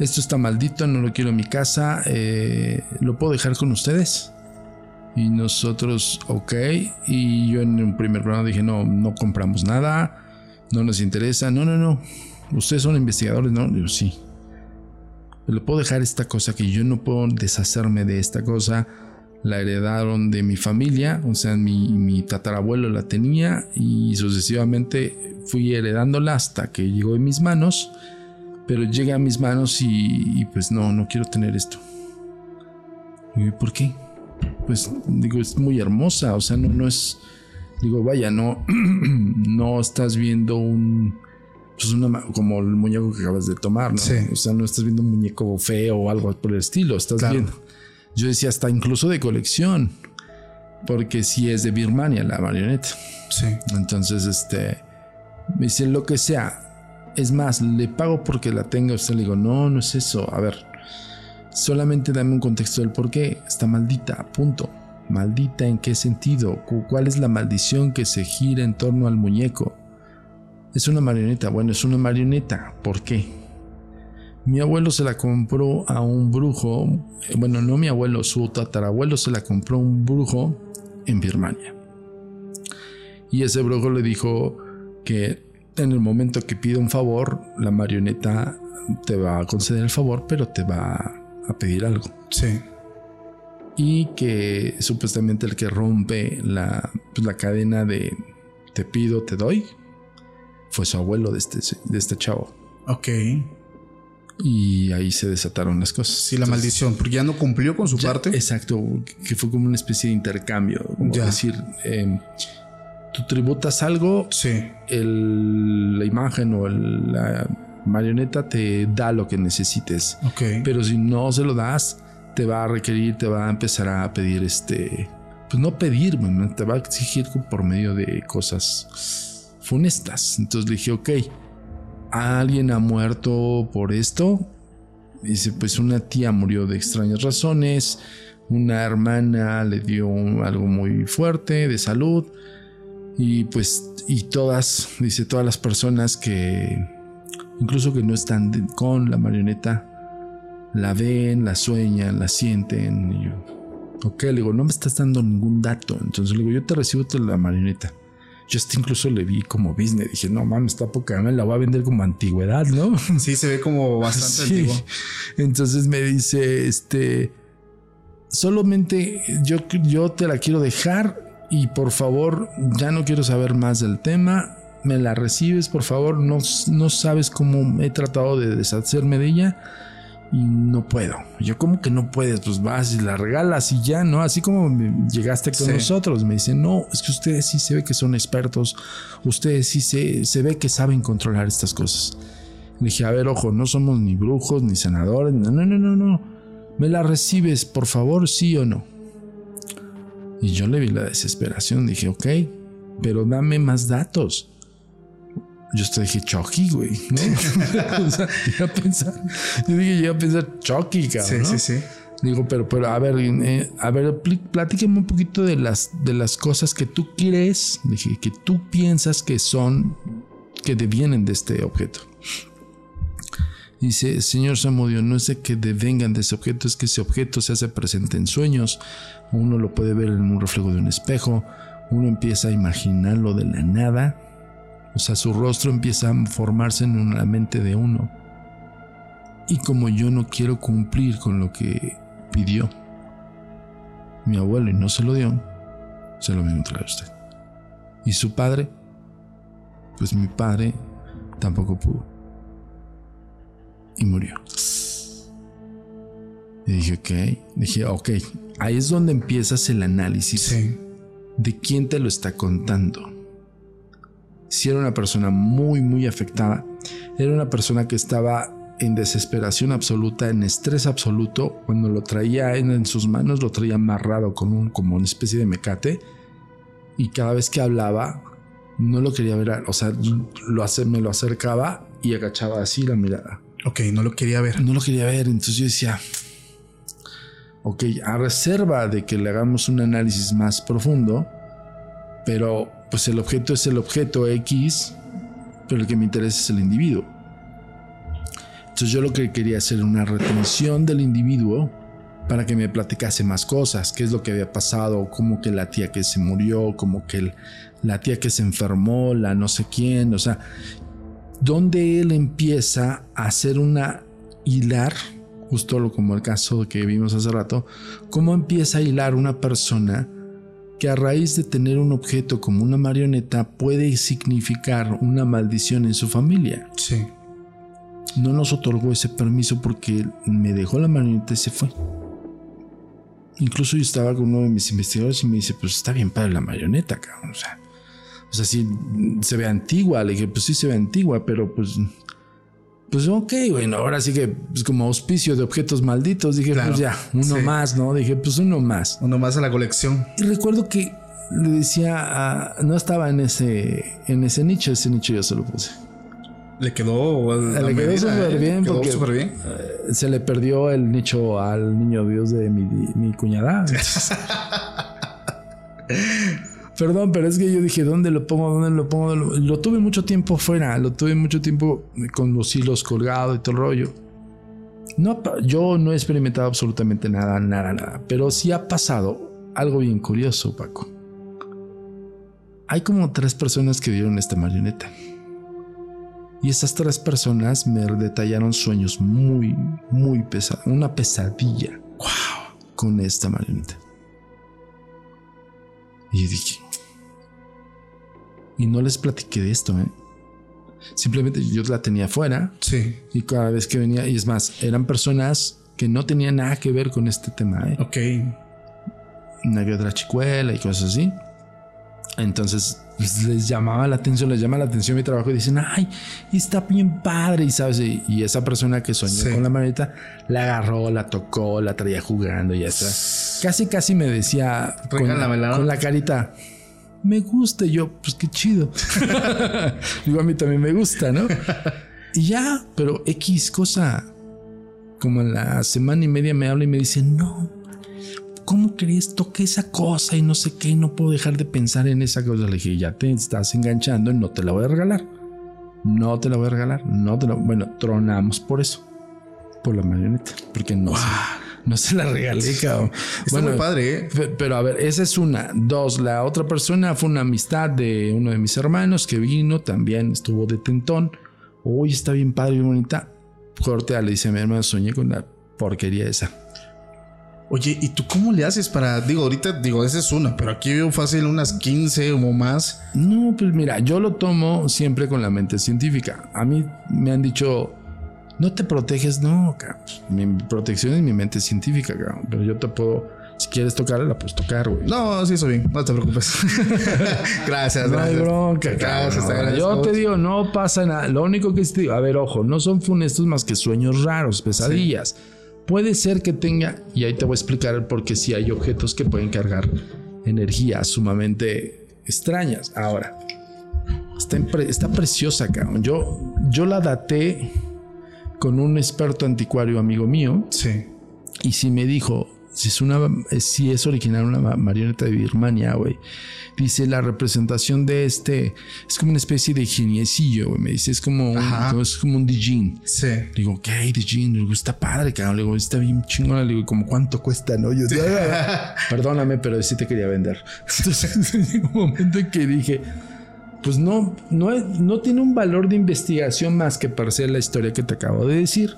S1: esto está maldito, no lo quiero en mi casa, eh, ¿lo puedo dejar con ustedes? Y nosotros, ok, y yo en un primer programa dije, no, no compramos nada, no nos interesa, no, no, no, ustedes son investigadores, no, digo, sí, le puedo dejar esta cosa que yo no puedo deshacerme de esta cosa. La heredaron de mi familia, o sea, mi, tatarabuelo la tenía y sucesivamente fui heredándola hasta que llegó en mis manos. Pero llega a mis manos y, pues no, no quiero tener esto. ¿Y por qué? pues digo, es muy hermosa, o sea, no, no es, digo, vaya, no, *clears throat* no estás viendo un, pues una, como el muñeco que acabas de tomar, ¿no? O sea, no estás viendo un muñeco feo o algo por el estilo, estás viendo. Yo decía hasta incluso de colección, porque si es de Birmania la marioneta.
S2: Sí.
S1: Entonces, este, me dice lo que sea. Es más, le pago porque la tenga. Usted le digo, no, no es eso. A ver, solamente dame un contexto del por qué. Está maldita, punto. Maldita en qué sentido? ¿Cuál es la maldición que se gira en torno al muñeco? Es una marioneta. Bueno, es una marioneta. ¿Por qué? Mi abuelo se la compró a un brujo. Bueno, no mi abuelo, su tatarabuelo se la compró a un brujo en Birmania. Y ese brujo le dijo que en el momento que pide un favor, la marioneta te va a conceder el favor, pero te va a pedir algo.
S2: Sí.
S1: Y que supuestamente el que rompe la, pues, la cadena de te pido, te doy, fue su abuelo de este, de este chavo.
S2: Ok.
S1: Y ahí se desataron las cosas.
S2: Sí, la maldición, porque ya no cumplió con su parte.
S1: Exacto, que fue como una especie de intercambio. Como decir, eh, tú tributas algo,
S2: sí.
S1: la imagen o la marioneta te da lo que necesites.
S2: Okay.
S1: Pero si no se lo das, te va a requerir, te va a empezar a pedir este. Pues no pedir, te va a exigir por medio de cosas funestas. Entonces le dije, ok, ¿alguien ha muerto por esto? Dice, pues una tía murió de extrañas razones, una hermana le dio algo muy fuerte de salud y pues, y todas, dice, todas las personas que, incluso que no están con la marioneta, la ven, la sueñan, la sienten. Y yo, ok, le digo, no me estás dando ningún dato. Entonces le digo, yo te recibo la marioneta. Yo hasta incluso le vi como business. Dije, no mames, está poca, me la voy a vender como antigüedad, ¿no? *laughs*
S2: Sí, se ve como bastante antiguo.
S1: Entonces me dice, este, solamente yo, yo te la quiero dejar y por favor, ya no quiero saber más del tema. Me la recibes, por favor. No, no sabes cómo he tratado de deshacerme de ella y no puedo. Yo como que no puedes, pues vas y la regalas y ya, ¿no? Así como llegaste con nosotros. Me dice, no, es que ustedes sí se ve que son expertos, ustedes sí se, se ve que saben controlar estas cosas. Le dije, a ver, ojo, no somos ni brujos, ni senadores, no, no, no, no, no. ¿Me la recibes, por favor, sí o no? Y yo le vi la desesperación, dije, ok, pero dame más datos. Yo te dije, Chucky, güey, ¿no? *laughs* o sea, a pensar, yo dije, llegué a pensar, Chucky, cabrón.
S2: Sí, sí, sí.
S1: Digo, pero, pero, a ver, eh, a ver, platíqueme un poquito de las, de las cosas que tú crees, dije, que tú piensas que son, que devienen de este objeto. Dice, Señor Samudio, no es de que devengan de ese objeto, es que ese objeto se hace presente en sueños, uno lo puede ver en un reflejo de un espejo, uno empieza a imaginarlo de la nada, o sea, su rostro empieza a formarse en la mente de uno. Y como yo no quiero cumplir con lo que pidió mi abuelo y no se lo dio, se lo vengo a traer a usted. Y su padre, pues mi padre tampoco pudo y murió. Y dije, ok, dije, ok, ahí es donde empiezas el análisis de quién te lo está contando. Si era una persona muy, muy afectada, era una persona que estaba en desesperación absoluta, en estrés absoluto, cuando lo traía en, sus manos, lo traía amarrado con un, como una especie de mecate, y cada vez que hablaba, no lo quería ver, o sea, lo hace, me lo acercaba y agachaba así la mirada.
S2: Ok, no lo quería ver.
S1: No lo quería ver, entonces yo decía, ok, a reserva de que le hagamos un análisis más profundo, pero pues el objeto es el objeto X, pero el que me interesa es el individuo. Entonces yo lo que quería hacer una retención del individuo para que me platicase más cosas, qué es lo que había pasado, como que la tía que se murió, como que la tía que se enfermó, la no sé quién, o sea, donde él empieza a hacer una hilar, justo como el caso que vimos hace rato, cómo empieza a hilar una persona que a raíz de tener un objeto como una marioneta puede significar una maldición en su familia.
S2: Sí.
S1: No nos otorgó ese permiso porque me dejó la marioneta y se fue. incluso yo estaba con uno de mis investigadores y me dice, pues está bien para la marioneta, cabrón. O sea, o sea, sí se ve antigua. Le dije, pues sí se ve antigua, pero pues pues ok, bueno, ahora sí que pues, como auspicio de objetos malditos, dije, pues ya, uno más, ¿no? Dije, pues uno más.
S2: Uno más a la colección.
S1: Y recuerdo que le decía, no estaba en ese, en ese nicho, ese nicho yo se lo puse.
S2: Le quedó,
S1: le quedó súper ¿eh? bien.
S2: Quedó súper bien.
S1: Eh, se le perdió el nicho al niño Dios de mi, mi cuñada. *laughs* Perdón, pero es que yo dije, ¿dónde lo pongo? ¿Dónde lo pongo? Lo, tuve mucho tiempo fuera, lo tuve mucho tiempo con los hilos colgados y todo el rollo. No, yo no he experimentado absolutamente nada, nada, nada. Pero sí ha pasado algo bien curioso, Paco. Hay como tres personas que vieron esta marioneta. Y esas tres personas me detallaron sueños muy, muy pesados. Una pesadilla. Wow. Con esta marioneta. Y dije, y no les platiqué de esto, ¿eh? Simplemente yo la tenía afuera.
S2: Sí.
S1: Y cada vez que venía, y es más, eran personas que no tenían nada que ver con este tema, ¿eh?
S2: Ok.
S1: Una que otra chicuela y cosas así. Entonces pues, les, llamaba la atención, les llama la atención mi trabajo y dicen, ay, está bien padre. Y sabes, y, esa persona que soñó con la manita la agarró, la tocó, la traía jugando y está. Casi, casi me decía con, con la carita me gusta. Y yo, pues qué chido. *laughs* Digo, a mí también me gusta, ¿no? Y ya, pero X cosa, como en la semana y media me habla y me dice, no, ¿cómo crees? Toqué esa cosa y no sé qué, y no puedo dejar de pensar en esa cosa. Le dije, ya te estás enganchando y no te la voy a regalar. No te la voy a regalar. No te la... Bueno, tronamos por eso. Por la marioneta. Porque no no se la regalé, cabrón.
S2: Está muy padre, ¿eh?
S1: Pero a ver, esa es una. Dos, la otra persona fue una amistad de uno de mis hermanos que vino, también estuvo de tentón. Uy, está bien padre, y bonita. Corte, le dice a mi hermano, soñé con la porquería esa.
S2: Oye, ¿y tú cómo le haces para, digo, ahorita, digo, esa es una, pero aquí veo fácil unas 15 o más?
S1: No, pues mira, yo lo tomo siempre con la mente científica. A mí me han dicho, no te proteges, no, cabrón. Mi protección es mi mente científica, cabrón. Pero yo te puedo, si quieres tocarla, la puedes tocar, güey.
S2: No, sí, soy bien, no te preocupes. *laughs* *laughs* gracias,
S1: no hay bronca, gracias, Yo te digo, no pasa nada. Lo único que te digo, a ver, ojo, no son funestos más que sueños raros, pesadillas. Puede ser que tenga, y ahí te voy a explicar por qué si hay objetos que pueden cargar energías sumamente extrañas. Ahora, está, está preciosa, cabrón. Yo, yo la daté con un experto anticuario amigo mío.
S2: Sí.
S1: Y si me dijo, si es una, si es original una marioneta de Birmania, güey. Dice la representación de este es como una especie de geniecillo, güey. Me dice, es como, un, es como un Dijin.
S2: Sí.
S1: digo, ¿qué Dijin? Le digo, está padre, cabrón. Le digo, está bien chingona. Le digo, como cuánto cuesta, ¿no? Yo, perdóname, pero sí te quería vender. *laughs* Entonces *laughs* llegó un momento en que dije, pues no, no, no tiene un valor de investigación más que parecer la historia que te acabo de decir.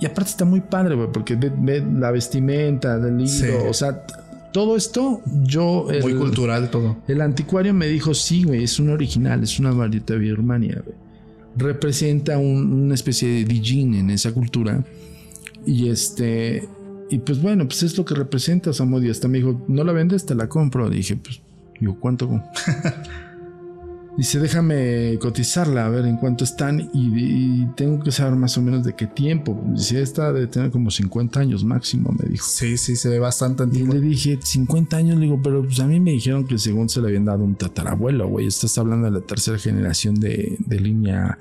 S1: Y aparte está muy padre, güey, porque ve, la vestimenta del libro, o sea, todo esto, yo...
S2: muy cultural todo.
S1: El anticuario me dijo, sí, güey, es un original, es una variedad de Birmania, güey. Representa una especie de Dijin en esa cultura. Y este... Y pues bueno, pues es lo que representa Samudio. Hasta me dijo, no la vendes, te la compro. Dije, pues, digo, ¿cuánto? *laughs* Dice, déjame cotizarla, a ver en cuánto están y, tengo que saber más o menos de qué tiempo. Dice, esta debe tener como 50 años máximo, me dijo.
S2: Sí, sí, se ve bastante
S1: antiguo. Y le dije, 50 años, le digo, pero pues a mí me dijeron que según se le habían dado un tatarabuelo, güey. Estás hablando de la tercera generación de, de línea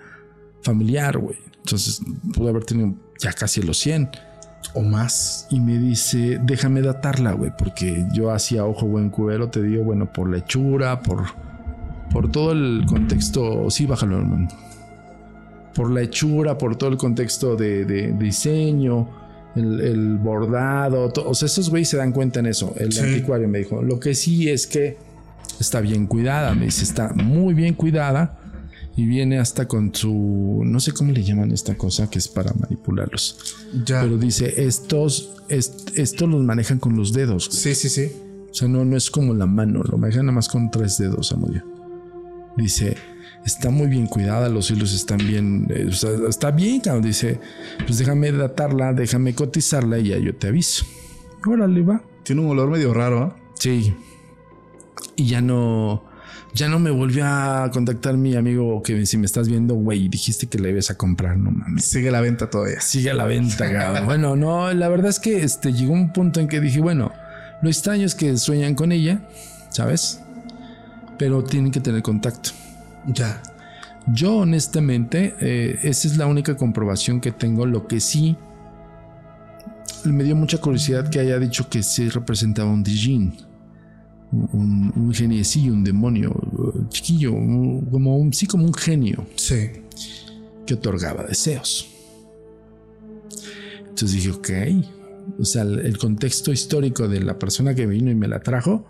S1: familiar, güey. Entonces, pudo haber tenido ya casi los 100
S2: o más.
S1: Y me dice, déjame datarla, güey, porque yo hacía ojo buen cubero, te digo, bueno, por la hechura, por por todo el contexto, sí, bájalo, hermano. Por la hechura, por todo el contexto de, diseño, el, bordado, o sea, esos güeyes se dan cuenta en eso. El anticuario me dijo, lo que sí es que está bien cuidada, me dice, está muy bien cuidada y viene hasta con su, no sé cómo le llaman esta cosa que es para manipularlos. Pero dice, estos, estos los manejan con los dedos.
S2: Sí, sí, sí.
S1: O sea, no, no es como la mano, lo manejan nada más con tres dedos, Amodio. Dice, está muy bien cuidada, los hilos están bien, eh, o sea, está bien, Dice, pues déjame datarla, déjame cotizarla y ya yo te aviso. órale, va.
S2: Tiene un olor medio raro, ¿eh?
S1: Sí. Y ya no. Ya no me volvió a contactar mi amigo que si me estás viendo, güey, dijiste que le ibas a comprar, no mames.
S2: Sigue la venta todavía.
S1: Sigue a la venta, cabrón. bueno, no, la verdad es que este, llegó un punto en que dije, bueno, lo extraño es que sueñan con ella, ¿sabes? Pero tienen que tener contacto.
S2: Ya.
S1: Yo honestamente, eh, esa es la única comprobación que tengo. Lo que sí me dio mucha curiosidad que haya dicho que se representaba un Dijin, un, un geniecillo, un demonio chiquillo, como un, sí, como un genio.
S2: Sí.
S1: Que otorgaba deseos. Entonces dije, ok. O sea, el, contexto histórico de la persona que vino y me la trajo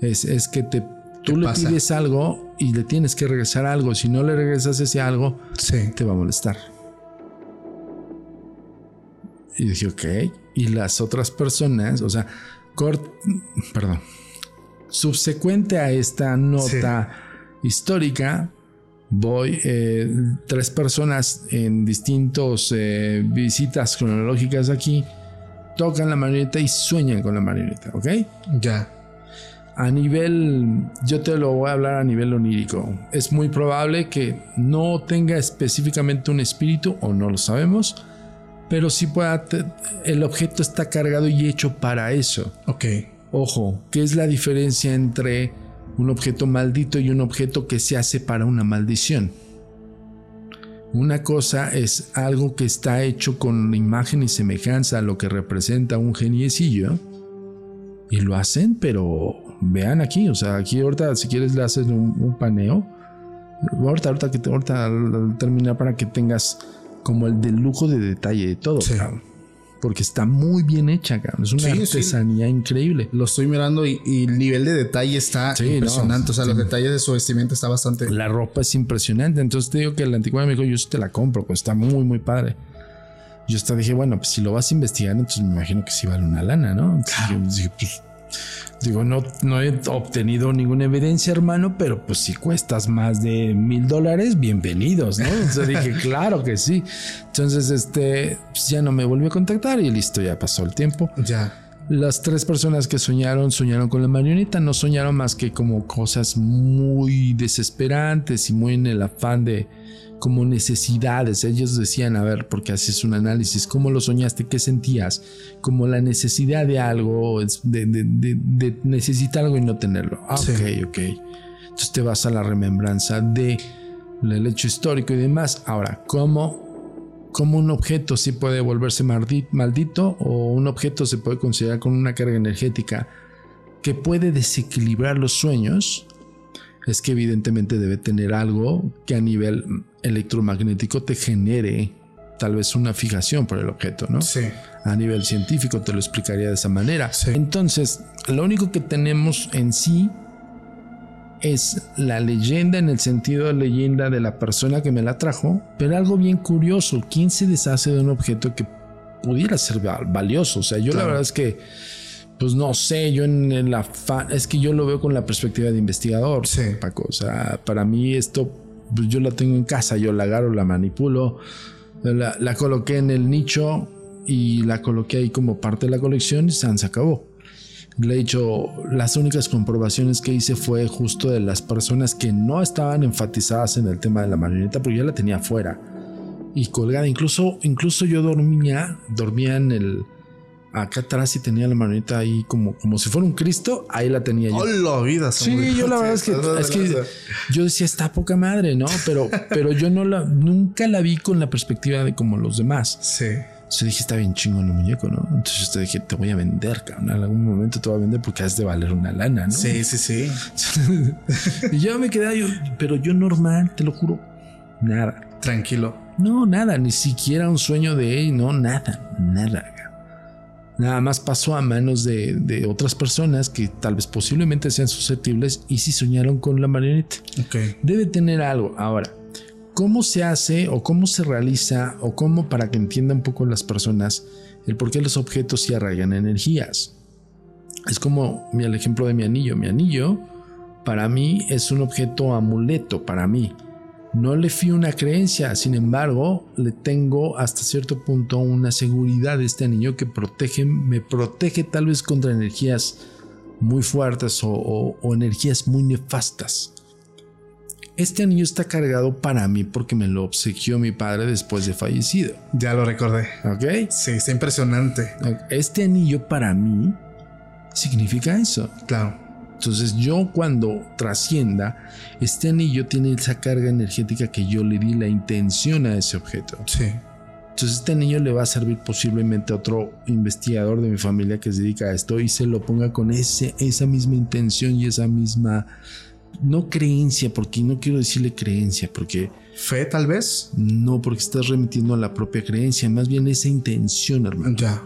S1: es, es que te Tú le pides algo y le tienes que regresar algo. Si no le regresas ese algo, te va a molestar. Y dije, ok. Y las otras personas, o sea, perdón, subsecuente a esta nota histórica, voy eh, tres personas en distintos eh, visitas cronológicas aquí tocan la marioneta y sueñan con la marioneta, ¿ok?
S2: Ya
S1: a nivel, yo te lo voy a hablar a nivel onírico. Es muy probable que no tenga específicamente un espíritu o no lo sabemos, pero sí pueda, el objeto está cargado y hecho para eso.
S2: Ok.
S1: Ojo, ¿qué es la diferencia entre un objeto maldito y un objeto que se hace para una maldición? Una cosa es algo que está hecho con imagen y semejanza a lo que representa un geniecillo y lo hacen, pero vean aquí, o sea, aquí ahorita si quieres le haces un, paneo. Ahorita, ahorita que te, ahorita terminar para que tengas como el de lujo de detalle de todo, Porque está muy bien hecha, cabrón. Es una artesanía increíble.
S2: Lo estoy mirando y, el nivel de detalle está impresionante. o sea, los detalles de su vestimenta está bastante.
S1: La ropa es impresionante. Entonces te digo que la antigua me dijo, yo te la compro, pues está muy, muy padre. Yo hasta dije, bueno, pues si lo vas a investigar, entonces me imagino que sí vale una lana, ¿no? dije, pues Digo, no, no he obtenido ninguna evidencia, hermano, pero pues si cuestas más de mil dólares, bienvenidos, ¿no? Entonces dije, *laughs* claro que sí. Entonces, este, pues ya no me volvió a contactar y listo, ya pasó el tiempo.
S2: Ya.
S1: Las tres personas que soñaron, soñaron con la marioneta, no soñaron más que como cosas muy desesperantes y muy en el afán de, como necesidades. Ellos decían, a ver, porque haces un análisis, ¿cómo lo soñaste? ¿Qué sentías? Como la necesidad de algo, de, de, necesitar algo y no tenerlo. Ah, ok, ok. Entonces te vas a la remembranza de el hecho histórico y demás. Ahora, ¿cómo, cómo un objeto sí puede volverse maldito o un objeto se puede considerar con una carga energética que puede desequilibrar los sueños? es que evidentemente debe tener algo que a nivel electromagnético te genere tal vez una fijación por el objeto, ¿no?
S2: Sí.
S1: A nivel científico te lo explicaría de esa manera. Entonces, lo único que tenemos en sí es la leyenda en el sentido de leyenda de la persona que me la trajo, pero algo bien curioso, ¿quién se deshace de un objeto que pudiera ser valioso? O sea, yo la verdad es que pues no sé, yo en, la es que yo lo veo con la perspectiva de investigador,
S2: sí.
S1: Paco. O sea, para mí esto, yo la tengo en casa, yo la agarro, la manipulo, la, coloqué en el nicho y la coloqué ahí como parte de la colección y se acabó. Le he dicho, las únicas comprobaciones que hice fue justo de las personas que no estaban enfatizadas en el tema de la marioneta, porque yo la tenía afuera y colgada. Incluso, incluso yo dormía, dormía en el, acá atrás y tenía la manita ahí como, como si fuera un Cristo, ahí la tenía yo.
S2: ¡Hola, vida!
S1: Sí, yo la verdad es que, *laughs* es que yo decía, está poca madre, ¿no? Pero, pero yo no la, nunca la vi con la perspectiva de como los demás.
S2: Sí.
S1: Entonces dije, está bien chingón el muñeco, ¿no? Entonces te dije, te voy a vender, cabrón. En algún momento te voy a vender porque has de valer una lana, ¿no?
S2: Sí, sí, sí. *laughs*
S1: y yo me quedé, yo, pero yo normal, te lo juro, nada.
S2: Tranquilo.
S1: No, nada, ni siquiera un sueño de él, no, nada, nada nada más pasó a manos de, otras personas que tal vez posiblemente sean susceptibles y si soñaron con la marioneta. Debe tener algo. Ahora, ¿cómo se hace o cómo se realiza o cómo para que entiendan un poco las personas el por qué los objetos se arraigan energías? Es como el ejemplo de mi anillo. Mi anillo para mí es un objeto amuleto para mí. No le fui una creencia, sin embargo, le tengo hasta cierto punto una seguridad de este anillo que protege, me protege tal vez contra energías muy fuertes o, energías muy nefastas. Este anillo está cargado para mí porque me lo obsequió mi padre después de fallecido.
S2: Ya lo recordé.
S1: ¿Ok?
S2: Sí, está impresionante.
S1: Este anillo para mí significa eso.
S2: Claro.
S1: Entonces yo cuando trascienda, este anillo tiene esa carga energética que yo le di la intención a ese objeto.
S2: Sí.
S1: Entonces este anillo le va a servir posiblemente a otro investigador de mi familia que se dedica a esto y se lo ponga con ese, esa misma intención y esa misma, no creencia, porque no quiero decirle creencia, porque...
S2: Fe tal vez.
S1: No, porque estás remitiendo a la propia creencia, más bien esa intención, hermano.
S2: Ya.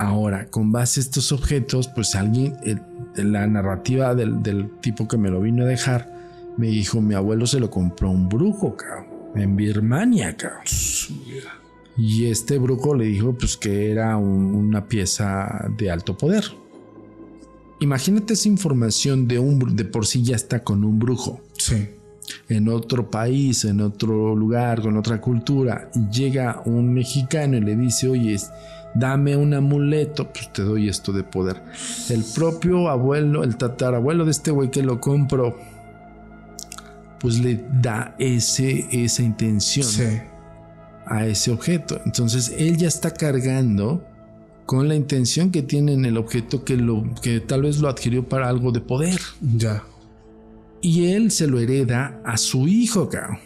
S1: Ahora, con base a estos objetos, pues alguien, la narrativa del, tipo que me lo vino a dejar, me dijo, mi abuelo se lo compró un brujo, cabrón, en Birmania, cabrón. Y este brujo le dijo, pues que era una pieza de alto poder. Imagínate esa información de un de por sí ya está con un brujo.
S2: Sí.
S1: En otro país, en otro lugar, con otra cultura, llega un mexicano y le dice, oye, dame un amuleto, pues te doy esto de poder. El propio abuelo, el tatarabuelo de este güey que lo compró, pues le da ese, esa intención a ese objeto. Entonces él ya está cargando con la intención que tiene en el objeto que, lo, que tal vez lo adquirió para algo de poder.
S2: Ya.
S1: Y él se lo hereda a su hijo, cabrón.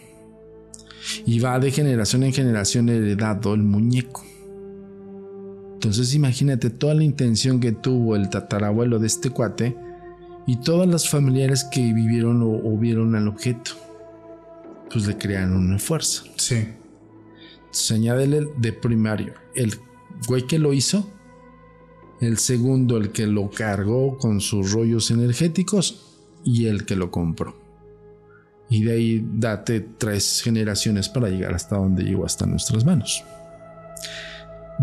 S1: Y va de generación en generación heredado el muñeco. Entonces imagínate toda la intención que tuvo el tatarabuelo de este cuate y todas las familiares que vivieron o, vieron al objeto. Pues le crearon una fuerza.
S2: Sí.
S1: Entonces añádele de primario el güey que lo hizo, el segundo el que lo cargó con sus rollos energéticos y el que lo compró. Y de ahí date tres generaciones para llegar hasta donde llegó hasta nuestras manos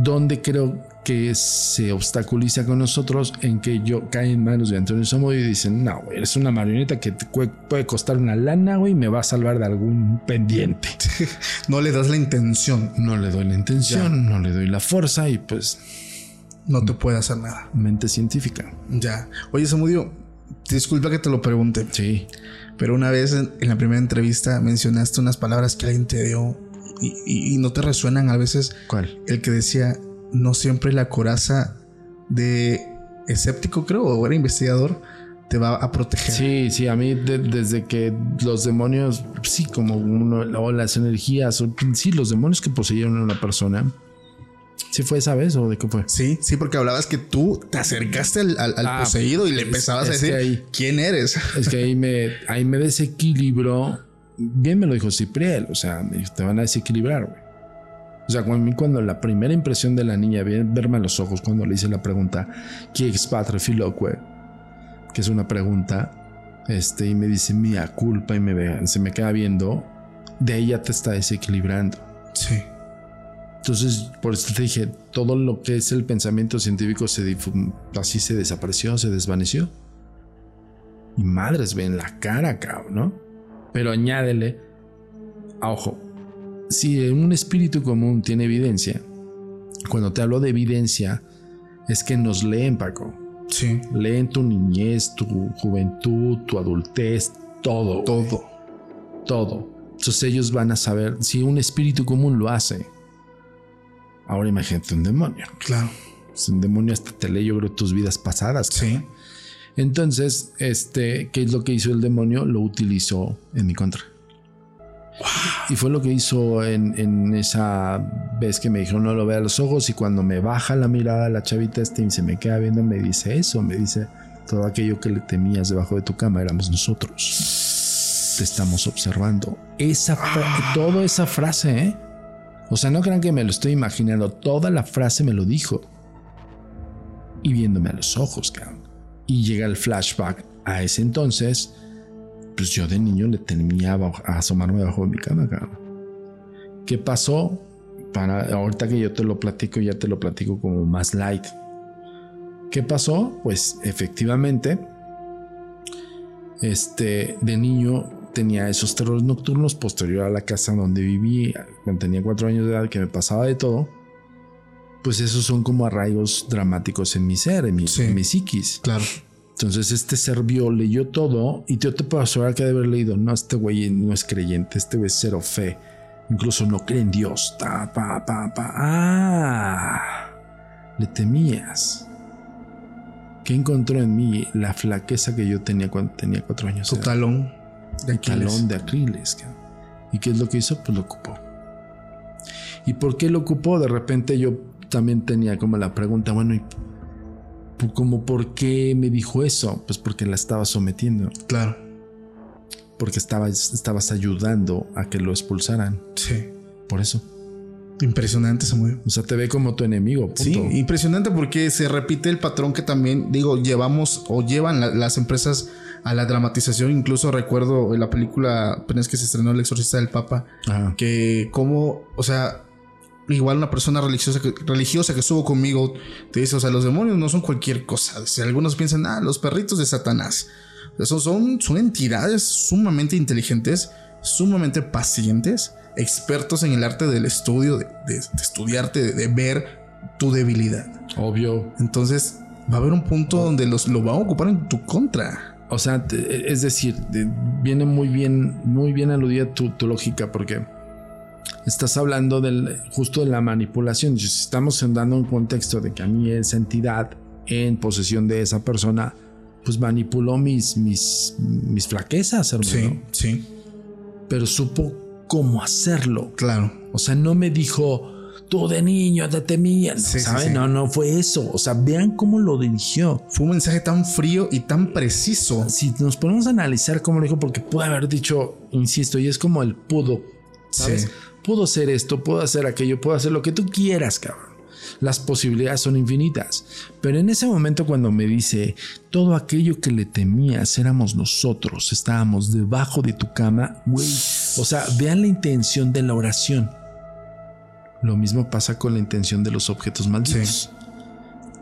S1: donde creo que se obstaculiza con nosotros en que yo cae en manos de Antonio Samudio y dicen, no, güey, eres una marioneta que te puede costar una lana, güey, y me va a salvar de algún pendiente. *laughs*
S2: no le das la intención.
S1: No le doy la intención, no le doy la fuerza y pues...
S2: No te puede hacer nada.
S1: Mente científica.
S2: Ya. Oye, Samudio, disculpa que te lo pregunte.
S1: Sí.
S2: Pero una vez en la primera entrevista mencionaste unas palabras que alguien te dio y, no te resuenan a veces.
S1: ¿Cuál?
S2: El que decía, no siempre la coraza de escéptico, creo, o era investigador, te va a proteger.
S1: Sí, sí, a mí desde que los demonios, sí, como uno, o las energías, o, sí, los demonios que poseyeron a una persona. ¿Sí fue esa vez o de qué fue?
S2: Sí, sí, porque hablabas que tú te acercaste al, ah, poseído y le empezabas a decir quién eres.
S1: Es que ahí me, ahí me desequilibró bien me lo dijo Cipriel, o sea, te van a desequilibrar, güey. O sea, cuando, cuando la primera impresión de la niña, verme a los ojos cuando le hice la pregunta, ¿qué es padre güey? Que es una pregunta, este, y me dice, mía culpa, y me ve, se me queda viendo, de ella te está desequilibrando.
S2: Sí.
S1: Entonces, por eso te dije, todo lo que es el pensamiento científico se así se desapareció, se desvaneció. Y madres, ven la cara, cabrón, ¿no? Pero añádele, ojo, si un espíritu común tiene evidencia, cuando te hablo de evidencia, es que nos leen, Paco.
S2: Sí.
S1: Leen tu niñez, tu juventud, tu adultez, todo.
S2: Todo.
S1: Todo. Entonces ellos van a saber si un espíritu común lo hace. Ahora imagínate un demonio.
S2: Claro.
S1: Un demonio hasta te lee, yo creo, tus vidas pasadas.
S2: Sí.
S1: Entonces, este, ¿qué es lo que hizo el demonio? Lo utilizó en mi contra. Y fue lo que hizo en, esa vez que me dijeron no lo vea a los ojos y cuando me baja la mirada la chavita este y se me queda viendo me dice eso, me dice todo aquello que le temías debajo de tu cama éramos nosotros. Te estamos observando. Esa toda esa frase, ¿eh? O sea, no crean que me lo estoy imaginando, toda la frase me lo dijo. Y viéndome a los ojos, cabrón. Y llega el flashback a ese entonces, pues yo de niño le temía a asomarme bajo mi cama, ¿Qué pasó? Para ahorita que yo te lo platico, ya te lo platico como más light. ¿Qué pasó? Pues efectivamente, este, de niño tenía esos terrores nocturnos posterior a la casa donde viví cuando tenía cuatro años de edad, que me pasaba de todo. Pues esos son como arraigos dramáticos en mi ser, en mi, en mi psiquis.
S2: Claro.
S1: Entonces este ser vio, leyó todo y yo te puedo asegurar que de haber leído, no, este güey no es creyente, este güey es cero fe, incluso no cree en Dios. Ta, pa, pa, pa. Ah, le temías. ¿Qué encontró en mí? La flaqueza que yo tenía cuando tenía cuatro años.
S2: Tu talón
S1: de Aquiles. talón de Aquiles. ¿Y qué es lo que hizo? Pues lo ocupó. ¿Y por qué lo ocupó? De repente yo también tenía como la pregunta, bueno, ¿y como por qué me dijo eso? Pues porque la estaba sometiendo.
S2: Claro.
S1: Porque estabas, estabas ayudando a que lo expulsaran.
S2: Sí.
S1: Por eso.
S2: Impresionante, Samuel.
S1: O sea, te ve como tu enemigo.
S2: Sí, impresionante porque se repite el patrón que también, digo, llevamos o llevan las empresas a la dramatización. Incluso recuerdo en la película apenas que se estrenó El Exorcista del Papa, que como, o sea, igual una persona religiosa que, religiosa que estuvo conmigo te dice, o sea, los demonios no son cualquier cosa. Si algunos piensan, ah, los perritos de Satanás. Esos son, son entidades sumamente inteligentes, sumamente pacientes, expertos en el arte del estudio, de, estudiarte, de, ver tu debilidad.
S1: Obvio.
S2: Entonces va a haber un punto donde los, lo van a ocupar en tu contra.
S1: O sea, es decir, viene muy bien, muy bien aludida tu, tu lógica porque estás hablando del, justo de la manipulación. Si estamos dando un contexto de que a mí esa entidad en posesión de esa persona, pues manipuló mis, mis, mis flaquezas, hermano.
S2: Sí, sí.
S1: Pero supo cómo hacerlo.
S2: Claro.
S1: O sea, no me dijo, tú de niño te temías. ¿Saben? No, no fue eso. O sea, vean cómo lo dirigió.
S2: Fue un mensaje tan frío y tan preciso.
S1: Si nos ponemos a analizar cómo lo dijo, porque pudo haber dicho, insisto, y es como el pudo. ¿Sabes? Puedo hacer esto, puedo hacer aquello, puedo hacer lo que tú quieras, cabrón. Las posibilidades son infinitas. Pero en ese momento cuando me dice, todo aquello que le temías éramos nosotros, estábamos debajo de tu cama, güey. O sea, vean la intención de la oración. Lo mismo pasa con la intención de los objetos malditos.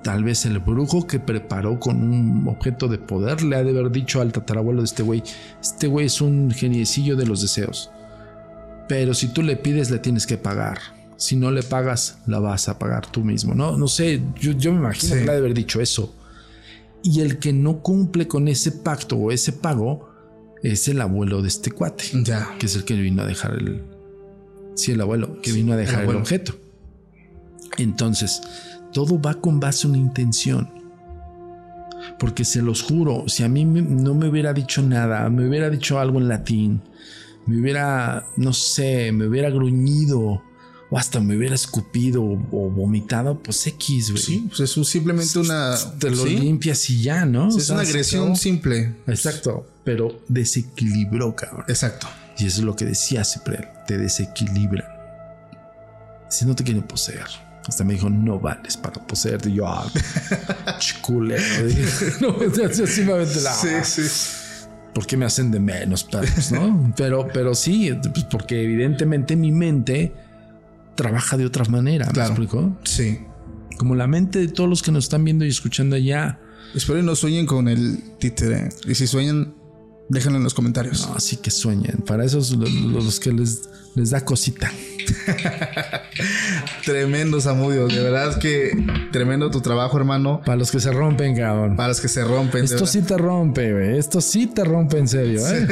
S1: Tal vez el brujo que preparó con un objeto de poder le ha de haber dicho al tatarabuelo de este güey, este güey es un geniecillo de los deseos. Pero si tú le pides, le tienes que pagar. Si no le pagas, la vas a pagar tú mismo. No, no sé, yo, me imagino que le ha de haber dicho eso. Y el que no cumple con ese pacto o ese pago es el abuelo de este cuate.
S2: Ya.
S1: Que es el que vino a dejar el. Sí, el abuelo, que vino a dejar el, objeto. Entonces, todo va con base a una intención. Porque se los juro, si a mí no me hubiera dicho nada, me hubiera dicho algo en latín, me hubiera, no sé, me hubiera gruñido o hasta me hubiera escupido o, vomitado, pues X, güey.
S2: Sí, pues es simplemente una.
S1: Te lo limpias y ya, ¿no?
S2: es una agresión simple.
S1: Exacto, pero desequilibró, cabrón.
S2: Exacto.
S1: Y eso es lo que decía siempre, te desequilibran. Si no te quieren poseer. Hasta me dijo, no vales para poseerte. Y yo, ah, *laughs* chiculero. no, *laughs* así me la.
S2: Sí, sí.
S1: ¿Por qué me hacen de menos? ¿no? *laughs* pero, pero sí, pues porque evidentemente mi mente trabaja de otra manera. ¿Me explico?
S2: Sí.
S1: Como la mente de todos los que nos están viendo y escuchando allá.
S2: Espero que no sueñen con el títere. Y si sueñan, déjenlo en los comentarios.
S1: No, sí que sueñen. Para esos los, los que les, les da cosita. *laughs*
S2: tremendo, Samudio. De verdad que tremendo tu trabajo, hermano.
S1: Para los que se rompen, cabrón.
S2: Para los que se rompen.
S1: Esto sí te rompe, güey. Esto sí te rompe en serio, ¿eh?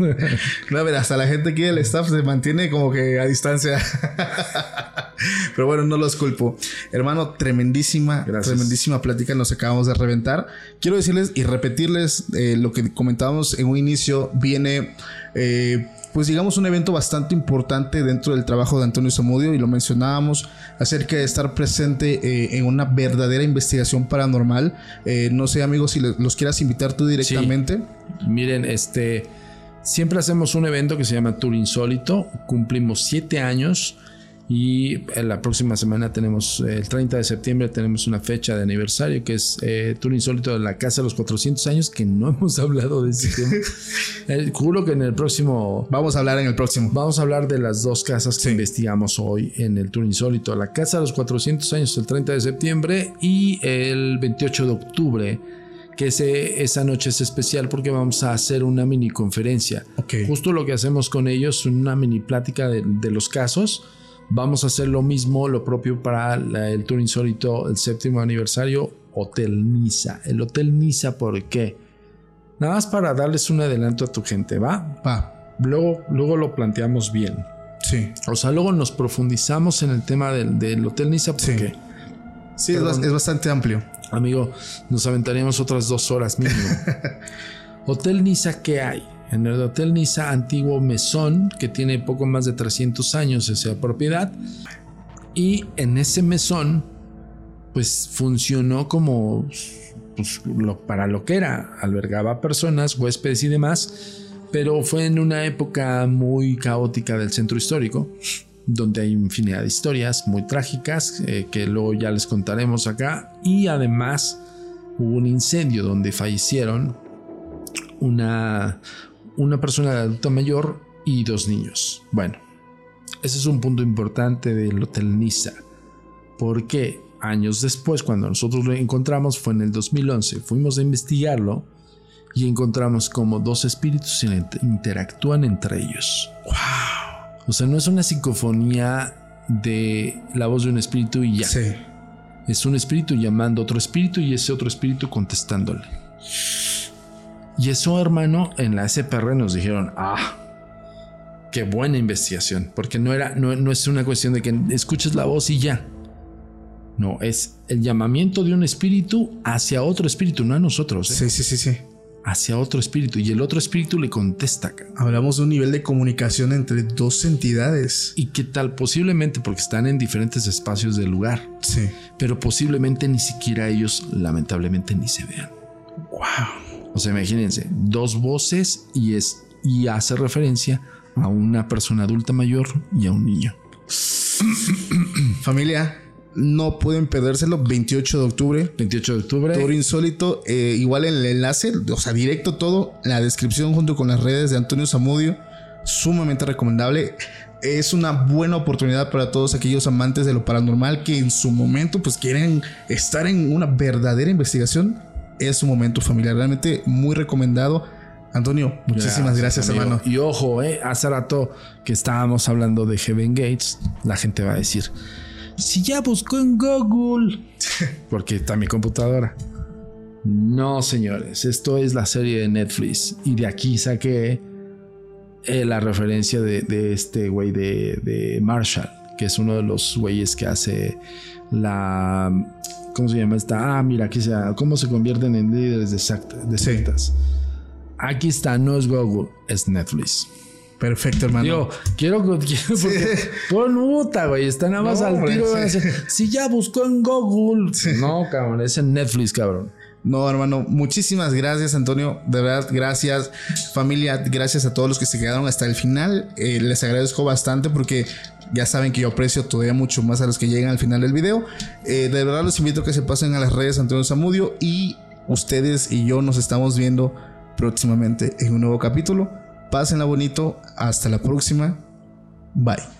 S1: *laughs*
S2: no, a ver, hasta la gente aquí del staff se mantiene como que a distancia. *laughs* Pero bueno, no los culpo. Hermano, tremendísima, tremendísima plática. Nos acabamos de reventar. Quiero decirles y repetirles eh, lo que comentábamos en un inicio. Viene eh, pues digamos un evento bastante importante dentro del trabajo de Antonio Zamudio y lo mencionábamos acerca de estar presente eh, en una verdadera investigación paranormal. Eh, no sé amigos si los quieras invitar tú directamente.
S1: Miren, este, siempre hacemos un evento que se llama Tour Insólito, cumplimos siete años y en la próxima semana tenemos, el 30 de septiembre, tenemos una fecha de aniversario que es eh, Tour Insólito de la Casa de los 400 años, que no *laughs* hemos hablado de ese tema. *laughs* eh, juro que en el próximo.
S2: Vamos a hablar en el próximo.
S1: Vamos a hablar de las dos casas que investigamos hoy en el Tour Insólito: la Casa de los 400 años, el 30 de septiembre y el 28 de octubre que ese, esa noche es especial porque vamos a hacer una mini conferencia. Justo lo que hacemos con ellos, una mini plática de, los casos. Vamos a hacer lo mismo, lo propio para el Tour Insólito, el séptimo aniversario, Hotel Nisa. El Hotel Nisa, ¿por qué? Nada más para darles un adelanto a tu gente, ¿va?
S2: Va.
S1: Luego, luego lo planteamos bien.
S2: Sí.
S1: O sea, luego nos profundizamos en el tema del, Hotel Nisa porque...
S2: Sí, es, es, bastante amplio.
S1: Amigo, nos aventaríamos otras dos horas mínimo. *laughs* Hotel Nisa, ¿qué hay? En el Hotel Nisa, antiguo mesón, que tiene poco más de 300 años esa propiedad. Y en ese mesón, pues funcionó como pues, para lo que era. Albergaba personas, huéspedes y demás. Pero fue en una época muy caótica del centro histórico donde hay infinidad de historias muy trágicas eh, que luego ya les contaremos acá. Y además hubo un incendio donde fallecieron una, una persona adulta mayor y dos niños. Bueno, ese es un punto importante del Hotel Niza. Porque años después, cuando nosotros lo encontramos, fue en el 2011, fuimos a investigarlo y encontramos como dos espíritus interactúan entre ellos. ¡Wow! O sea, no es una psicofonía de la voz de un espíritu y ya.
S2: Sí.
S1: Es un espíritu llamando a otro espíritu y ese otro espíritu contestándole. Y eso, hermano, en la SPR nos dijeron, ah, qué buena investigación, porque no era, no, no es una cuestión de que escuches la voz y ya. No, es el llamamiento de un espíritu hacia otro espíritu, no a nosotros.
S2: ¿eh? Sí, sí, sí, sí
S1: hacia otro espíritu y el otro espíritu le contesta.
S2: Hablamos de un nivel de comunicación entre dos entidades.
S1: ¿Y qué tal? Posiblemente porque están en diferentes espacios del lugar.
S2: Sí.
S1: Pero posiblemente ni siquiera ellos, lamentablemente, ni se vean.
S2: Wow.
S1: O sea, imagínense, dos voces y es y hace referencia a una persona adulta mayor y a un niño. *clears throat*
S2: Familia, no pueden perdérselo. 28 de octubre.
S1: 28 de octubre.
S2: Toro Insólito. Eh, igual el enlace, o sea, directo todo. La descripción junto con las redes de Antonio Zamudio. Sumamente recomendable. Es una buena oportunidad para todos aquellos amantes de lo paranormal que en su momento pues quieren estar en una verdadera investigación. Es su momento familiar. Realmente muy recomendado. Antonio, muchísimas gracias, hermano.
S1: Y ojo, eh, hace rato que estábamos hablando de Heaven Gates, la gente va a decir, si ya buscó en Google. *laughs* Porque está mi computadora. No, señores, esto es la serie de Netflix. Y de aquí saqué eh, la referencia de, este güey de, Marshall, que es uno de los güeyes que hace la. ¿Cómo se llama esta? Ah, mira, aquí se. ¿Cómo se convierten en líderes de, de sectas? Aquí está, no es Google, es Netflix.
S2: Perfecto, hermano.
S1: Yo quiero, *laughs* quiero porque pon muta, güey. Está nada más al tiro. Si ya buscó en Google. No, cabrón, es en Netflix, cabrón.
S2: No, hermano, muchísimas gracias, Antonio. De verdad, gracias, familia. Gracias a todos los que se quedaron hasta el final. Eh, les agradezco bastante porque ya saben que yo aprecio todavía mucho más a los que llegan al final del video. Eh, de verdad, los invito a que se pasen a las redes Antonio Zamudio y ustedes y yo nos estamos viendo próximamente en un nuevo capítulo. Pásenla bonito. Hasta la próxima. Bye.